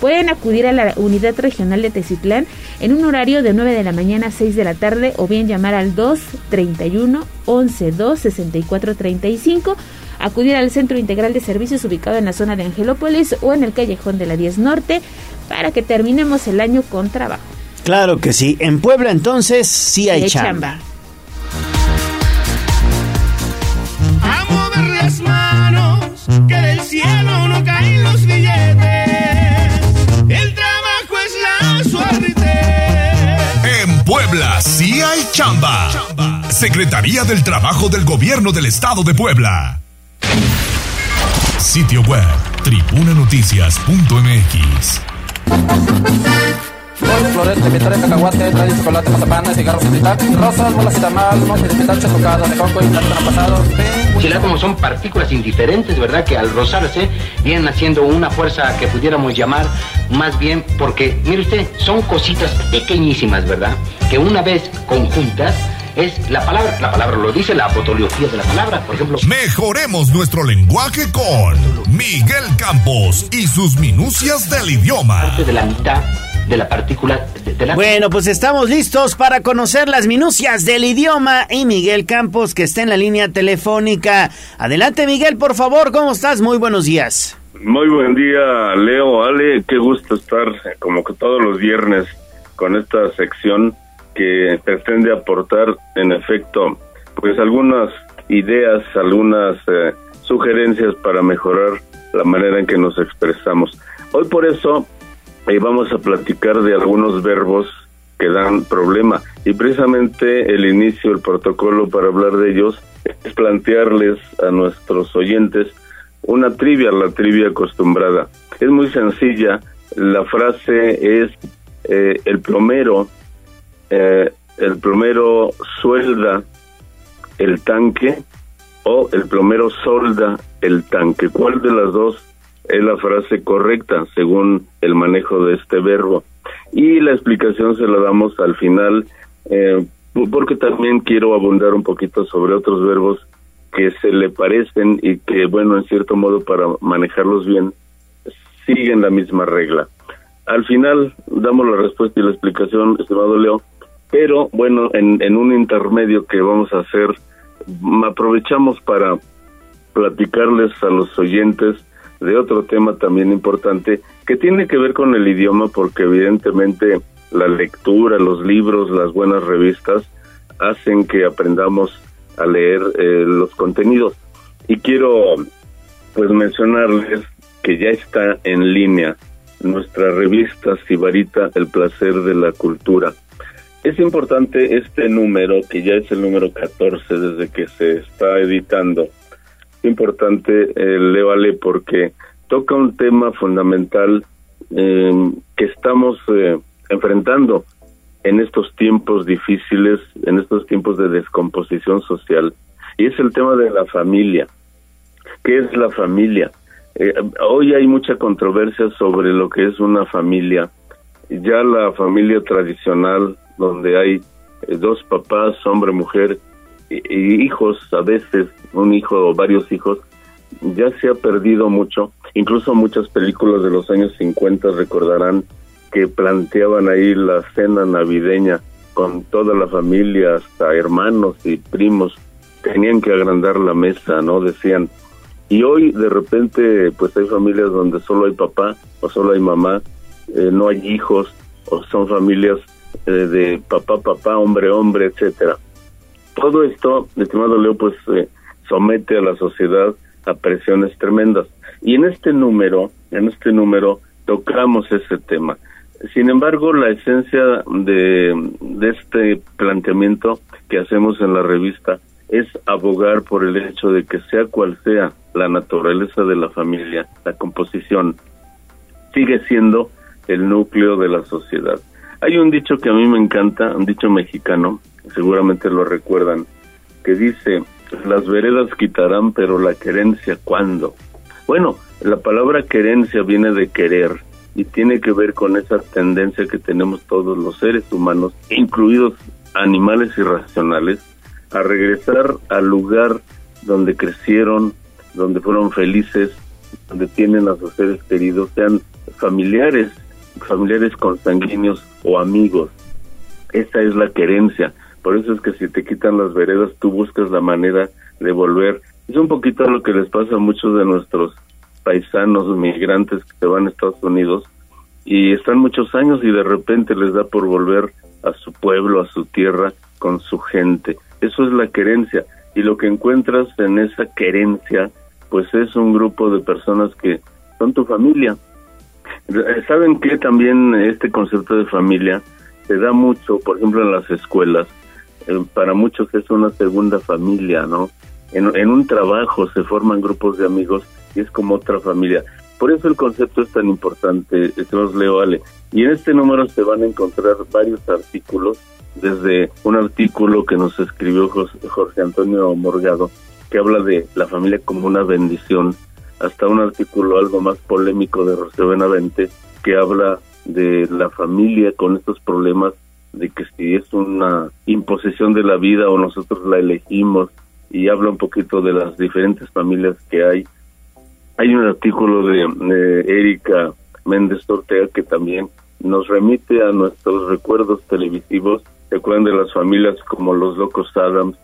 pueden acudir a la unidad regional de Tecitlán en un horario de 9 de la mañana a 6 de la tarde o bien llamar al 231 11 2 64 35 acudir al Centro Integral de Servicios ubicado en la zona de Angelópolis o en el callejón de la 10 Norte para que terminemos el año con trabajo. Claro que sí. En Puebla entonces sí hay, hay chamba. chamba. A mover las manos, que del cielo no caen los billetes. Puebla sí hay chamba. Secretaría del Trabajo del Gobierno del Estado de Puebla. Sitio web tribunanoticias.mx. Florete, vitores, cacahuate, trae chocolate, mazapán, cigarros, rosas, bolas y tamal, monte de pitacho, tocado, de coco y plátano pasado. Chile como son partículas indiferentes, ¿verdad? Que al rozarse vienen haciendo una fuerza que pudiéramos llamar más bien porque, mire usted, son cositas pequeñísimas, ¿verdad? Que una vez conjuntas es la palabra, la palabra lo dice, la apotoliogía de la palabra, por ejemplo. Mejoremos nuestro lenguaje con Miguel Campos y sus minucias del idioma. Parte de la mitad de la partícula de, de la... Bueno, pues estamos listos para conocer las minucias del idioma y Miguel Campos que está en la línea telefónica. Adelante Miguel, por favor, ¿cómo estás? Muy buenos días. Muy buen día, Leo, Ale, qué gusto estar eh, como que todos los viernes con esta sección que pretende aportar en efecto pues algunas ideas, algunas eh, sugerencias para mejorar la manera en que nos expresamos. Hoy por eso eh, vamos a platicar de algunos verbos que dan problema y precisamente el inicio, el protocolo para hablar de ellos es plantearles a nuestros oyentes una trivia, la trivia acostumbrada. Es muy sencilla, la frase es eh, el plomero eh, el plomero suelda el tanque o el plomero solda el tanque. ¿Cuál de las dos es la frase correcta según el manejo de este verbo? Y la explicación se la damos al final eh, porque también quiero abundar un poquito sobre otros verbos que se le parecen y que, bueno, en cierto modo para manejarlos bien, siguen la misma regla. Al final damos la respuesta y la explicación, estimado Leo, Pero bueno, en, en un intermedio que vamos a hacer, aprovechamos para platicarles a los oyentes de otro tema también importante que tiene que ver con el idioma porque evidentemente la lectura, los libros, las buenas revistas hacen que aprendamos a leer eh, los contenidos. Y quiero pues mencionarles que ya está en línea nuestra revista Sibarita El placer de la cultura. Es importante este número, que ya es el número 14 desde que se está editando. Importante, eh, le vale porque toca un tema fundamental eh, que estamos eh, enfrentando en estos tiempos difíciles, en estos tiempos de descomposición social, y es el tema de la familia. ¿Qué es la familia? Eh, hoy hay mucha controversia sobre lo que es una familia. Ya la familia tradicional, donde hay eh, dos papás, hombre, mujer, hijos, a veces un hijo o varios hijos, ya se ha perdido mucho. Incluso muchas películas de los años 50 recordarán que planteaban ahí la cena navideña con toda la familia, hasta hermanos y primos, tenían que agrandar la mesa, ¿no? Decían. Y hoy de repente pues hay familias donde solo hay papá o solo hay mamá, eh, no hay hijos, o son familias eh, de papá, papá, hombre, hombre, etcétera. Todo esto, estimado Leo, pues eh, somete a la sociedad a presiones tremendas. Y en este número, en este número, tocamos ese tema. Sin embargo, la esencia de, de este planteamiento que hacemos en la revista es abogar por el hecho de que sea cual sea la naturaleza de la familia, la composición, sigue siendo el núcleo de la sociedad. Hay un dicho que a mí me encanta, un dicho mexicano, seguramente lo recuerdan, que dice, las veredas quitarán, pero la querencia, ¿cuándo? Bueno, la palabra querencia viene de querer, y tiene que ver con esa tendencia que tenemos todos los seres humanos, incluidos animales irracionales, a regresar al lugar donde crecieron, donde fueron felices, donde tienen a sus seres queridos, sean familiares, familiares consanguíneos o amigos. Esa es la querencia. Por eso es que si te quitan las veredas, tú buscas la manera de volver. Es un poquito lo que les pasa a muchos de nuestros paisanos migrantes que se van a Estados Unidos y están muchos años y de repente les da por volver a su pueblo, a su tierra, con su gente. Eso es la querencia. Y lo que encuentras en esa querencia, pues es un grupo de personas que son tu familia. Saben que también este concepto de familia se da mucho, por ejemplo, en las escuelas. Eh, para muchos es una segunda familia, ¿no? En, en un trabajo se forman grupos de amigos y es como otra familia. Por eso el concepto es tan importante, los leo Ale. Y en este número se van a encontrar varios artículos, desde un artículo que nos escribió Jorge Antonio Morgado, que habla de la familia como una bendición, hasta un artículo algo más polémico de José Benavente, que habla de la familia con estos problemas de que si es una imposición de la vida o nosotros la elegimos y habla un poquito de las diferentes familias que hay hay un artículo de, Erika Méndez Tortea que también nos remite a nuestros recuerdos televisivos. ¿Se acuerdan de las familias como los Locos Adams?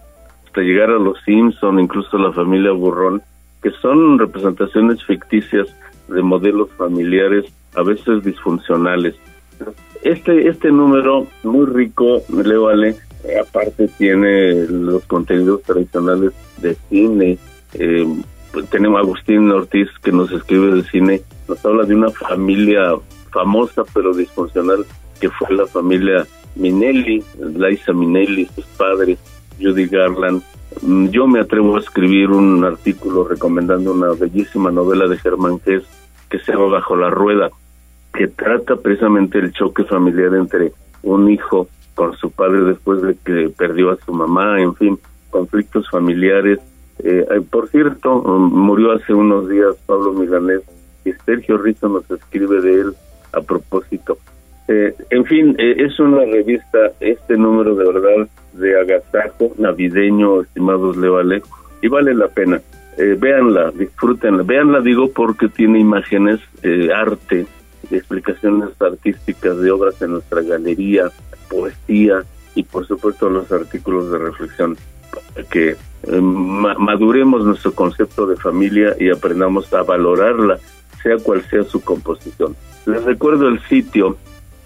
Hasta llegar a los Simpson, incluso la familia Burrón, que son representaciones ficticias de modelos familiares a veces disfuncionales. Este, este número muy rico, le vale, eh, aparte tiene los contenidos tradicionales de cine, eh, tenemos a Agustín Ortiz que nos escribe de cine, nos habla de una familia famosa pero disfuncional que fue la familia Minelli, Liza Minelli, sus padres, Judy Garland. Mm, yo me atrevo a escribir un artículo recomendando una bellísima novela de Germán Hess que se llama Bajo la Rueda, que trata precisamente el choque familiar entre un hijo con su padre después de que perdió a su mamá, en fin, conflictos familiares, eh, por cierto, murió hace unos días Pablo Milanés y Sergio Rizzo nos escribe de él a propósito. Eh, en fin, es una revista, este número de verdad de agasajo navideño, estimados Levale, y vale la pena. véanla, disfrútenla. Véanla, digo, porque tiene imágenes, arte, explicaciones artísticas de obras en nuestra galería, poesía, y por supuesto los artículos de reflexión para que eh, ma- maduremos nuestro concepto de familia y aprendamos a valorarla, sea cual sea su composición. Les recuerdo el sitio,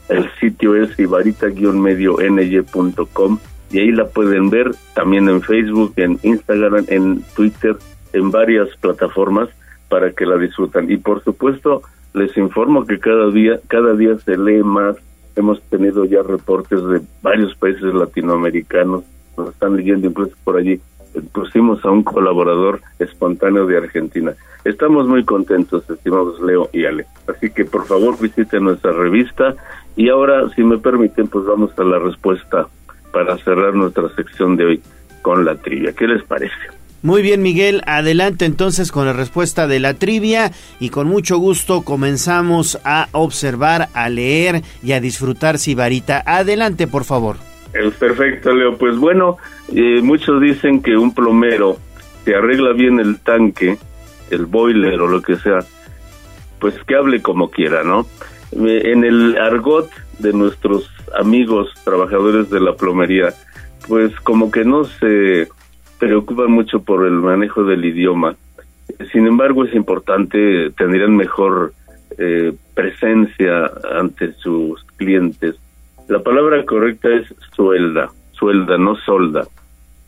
el sitio es ibarita-medio-ny.com y ahí la pueden ver también en Facebook, en Instagram, en Twitter, en varias plataformas para que la disfrutan. Y por supuesto, les informo que cada día, cada día se lee más. Hemos tenido ya reportes de varios países latinoamericanos, nos están leyendo incluso por allí. Pusimos a un colaborador espontáneo de Argentina. Estamos muy contentos, estimados Leo y Ale. Así que por favor visiten nuestra revista. Y ahora, si me permiten, pues vamos a la respuesta para cerrar nuestra sección de hoy con la trivia. ¿Qué les parece? Muy bien, Miguel. Adelante entonces con la respuesta de la trivia y con mucho gusto comenzamos a observar, a leer y a disfrutar Sibarita. Adelante, por favor. Es perfecto, Leo. Pues bueno, eh, muchos dicen que un plomero se arregla bien el tanque, el boiler o lo que sea, pues que hable como quiera, ¿no? Eh, En el argot de nuestros amigos trabajadores de la plomería, pues como que no se preocupan mucho por el manejo del idioma. Sin embargo, es importante, tendrían mejor eh, presencia ante sus clientes. La palabra correcta es suelda, suelda, no solda.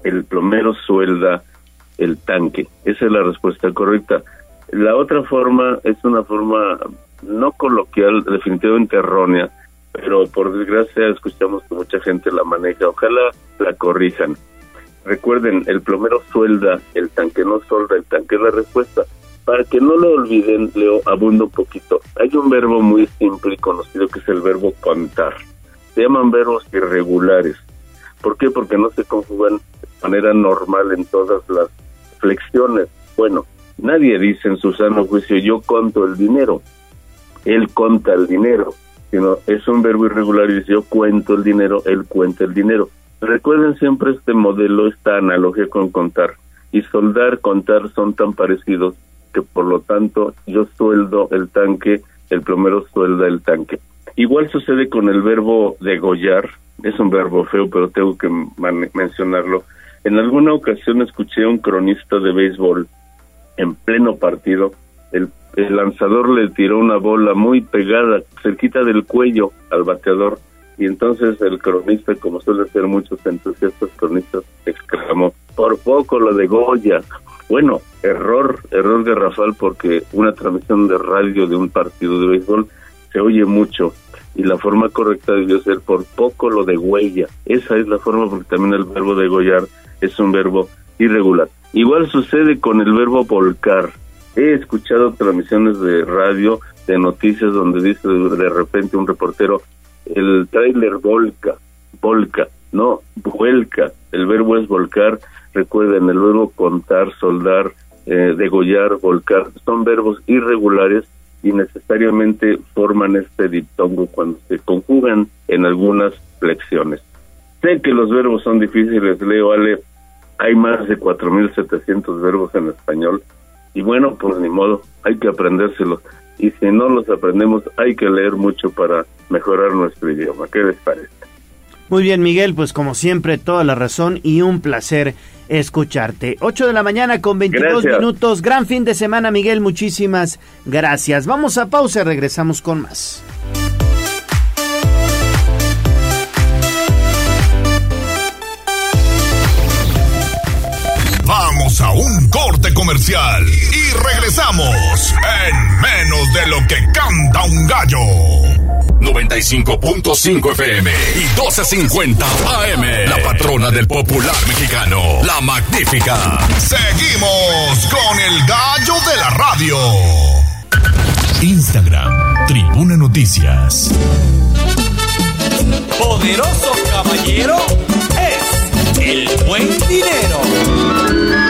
El plomero suelda el tanque. Esa es la respuesta correcta. La otra forma es una forma no coloquial, definitivamente errónea, pero por desgracia escuchamos que mucha gente la maneja. Ojalá la corrijan. Recuerden, el plomero suelda, el tanque no solda, el tanque es la respuesta. Para que no lo olviden, Leo, abundo un poquito. Hay un verbo muy simple y conocido que es el verbo contar. Se llaman verbos irregulares. ¿Por qué? Porque no se conjugan de manera normal en todas las flexiones. Bueno, nadie dice en su sano juicio yo conto el dinero. Él conta el dinero. Sino es un verbo irregular y dice yo cuento el dinero, él cuenta el dinero. Recuerden siempre este modelo, esta analogía con contar. Y soldar, contar son tan parecidos que por lo tanto yo sueldo el tanque, el plomero suelda el tanque. Igual sucede con el verbo degollar, es un verbo feo, pero tengo que mencionarlo. En alguna ocasión escuché a un cronista de béisbol en pleno partido, el, el lanzador le tiró una bola muy pegada, cerquita del cuello al bateador, y entonces el cronista, como suele ser muchos entusiastas cronistas, exclamó, por poco lo de Goya. Bueno, error, error garrafal porque una transmisión de radio de un partido de béisbol se oye mucho y la forma correcta debió ser por poco lo de huella. Esa es la forma porque también el verbo degollar es un verbo irregular. Igual sucede con el verbo volcar. He escuchado transmisiones de radio, de noticias, donde dice de repente un reportero, el tráiler volca, volca, no, vuelca. El verbo es volcar. Recuerden, el verbo contar, soldar, eh, degollar, volcar, son verbos irregulares y necesariamente forman este diptongo cuando se conjugan en algunas flexiones. Sé que los verbos son difíciles, Leo, Ale, hay más de 4.700 verbos en español y bueno, pues ni modo, hay que aprendérselos y si no los aprendemos hay que leer mucho para mejorar nuestro idioma. ¿Qué les parece? Muy bien, Miguel, pues como siempre, toda la razón y un placer escucharte. 8 de la mañana con 22 Gracias. minutos. Gran fin de semana, Miguel. Muchísimas gracias. Vamos a pausa y regresamos con más. Vamos a un corte comercial y regresamos en menos de lo que canta un gallo. 95.5 FM y 12.50 AM. La patrona del popular mexicano, la magnífica. Seguimos con el gallo de la radio. Instagram, Tribuna Noticias. Poderoso caballero es el buen dinero.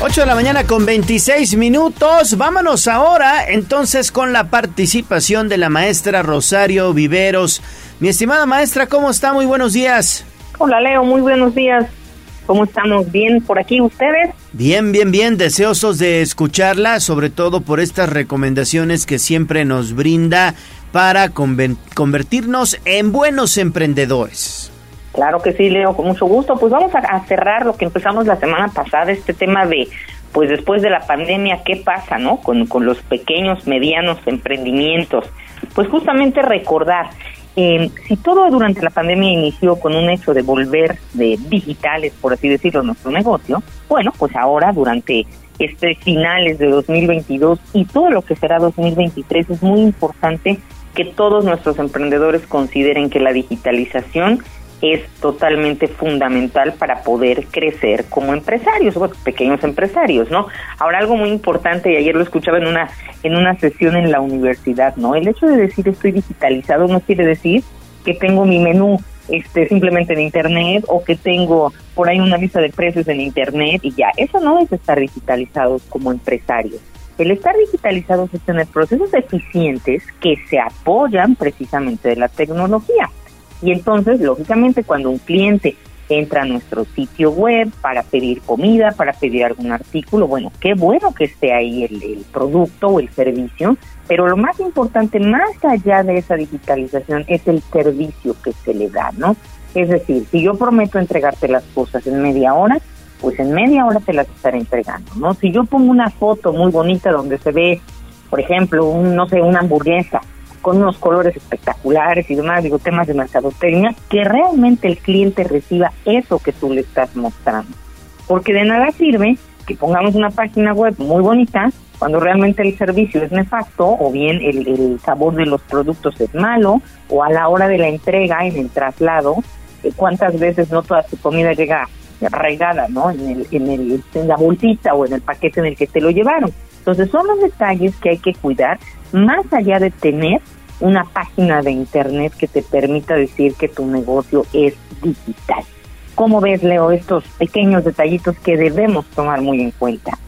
8 de la mañana con 26 minutos. Vámonos ahora entonces con la participación de la maestra Rosario Viveros. Mi estimada maestra, ¿cómo está? Muy buenos días. Hola Leo, muy buenos días. ¿Cómo estamos? ¿Bien por aquí ustedes? Bien, bien, bien. Deseosos de escucharla, sobre todo por estas recomendaciones que siempre nos brinda para convertirnos en buenos emprendedores. Claro que sí, Leo, con mucho gusto. Pues vamos a, cerrar lo que empezamos la semana pasada, este tema de, pues después de la pandemia, ¿qué pasa, no? Con, con los pequeños, medianos emprendimientos. Pues justamente recordar, eh, si todo durante la pandemia inició con un hecho de volver de digitales, por así decirlo, nuestro negocio, bueno, pues ahora durante este finales de 2022 y todo lo que será 2023 es muy importante que todos nuestros emprendedores consideren que la digitalización es totalmente fundamental para poder crecer como empresarios, o pequeños empresarios, ¿no? Ahora algo muy importante y ayer lo escuchaba en una en una sesión en la universidad, ¿no? El hecho de decir estoy digitalizado no quiere decir que tengo mi menú este simplemente en internet o que tengo por ahí una lista de precios en internet y ya, eso no es estar digitalizados como empresarios. El estar digitalizados es tener procesos eficientes que se apoyan precisamente de la tecnología. Y entonces, lógicamente, cuando un cliente entra a nuestro sitio web para pedir comida, para pedir algún artículo, bueno, qué bueno que esté ahí el, producto o el servicio, pero lo más importante, más allá de esa digitalización, es el servicio que se le da, ¿no? Es decir, si yo prometo entregarte las cosas en media hora, pues en media hora te las estaré entregando, ¿no? Si yo pongo una foto muy bonita donde se ve, por ejemplo, un, no sé, una hamburguesa, con unos colores espectaculares y demás, digo, temas de mercadotecnia, que realmente el cliente reciba eso que tú le estás mostrando. Porque de nada sirve que pongamos una página web muy bonita cuando realmente el servicio es nefasto o bien el, sabor de los productos es malo o a la hora de la entrega, en el traslado, eh, cuántas veces no toda tu comida llega arraigada, ¿no? En, el, en, el, en la bolsita o en el paquete en el que te lo llevaron. Entonces son los detalles que hay que cuidar más allá de tener una página de internet que te permita decir que tu negocio es digital. ¿Cómo ves, Leo, estos pequeños detallitos que debemos tomar muy en cuenta?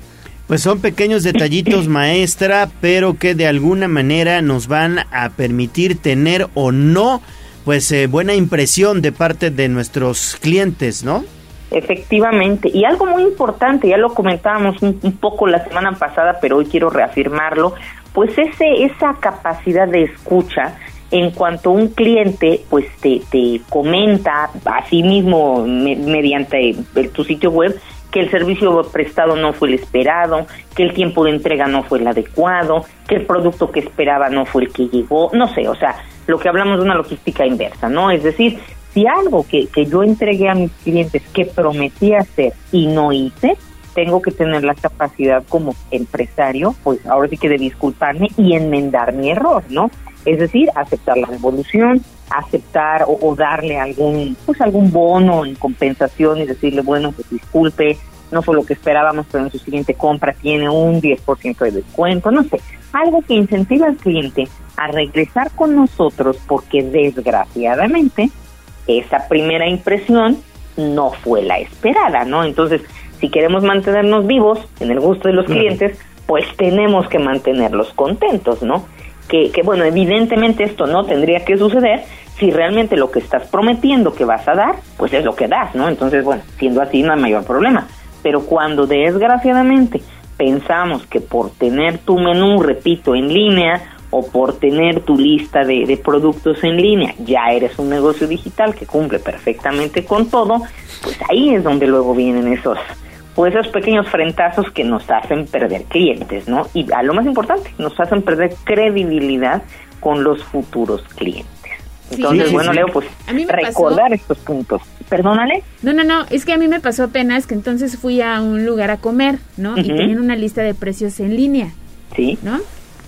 Pues son pequeños detallitos, maestra, pero que de alguna manera nos van a permitir tener o no, pues eh, buena impresión de parte de nuestros clientes, ¿no? Efectivamente, y algo muy importante, ya lo comentábamos un, poco la semana pasada, pero hoy quiero reafirmarlo, pues ese, esa capacidad de escucha en cuanto un cliente pues te, te comenta a sí mismo mediante tu sitio web que el servicio prestado no fue el esperado, que el tiempo de entrega no fue el adecuado, que el producto que esperaba no fue el que llegó, no sé, o sea, lo que hablamos de una logística inversa, ¿no? Es decir, si algo que, que yo entregué a mis clientes que prometí hacer y no hice, tengo que tener la capacidad como empresario, pues ahora sí que de disculparme y enmendar mi error, ¿no? Es decir, aceptar la devolución, aceptar o, darle algún, pues algún bono en compensación y decirle, bueno, pues disculpe, no fue lo que esperábamos, pero en su siguiente compra tiene un 10% de descuento, no sé, algo que incentiva al cliente a regresar con nosotros porque desgraciadamente esa primera impresión no fue la esperada, ¿no? Entonces, si queremos mantenernos vivos en el gusto de los clientes, pues tenemos que mantenerlos contentos, ¿no? Que, que, bueno, evidentemente esto no tendría que suceder si realmente lo que estás prometiendo que vas a dar, pues es lo que das, ¿no? Entonces, bueno, siendo así no hay mayor problema. Pero cuando desgraciadamente pensamos que por tener tu menú, repito, en línea o por tener tu lista de, productos en línea, ya eres un negocio digital que cumple perfectamente con todo, pues ahí es donde luego vienen esos, pues esos pequeños frentazos que nos hacen perder clientes, ¿no? Y a lo más importante, nos hacen perder credibilidad con los futuros clientes. Entonces, bueno, Leo, pues recordar estos puntos. Perdónale. No, no, no, es que a mí me pasó apenas que entonces fui a un lugar a comer, ¿no? Y tenían una lista de precios en línea. Sí. ¿No?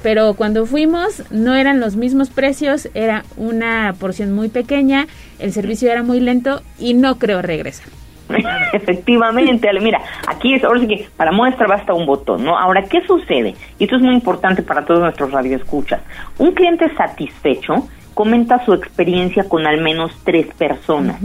pero cuando fuimos no eran los mismos precios, era una porción muy pequeña, el servicio era muy lento y no creo regresar. Efectivamente, mira, aquí es, ahora sí que para muestra basta un botón, ¿no? Ahora, ¿qué sucede? Y esto es muy importante para todos nuestros radioescuchas. Un cliente satisfecho comenta su experiencia con al menos tres personas,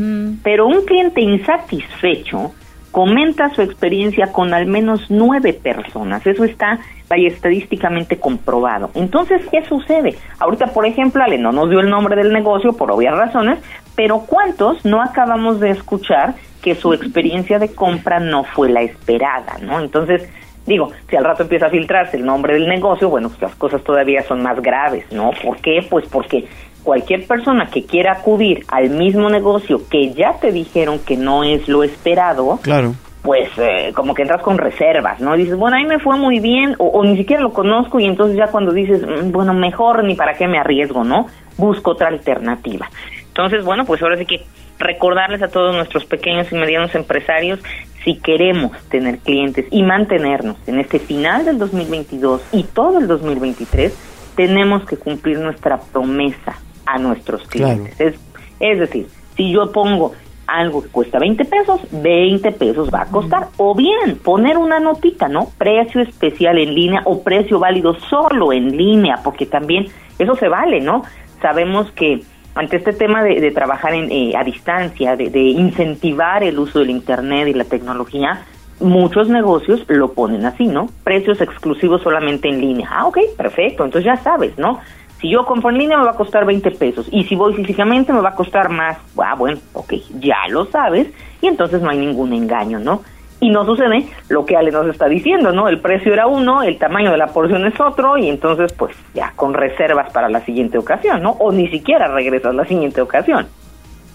pero un cliente insatisfecho comenta su experiencia con al menos nueve personas. Eso está vaya, estadísticamente comprobado. Entonces, ¿qué sucede? Ahorita, por ejemplo, Ale no nos dio el nombre del negocio por obvias razones, pero ¿cuántos no acabamos de escuchar que su experiencia de compra no fue la esperada, ¿no? Entonces, digo, si al rato empieza a filtrarse el nombre del negocio, bueno, pues las cosas todavía son más graves, ¿no? ¿Por qué? Pues porque cualquier persona que quiera acudir al mismo negocio que ya te dijeron que no es lo esperado, claro. pues eh, como que entras con reservas, ¿no? Dices, bueno, ahí me fue muy bien, o, o, ni siquiera lo conozco, y entonces ya cuando dices, "Mm, bueno, mejor ni para qué me arriesgo, ¿no? Busco otra alternativa. Entonces, bueno, pues ahora sí que recordarles a todos nuestros pequeños y medianos empresarios, si queremos tener clientes y mantenernos en este final del 2022 y todo el 2023, tenemos que cumplir nuestra promesa a nuestros clientes. Es, es decir, si yo pongo algo que cuesta 20 pesos, 20 pesos va a costar. O bien poner una notita, ¿no? Precio especial en línea o precio válido solo en línea, porque también eso se vale, ¿no? Sabemos que ante este tema de, de trabajar en, eh, a distancia, de, de incentivar el uso del Internet y la tecnología, muchos negocios lo ponen así, ¿no? Precios exclusivos solamente en línea. Ah, ok, perfecto, entonces ya sabes, ¿no? Si yo compro en línea me va a costar 20 pesos y si voy físicamente me va a costar más. Ah, bueno, ok, ya lo sabes y entonces no hay ningún engaño, ¿no? Y no sucede lo que Ale nos está diciendo, ¿no? El precio era uno, el tamaño de la porción es otro y entonces pues ya con reservas para la siguiente ocasión, ¿no? O ni siquiera regresas la siguiente ocasión.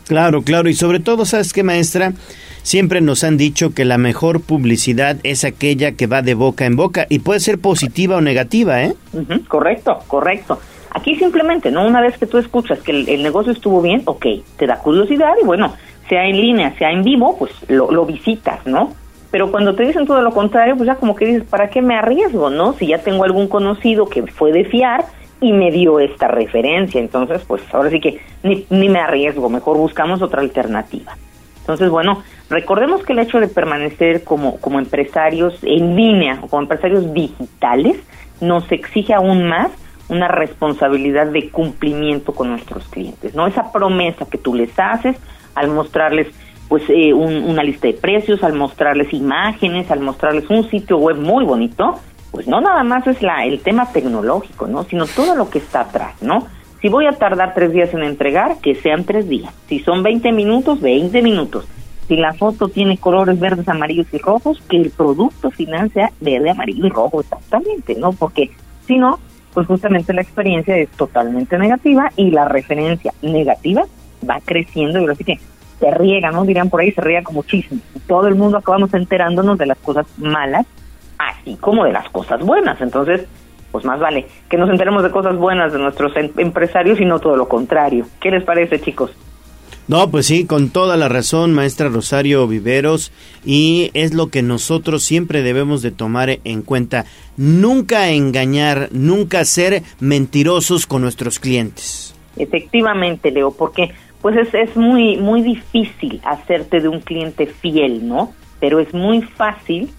Claro, claro, y sobre todo, ¿sabes qué, maestra? Siempre nos han dicho que la mejor publicidad es aquella que va de boca en boca y puede ser positiva o negativa, ¿eh? Correcto, correcto. Aquí simplemente, ¿no? Una vez que tú escuchas que el, el negocio estuvo bien, ok, te da curiosidad y bueno, sea en línea, sea en vivo, pues lo, lo visitas, ¿no? Pero cuando te dicen todo lo contrario, pues ya como que dices, ¿para qué me arriesgo, no? Si ya tengo algún conocido que fue de fiar y me dio esta referencia, entonces pues ahora sí que ni, ni me arriesgo, mejor buscamos otra alternativa. Entonces, bueno, recordemos que el hecho de permanecer como, como empresarios en línea o como empresarios digitales nos exige aún más una responsabilidad de cumplimiento con nuestros clientes, ¿no? Esa promesa que tú les haces al mostrarles pues eh, un, una lista de precios, al mostrarles imágenes, al mostrarles un sitio web muy bonito, pues no nada más es la el tema tecnológico, ¿no? Sino todo lo que está atrás, ¿no? Si voy a tardar tres días en entregar, que sean tres días. Si son 20 minutos, 20 minutos. Si la foto tiene colores verdes, amarillos y rojos, que el producto final sea verde, amarillo y rojo, exactamente, ¿no? Porque si no, pues justamente la experiencia es totalmente negativa y la referencia negativa va creciendo y ahora sí que se riega, ¿no? Dirán por ahí, se riega como chisme. Todo el mundo acabamos enterándonos de las cosas malas, así como de las cosas buenas. Entonces, pues más vale que nos enteremos de cosas buenas de nuestros em empresarios y no todo lo contrario. ¿Qué les parece, chicos? No, pues sí, con toda la razón, maestra Rosario Viveros, y es lo que nosotros siempre debemos de tomar en cuenta. Nunca engañar, nunca ser mentirosos con nuestros clientes. Efectivamente, Leo, porque pues es, es muy, muy difícil hacerte de un cliente fiel, ¿no? Pero es muy fácil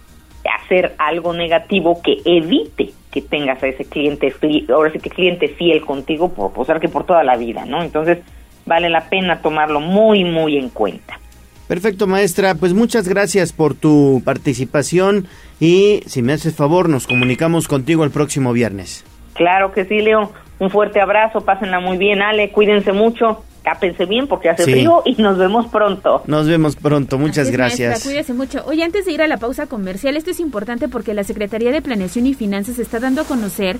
hacer algo negativo que evite que tengas a ese cliente fiel, ahora sí que cliente fiel contigo por, por ser que por toda la vida, ¿no? Entonces, vale la pena tomarlo muy, muy en cuenta. Perfecto, maestra. Pues muchas gracias por tu participación y si me haces favor, nos comunicamos contigo el próximo viernes. Claro que sí, Leo. Un fuerte abrazo, pásenla muy bien, Ale, cuídense mucho, cápense bien porque hace Sí. frío y nos vemos pronto. Nos vemos pronto. Muchas gracias. maestra, cuídese mucho. Oye, antes de ir a la pausa comercial, esto es importante porque la Secretaría de Planeación y Finanzas está dando a conocer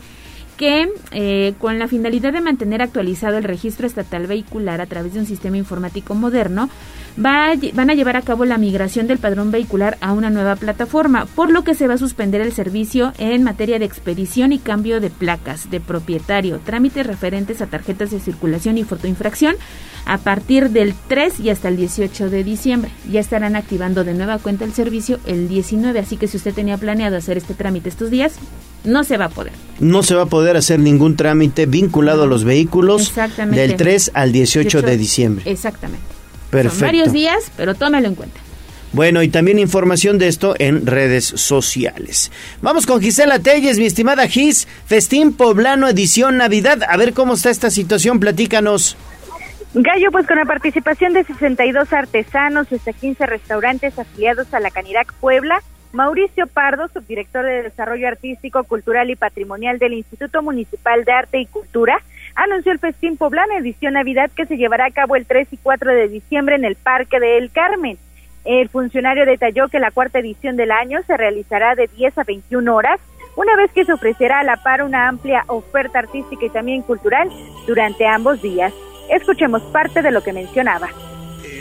que eh, con la finalidad de mantener actualizado el registro estatal vehicular a través de un sistema informático moderno, va a van a llevar a cabo la migración del padrón vehicular a una nueva plataforma, por lo que se va a suspender el servicio en materia de expedición y cambio de placas de propietario, trámites referentes a tarjetas de circulación y fotoinfracción a partir del 3 y hasta el 18 de diciembre. Ya estarán activando de nueva cuenta el servicio el 19, así que si usted tenía planeado hacer este trámite estos días, no se va a poder. No se va a poder hacer ningún trámite vinculado a los vehículos del 3 al 18 de diciembre. Exactamente. Perfecto. Son varios días, pero tómalo en cuenta. Bueno, y también información de esto en redes sociales. Vamos con Gisela Telles, mi estimada Gis, Festín Poblano Edición Navidad. A ver cómo está esta situación, platícanos. Gallo, pues con la participación de 62 artesanos y hasta 15 restaurantes afiliados a la Canirac Puebla, Mauricio Pardo, subdirector de Desarrollo Artístico, Cultural y Patrimonial del Instituto Municipal de Arte y Cultura, anunció el Festín Poblano edición Navidad que se llevará a cabo el 3 y 4 de diciembre en el Parque de El Carmen. El funcionario detalló que la cuarta edición del año se realizará de 10 a 21 horas, una vez que se ofrecerá a la par una amplia oferta artística y también cultural durante ambos días. Escuchemos parte de lo que mencionaba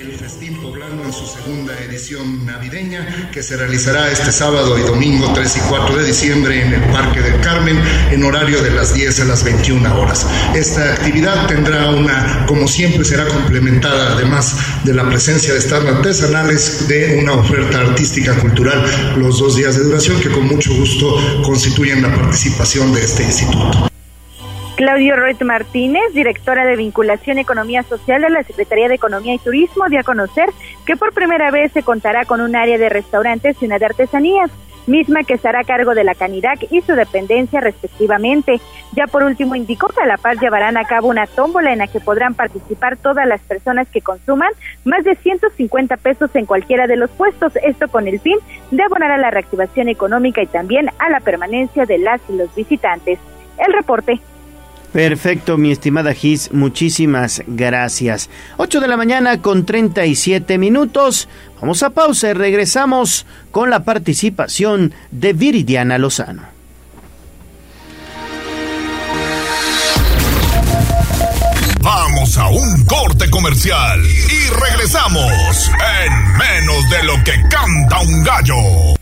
el Festín Poblano en su segunda edición navideña que se realizará este sábado y domingo 3 y 4 de diciembre en el Parque del Carmen en horario de las 10 a las 21 horas. Esta actividad tendrá una, como siempre, será complementada además de la presencia de stands artesanales de una oferta artística cultural los dos días de duración que con mucho gusto constituyen la participación de este instituto. Claudio Roit Martínez, directora de Vinculación Economía Social de la Secretaría de Economía y Turismo, dio a conocer que por primera vez se contará con un área de restaurantes y una de artesanías, misma que estará a cargo de la Canirac y su dependencia respectivamente. Ya por último indicó que a la Paz llevarán a cabo una tómbola en la que podrán participar todas las personas que consuman más de 150 pesos en cualquiera de los puestos, esto con el fin de abonar a la reactivación económica y también a la permanencia de las y los visitantes. El reporte. Perfecto, mi estimada Gis, muchísimas gracias. 8 de la mañana con 37 minutos. Vamos a pausa y regresamos con la participación de Viridiana Lozano. Vamos a un corte comercial y regresamos en menos de lo que canta un gallo.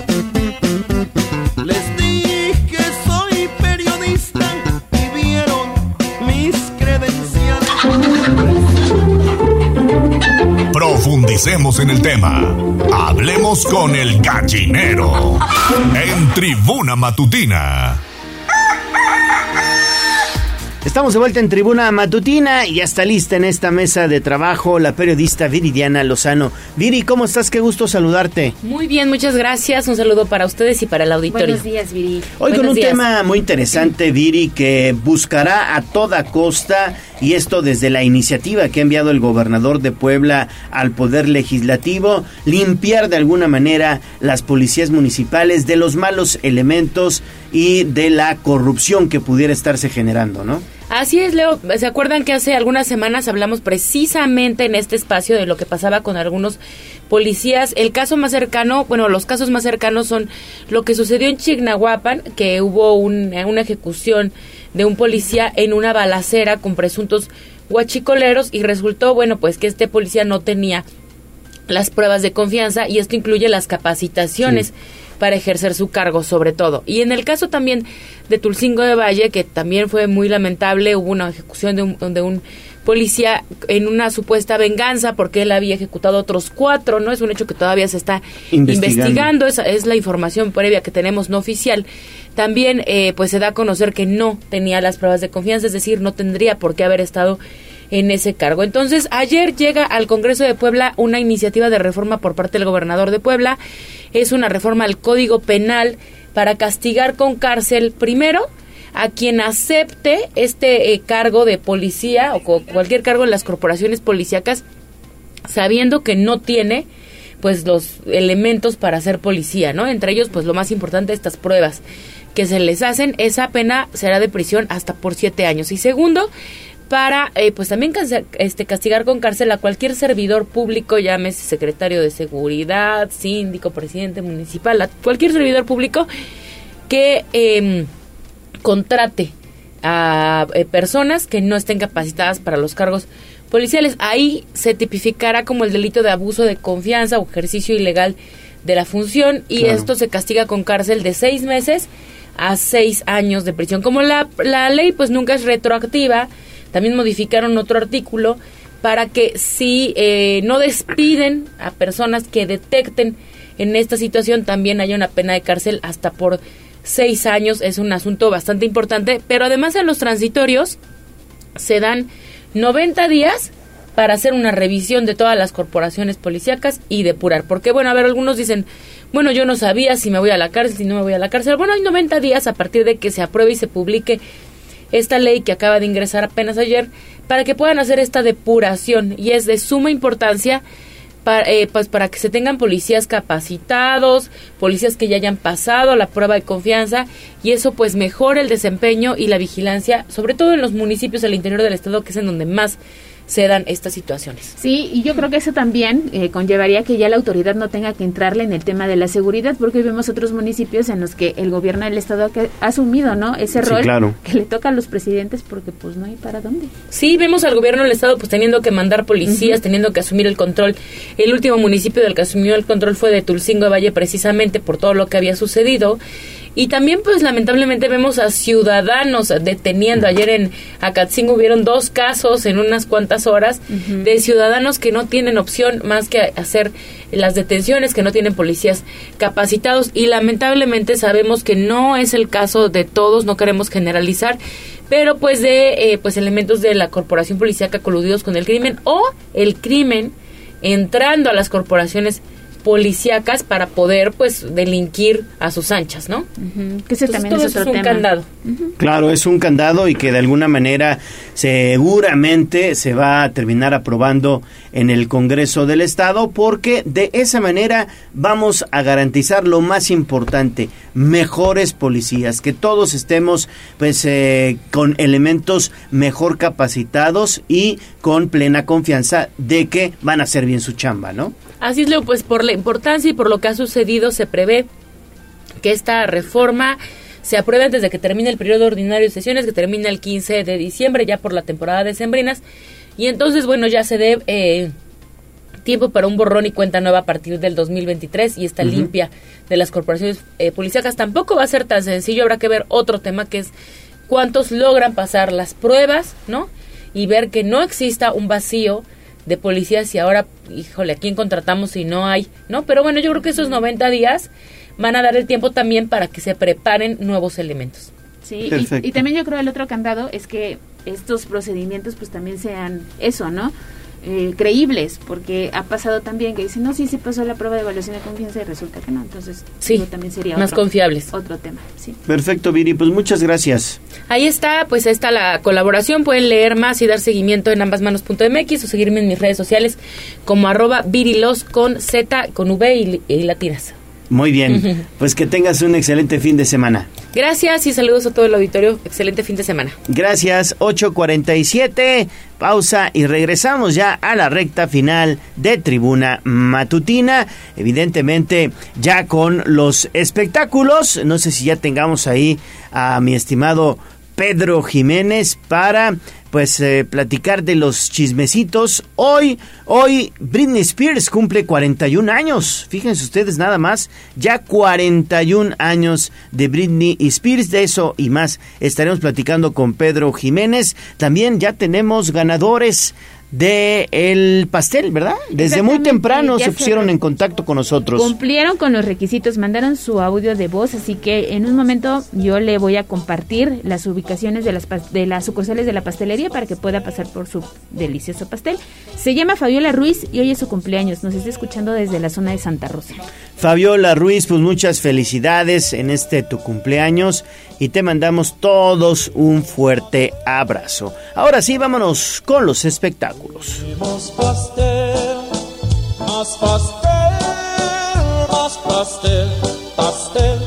Profundicemos en el tema. Hablemos con el gallinero. En Tribuna Matutina. Estamos de vuelta en Tribuna Matutina y ya está lista en esta mesa de trabajo la periodista Viridiana Lozano. Viri, ¿cómo estás? Qué gusto saludarte. Muy bien, muchas gracias. Un saludo para ustedes y para el auditorio. Buenos días, Viri. Hoy con un tema muy interesante, Viri, que buscará a toda costa y esto desde la iniciativa que ha enviado el gobernador de Puebla al Poder Legislativo, limpiar de alguna manera las policías municipales de los malos elementos y de la corrupción que pudiera estarse generando, ¿no? Así es, Leo. ¿Se acuerdan que hace algunas semanas hablamos precisamente en este espacio de lo que pasaba con algunos policías? El caso más cercano, bueno, los casos más cercanos son lo que sucedió en Chignahuapan, que hubo una ejecución de un policía en una balacera con presuntos guachicoleros y resultó, bueno, pues que este policía no tenía las pruebas de confianza y esto incluye las capacitaciones para ejercer su cargo sobre todo. Y en el caso también de Tulcingo de Valle, que también fue muy lamentable, hubo una ejecución de un, de un policía en una supuesta venganza porque él había ejecutado otros cuatro, ¿no? Es un hecho que todavía se está investigando, esa es la información previa que tenemos no oficial. También eh, pues se da a conocer que no tenía las pruebas de confianza, es decir, no tendría por qué haber estado en ese cargo. Entonces, ayer llega al Congreso de Puebla una iniciativa de reforma por parte del gobernador de Puebla. Es una reforma al Código Penal para castigar con cárcel primero a quien acepte este eh, cargo de policía o cualquier cargo en las corporaciones policíacas sabiendo que no tiene pues los elementos para ser policía, ¿no? Entre ellos pues lo más importante estas pruebas que se les hacen, esa pena será de prisión hasta por siete años. Y segundo, para eh, pues también este, castigar con cárcel a cualquier servidor público, llámese secretario de seguridad, síndico, presidente municipal, a cualquier servidor público que em, contrate a eh, personas que no estén capacitadas para los cargos policiales. Ahí se tipificará como el delito de abuso de confianza o ejercicio ilegal de la función y esto se castiga con cárcel de seis meses a seis años de prisión. Como la, la ley pues nunca es retroactiva, también modificaron otro artículo para que si eh, no despiden a personas que detecten en esta situación, también haya una pena de cárcel hasta por seis años. Es un asunto bastante importante, pero además en los transitorios, se dan 90 días para hacer una revisión de todas las corporaciones policíacas y depurar. Porque, bueno, a ver, algunos dicen, bueno, yo no sabía si me voy a la cárcel, si no me voy a la cárcel. Bueno, hay 90 días a partir de que se apruebe y se publique esta ley que acaba de ingresar apenas ayer para que puedan hacer esta depuración. Y es de suma importancia para, eh, pues para que se tengan policías capacitados, policías que ya hayan pasado la prueba de confianza y eso pues mejora el desempeño y la vigilancia, sobre todo en los municipios del interior del estado que es en donde más se dan estas situaciones. Sí, y yo creo que eso también eh, conllevaría que ya la autoridad no tenga que entrarle en el tema de la seguridad, porque hoy vemos otros municipios en los que el gobierno del estado ha asumido, ¿no? Ese rol que le toca a los presidentes porque pues no hay para dónde. Sí, vemos al gobierno del estado pues teniendo que mandar policías, teniendo que asumir el control. El último municipio del que asumió el control fue de Tulcingo de Valle precisamente por todo lo que había sucedido y también, pues lamentablemente vemos a ciudadanos deteniendo. Ayer en Acatzingo hubieron dos casos en unas cuantas horas de ciudadanos que no tienen opción más que hacer las detenciones, que no tienen policías capacitados. Y lamentablemente sabemos que no es el caso de todos, no queremos generalizar, pero pues de eh, pues elementos de la corporación policíaca coludidos con el crimen o el crimen entrando a las corporaciones policíacas para poder pues delinquir a sus anchas, ¿no? Que ese también es otro un candado. Claro, es un candado y que de alguna manera seguramente se va a terminar aprobando en el Congreso del Estado porque de esa manera vamos a garantizar lo más importante, mejores policías, que todos estemos pues eh, con elementos mejor capacitados y con plena confianza de que van a hacer bien su chamba, ¿no? Así es, Leo, pues por la importancia y por lo que ha sucedido se prevé que esta reforma se apruebe antes de que termine el periodo ordinario de sesiones, que termina el 15 de diciembre, ya por la temporada de sembrinas. Y entonces, bueno, ya se dé eh, tiempo para un borrón y cuenta nueva a partir del 2023 y esta limpia de las corporaciones eh, policíacas. Tampoco va a ser tan sencillo, habrá que ver otro tema que es cuántos logran pasar las pruebas, ¿no? Y ver que no exista un vacío de policías y ahora, híjole, ¿a quién contratamos si no hay? ¿No? Pero bueno, yo creo que esos 90 días van a dar el tiempo también para que se preparen nuevos elementos. Sí, y, y, también yo creo el otro candado es que estos procedimientos pues también sean eso, ¿no? Eh, creíbles, porque ha pasado también que dicen, no, sí, sí pasó la prueba de evaluación de confianza y resulta que no. Entonces, sí, también sería más confiables. Otro tema, sí. Perfecto, Viri, pues muchas gracias. Ahí está, pues ahí está la colaboración. Pueden leer más y dar seguimiento en ambasmanos.mx o seguirme en mis redes sociales como arroba virilos con Z, con V y, y latinas. Muy bien, pues que tengas un excelente fin de semana. Gracias y saludos a todo el auditorio. Excelente fin de semana. Gracias, 8.47, pausa y regresamos ya a la recta final de Tribuna Matutina. Evidentemente ya con los espectáculos. No sé si ya tengamos ahí a mi estimado Pedro Jiménez para pues eh, platicar de los chismecitos. Hoy, hoy Britney Spears cumple 41 años. Fíjense ustedes nada más, ya 41 años de Britney Spears. De eso y más estaremos platicando con Pedro Jiménez. También ya tenemos ganadores de el pastel, ¿verdad? Desde muy temprano se pusieron en contacto con nosotros. Cumplieron con los requisitos, mandaron su audio de voz, así que en un momento yo le voy a compartir las ubicaciones de las de las sucursales de la pastelería para que pueda pasar por su delicioso pastel. Se llama Fabiola Ruiz y hoy es su cumpleaños. Nos está escuchando desde la zona de Santa Rosa. Fabiola Ruiz, pues muchas felicidades en este tu cumpleaños y te mandamos todos un fuerte abrazo. Ahora sí, vámonos con los espectáculos. Más pastel, más pastel, más pastel, pastel,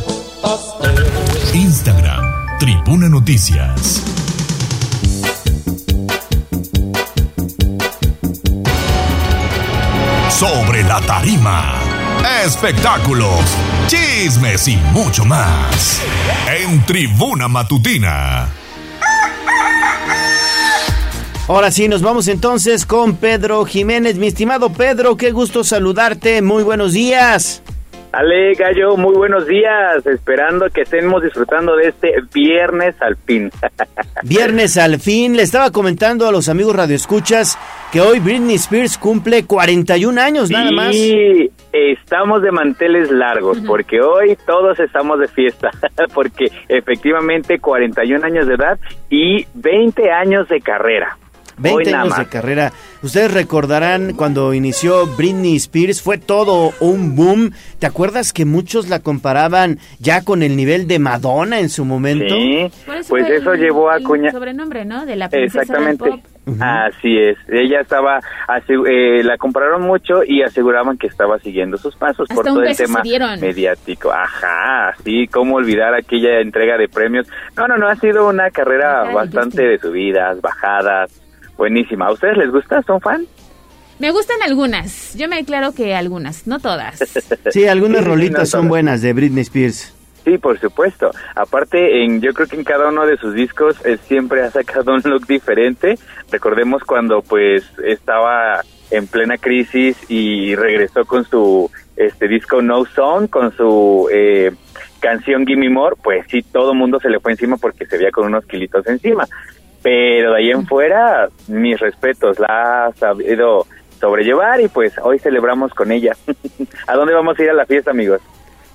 pastel. Instagram, Tribuna Noticias. Sobre la tarima espectáculos, chismes y mucho más. En Tribuna Matutina. Ahora sí, nos vamos entonces con Pedro Jiménez. Mi estimado Pedro, qué gusto saludarte. Muy buenos días. Ale, Gallo, muy buenos días. Esperando que estemos disfrutando de este viernes al fin. viernes al fin. Le estaba comentando a los amigos radioescuchas que hoy Britney Spears cumple 41 años, nada más. Sí, Estamos de manteles largos porque hoy todos estamos de fiesta, porque efectivamente 41 años de edad y 20 años de carrera. 20 años de carrera. Ustedes recordarán cuando inició Britney Spears, fue todo un boom. ¿Te acuerdas que muchos la comparaban ya con el nivel de Madonna en su momento? Sí, pues eso llevó a cuña. sobrenombre, ¿no? De la princesa Exactamente. del pop. Así es, ella estaba, eh, la compararon mucho y aseguraban que estaba siguiendo sus pasos por Hasta todo el tema mediático. Ajá, sí, cómo olvidar aquella entrega de premios. No, no, no, ha sido una carrera Ajá, bastante de subidas, bajadas, buenísima. ¿A ustedes les gusta? ¿Son fan? Me gustan algunas. Yo me declaro que algunas, no todas. Sí, algunas Sí, rolitas no, son todas. buenas de Britney Spears. Sí, por supuesto. Aparte, en, yo creo que en cada uno de sus discos eh, siempre ha sacado un look diferente. Recordemos cuando pues estaba en plena crisis y regresó con su este disco No Song, con su eh, canción Gimme More, pues sí, todo el mundo se le fue encima porque se veía con unos kilitos encima. Pero de ahí en fuera, mis respetos, la ha sabido sobrellevar y pues hoy celebramos con ella. ¿A dónde vamos a ir a la fiesta, amigos?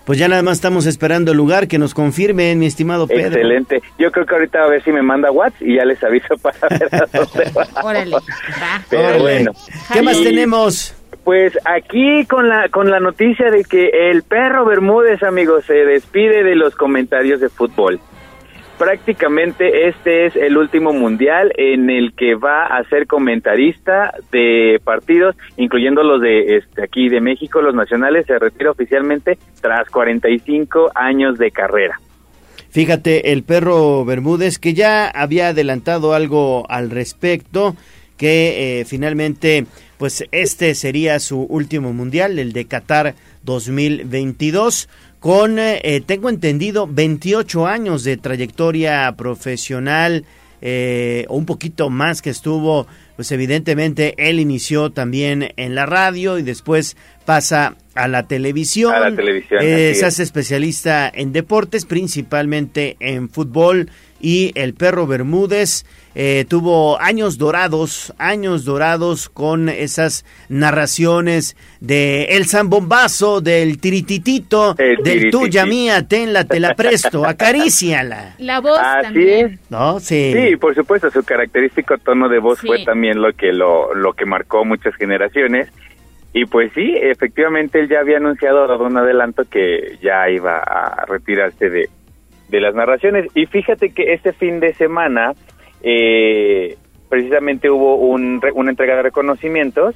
Pues ya nada más estamos esperando el lugar que nos confirme, mi estimado Pedro. Excelente. Yo creo que ahorita a ver si me manda WhatsApp y ya les aviso para ver a dónde va. Órale, va. Pero Órale. bueno. ¿Qué más tenemos? Pues aquí con la con la noticia de que el perro Bermúdez, amigos, se despide de los comentarios de fútbol. Prácticamente este es el último mundial en el que va a ser comentarista de partidos, incluyendo los de este, aquí de México, los nacionales, se retira oficialmente tras 45 años de carrera. Fíjate, el perro Bermúdez, que ya había adelantado algo al respecto, que eh, finalmente, pues este sería su último mundial, el de Qatar 2022, con, eh, tengo entendido, 28 años de trayectoria profesional, eh, un poquito más que estuvo, pues evidentemente él inició también en la radio y después pasa a la televisión. A la televisión, Eh, se hace especialista en deportes, principalmente en fútbol. Y el perro Bermúdez eh, tuvo años dorados, años dorados con esas narraciones de El Zambombazo, del Tirititito, El del tuya mía, tenla, te la presto, acaríciala. La voz Así también. es. ¿No? Sí. Sí, por supuesto, su característico tono de voz Sí. fue también lo que lo, lo que marcó muchas generaciones. Y pues sí, efectivamente él ya había anunciado, dado un adelanto que ya iba a retirarse de, de las narraciones. Y fíjate que este fin de semana eh, precisamente hubo un, una entrega de reconocimientos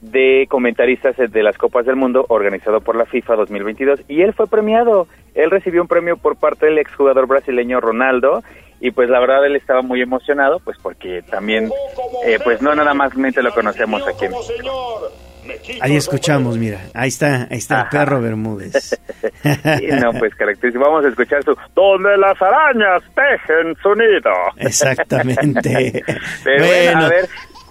de comentaristas de las Copas del Mundo organizado por la FIFA 2022 y él fue premiado. Él recibió un premio por parte del exjugador brasileño Ronaldo y pues la verdad él estaba muy emocionado pues porque también eh, pues no nada más lo conocemos aquí. Ahí escuchamos, mira, ahí está, ahí está el perro Bermúdez. Sí, no, pues característico. Vamos a escuchar su Donde las arañas tejen su nido. Exactamente. Pero bueno, a ver,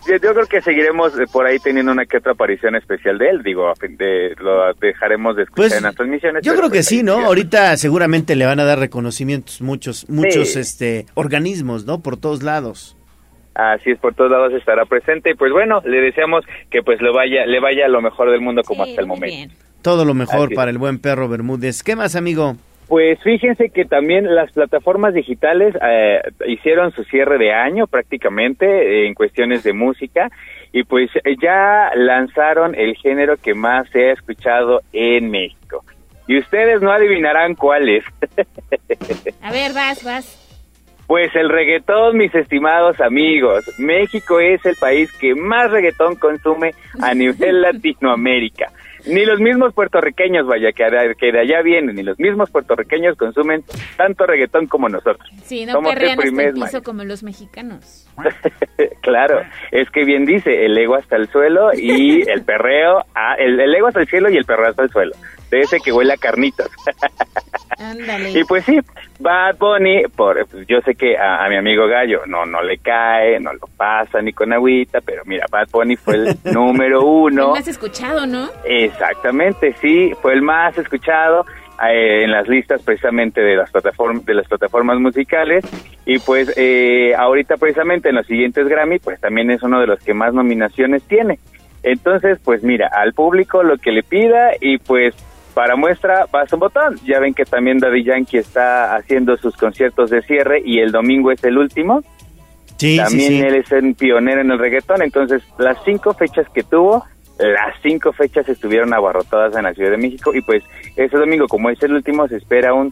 yo, yo creo que seguiremos eh, por ahí teniendo una que otra aparición especial de él. Digo, de, lo dejaremos de escuchar Pues, en las transmisiones. Yo creo que pues sí, ¿no? Ahorita seguramente le van a dar reconocimientos muchos, muchos Sí. este organismos, ¿no? Por todos lados. Así es, por todos lados estará presente. Y pues bueno, le deseamos que pues le vaya, le vaya lo mejor del mundo como hasta el momento. Todo lo mejor Así es. para el buen perro Bermúdez. ¿Qué más, amigo? Pues fíjense que también las plataformas digitales eh, hicieron su cierre de año prácticamente eh, en cuestiones de música y pues eh, ya lanzaron el género que más se ha escuchado en México. Y ustedes no adivinarán cuál es. A ver, vas, vas. Pues el reggaetón, mis estimados amigos. México es el país que más reggaetón consume a nivel Latinoamérica. Ni los mismos puertorriqueños, vaya, que de, allá vienen, ni los mismos puertorriqueños consumen tanto reggaetón como nosotros. Sí, no Somos perrean el hasta el primer piso maíz. como los mexicanos. claro, es que bien dice, el ego hasta el suelo y el perreo, ah, el, el ego hasta el cielo y el perreo hasta el suelo. De ese que huele a carnitas. Ándale. Y pues sí, Bad Bunny, por, yo sé que a, a mi amigo Gallo no no le cae, no lo pasa ni con agüita, pero mira, Bad Bunny fue el número El uno. más escuchado, ¿no? Exactamente, sí, fue el más escuchado eh, en las listas precisamente de las plataformas de las plataformas musicales y pues eh, ahorita precisamente en los siguientes Grammy pues también es uno de los que más nominaciones tiene. Entonces, pues mira, al público lo que le pida y pues para muestra pasa un botón. Ya ven que también Daddy Yankee está haciendo sus conciertos de cierre y el domingo es el último. Sí, También sí, sí. él es un pionero en el reggaetón, entonces las cinco fechas que tuvo, las cinco fechas estuvieron abarrotadas en la Ciudad de México y pues ese domingo, como es el último, se espera un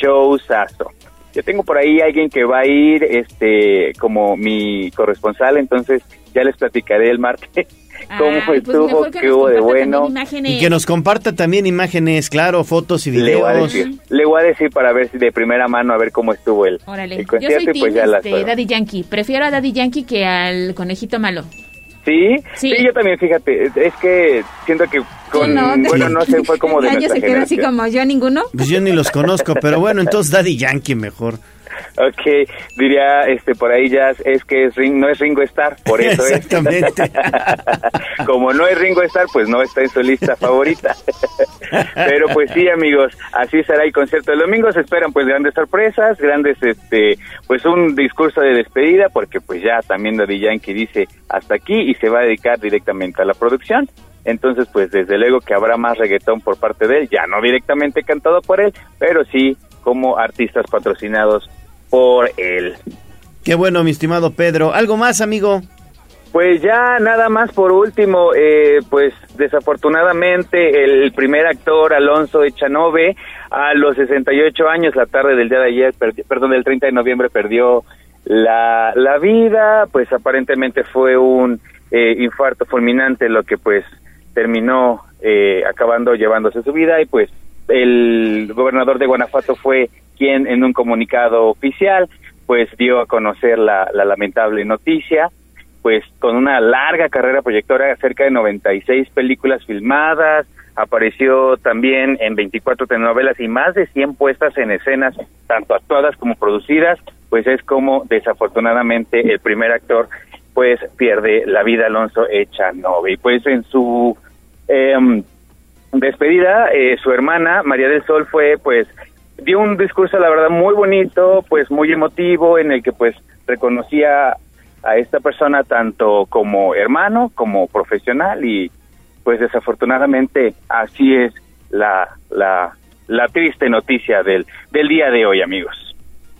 showzazo. Yo tengo por ahí alguien que va a ir este como mi corresponsal, entonces ya les platicaré el martes cómo Ay, pues estuvo, que qué hubo de bueno. imágenes. Y que nos comparta también imágenes, claro, fotos y Le voy, a videos. decir, le voy a decir para ver si de primera mano a ver cómo estuvo el, Órale, el yo soy concierto pues ya las este, Daddy Yankee. Prefiero a Daddy Yankee que al conejito malo. ¿Sí? Sí. ¿Sí? yo también, fíjate, es que siento que con, no? bueno, no sé, fue como de Gallo nuestra se quedó así como yo, ninguno. Pues yo ni los conozco, pero bueno, entonces Daddy Yankee mejor. Ok, diría este por ahí ya es que es Ring, no es Ringo Starr, por eso Exactamente. es. Como no es Ringo Starr, pues no está en su lista favorita. Pero pues sí, amigos, así será el concierto del domingo. Se esperan pues grandes sorpresas, grandes, este, pues un discurso de despedida, porque pues ya también Daddy Yankee dice hasta aquí y se va a dedicar directamente a la producción. Entonces, pues desde luego que habrá más reggaetón por parte de él, ya no directamente cantado por él, pero sí como artistas patrocinados por él. Qué bueno, mi estimado Pedro. ¿Algo más, amigo? Pues ya nada más por último, eh, pues desafortunadamente el primer actor Alonso Echanove a los 68 años, la tarde del día de ayer, perdón, del 30 de noviembre perdió la, la vida, pues aparentemente fue un eh, infarto fulminante lo que pues terminó eh, acabando llevándose su vida y pues el gobernador de Guanajuato fue quien en un comunicado oficial pues dio a conocer la, la lamentable noticia pues con una larga carrera proyectora, cerca de 96 películas filmadas, apareció también en 24 telenovelas y más de 100 puestas en escenas, tanto actuadas como producidas, pues es como desafortunadamente el primer actor pues pierde la vida Alonso Echanove. Y pues en su em, despedida, eh, su hermana María del Sol fue pues dio un discurso la verdad muy bonito, pues muy emotivo en el que pues reconocía a esta persona tanto como hermano como profesional y pues desafortunadamente así es la la, la triste noticia del del día de hoy amigos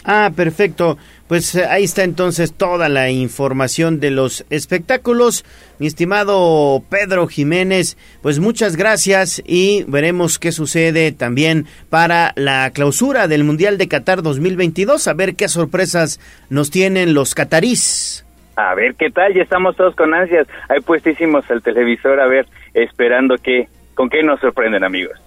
Ah, perfecto. Pues eh, ahí está entonces toda la información de los espectáculos. Mi estimado Pedro Jiménez, pues muchas gracias y veremos qué sucede también para la clausura del Mundial de Qatar 2022, a ver qué sorpresas nos tienen los catarís. a ver qué tal ya estamos todos con ansias ahí puestísimos el televisor a ver esperando que con qué nos sorprenden amigos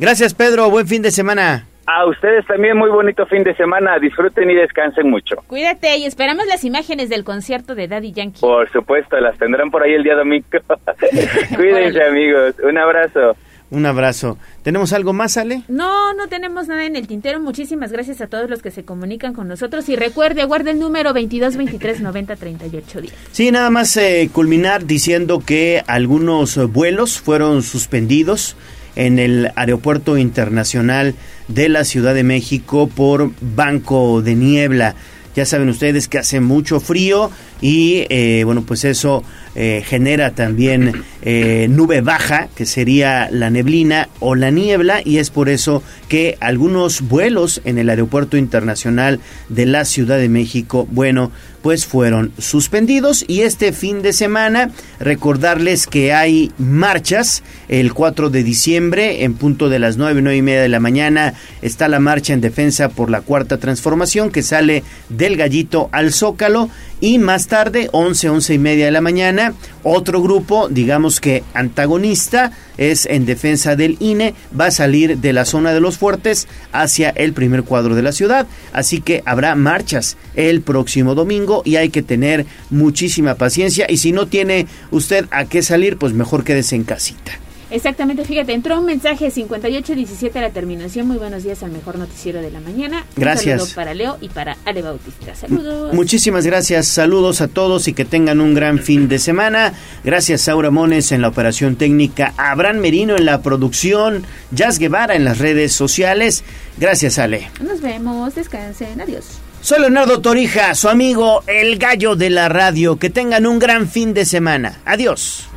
Gracias Pedro, buen fin de semana. A ustedes también muy bonito fin de semana disfruten y descansen mucho Cuídate y esperamos las imágenes del concierto de Daddy Yankee. por supuesto las tendrán por ahí el día domingo cuídense amigos un abrazo Un abrazo. ¿Tenemos algo más, Ale? No, no tenemos nada en el tintero. Muchísimas gracias a todos los que se comunican con nosotros. Y recuerde, guarde el número 22 23 90 38 10. Sí, nada más eh, culminar diciendo que algunos vuelos fueron suspendidos en el Aeropuerto Internacional de la Ciudad de México por banco de niebla. Ya saben ustedes que hace mucho frío y eh, bueno, pues eso eh, genera también eh, nube baja, que sería la neblina o la niebla, y es por eso que algunos vuelos en el Aeropuerto Internacional de la Ciudad de México, bueno, pues fueron suspendidos. Y este fin de semana recordarles que hay marchas. El 4 de diciembre en punto de las 9, 9 y media de la mañana está la marcha en defensa por la cuarta transformación que sale del gallito al zócalo y más tarde 11, 11 y media de la mañana otro grupo digamos que antagonista es en defensa del INE va a salir de la zona de los fuertes hacia el primer cuadro de la ciudad. Así que habrá marchas el próximo domingo y hay que tener muchísima paciencia. Y si no tiene usted a qué salir pues mejor quédese en casita Exactamente, fíjate, entró un mensaje 5817 a la terminación. Muy buenos días al mejor noticiero de la mañana. Un Gracias. saludo para Leo y para Ale Bautista. Saludos. Muchísimas gracias, saludos a todos y que tengan un gran fin de semana. Gracias Saura Mones en la operación técnica, Abraham Merino en la producción, Jazz Guevara en las redes sociales. Gracias Ale. Nos vemos, descansen, adiós. Soy Leonardo Torija, su amigo el gallo de la radio. Que tengan un gran fin de semana. Adiós.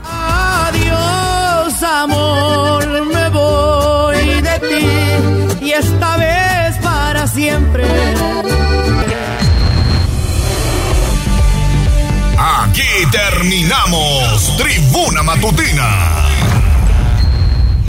Amor, me voy de ti y esta vez para siempre. Aquí terminamos Tribuna Matutina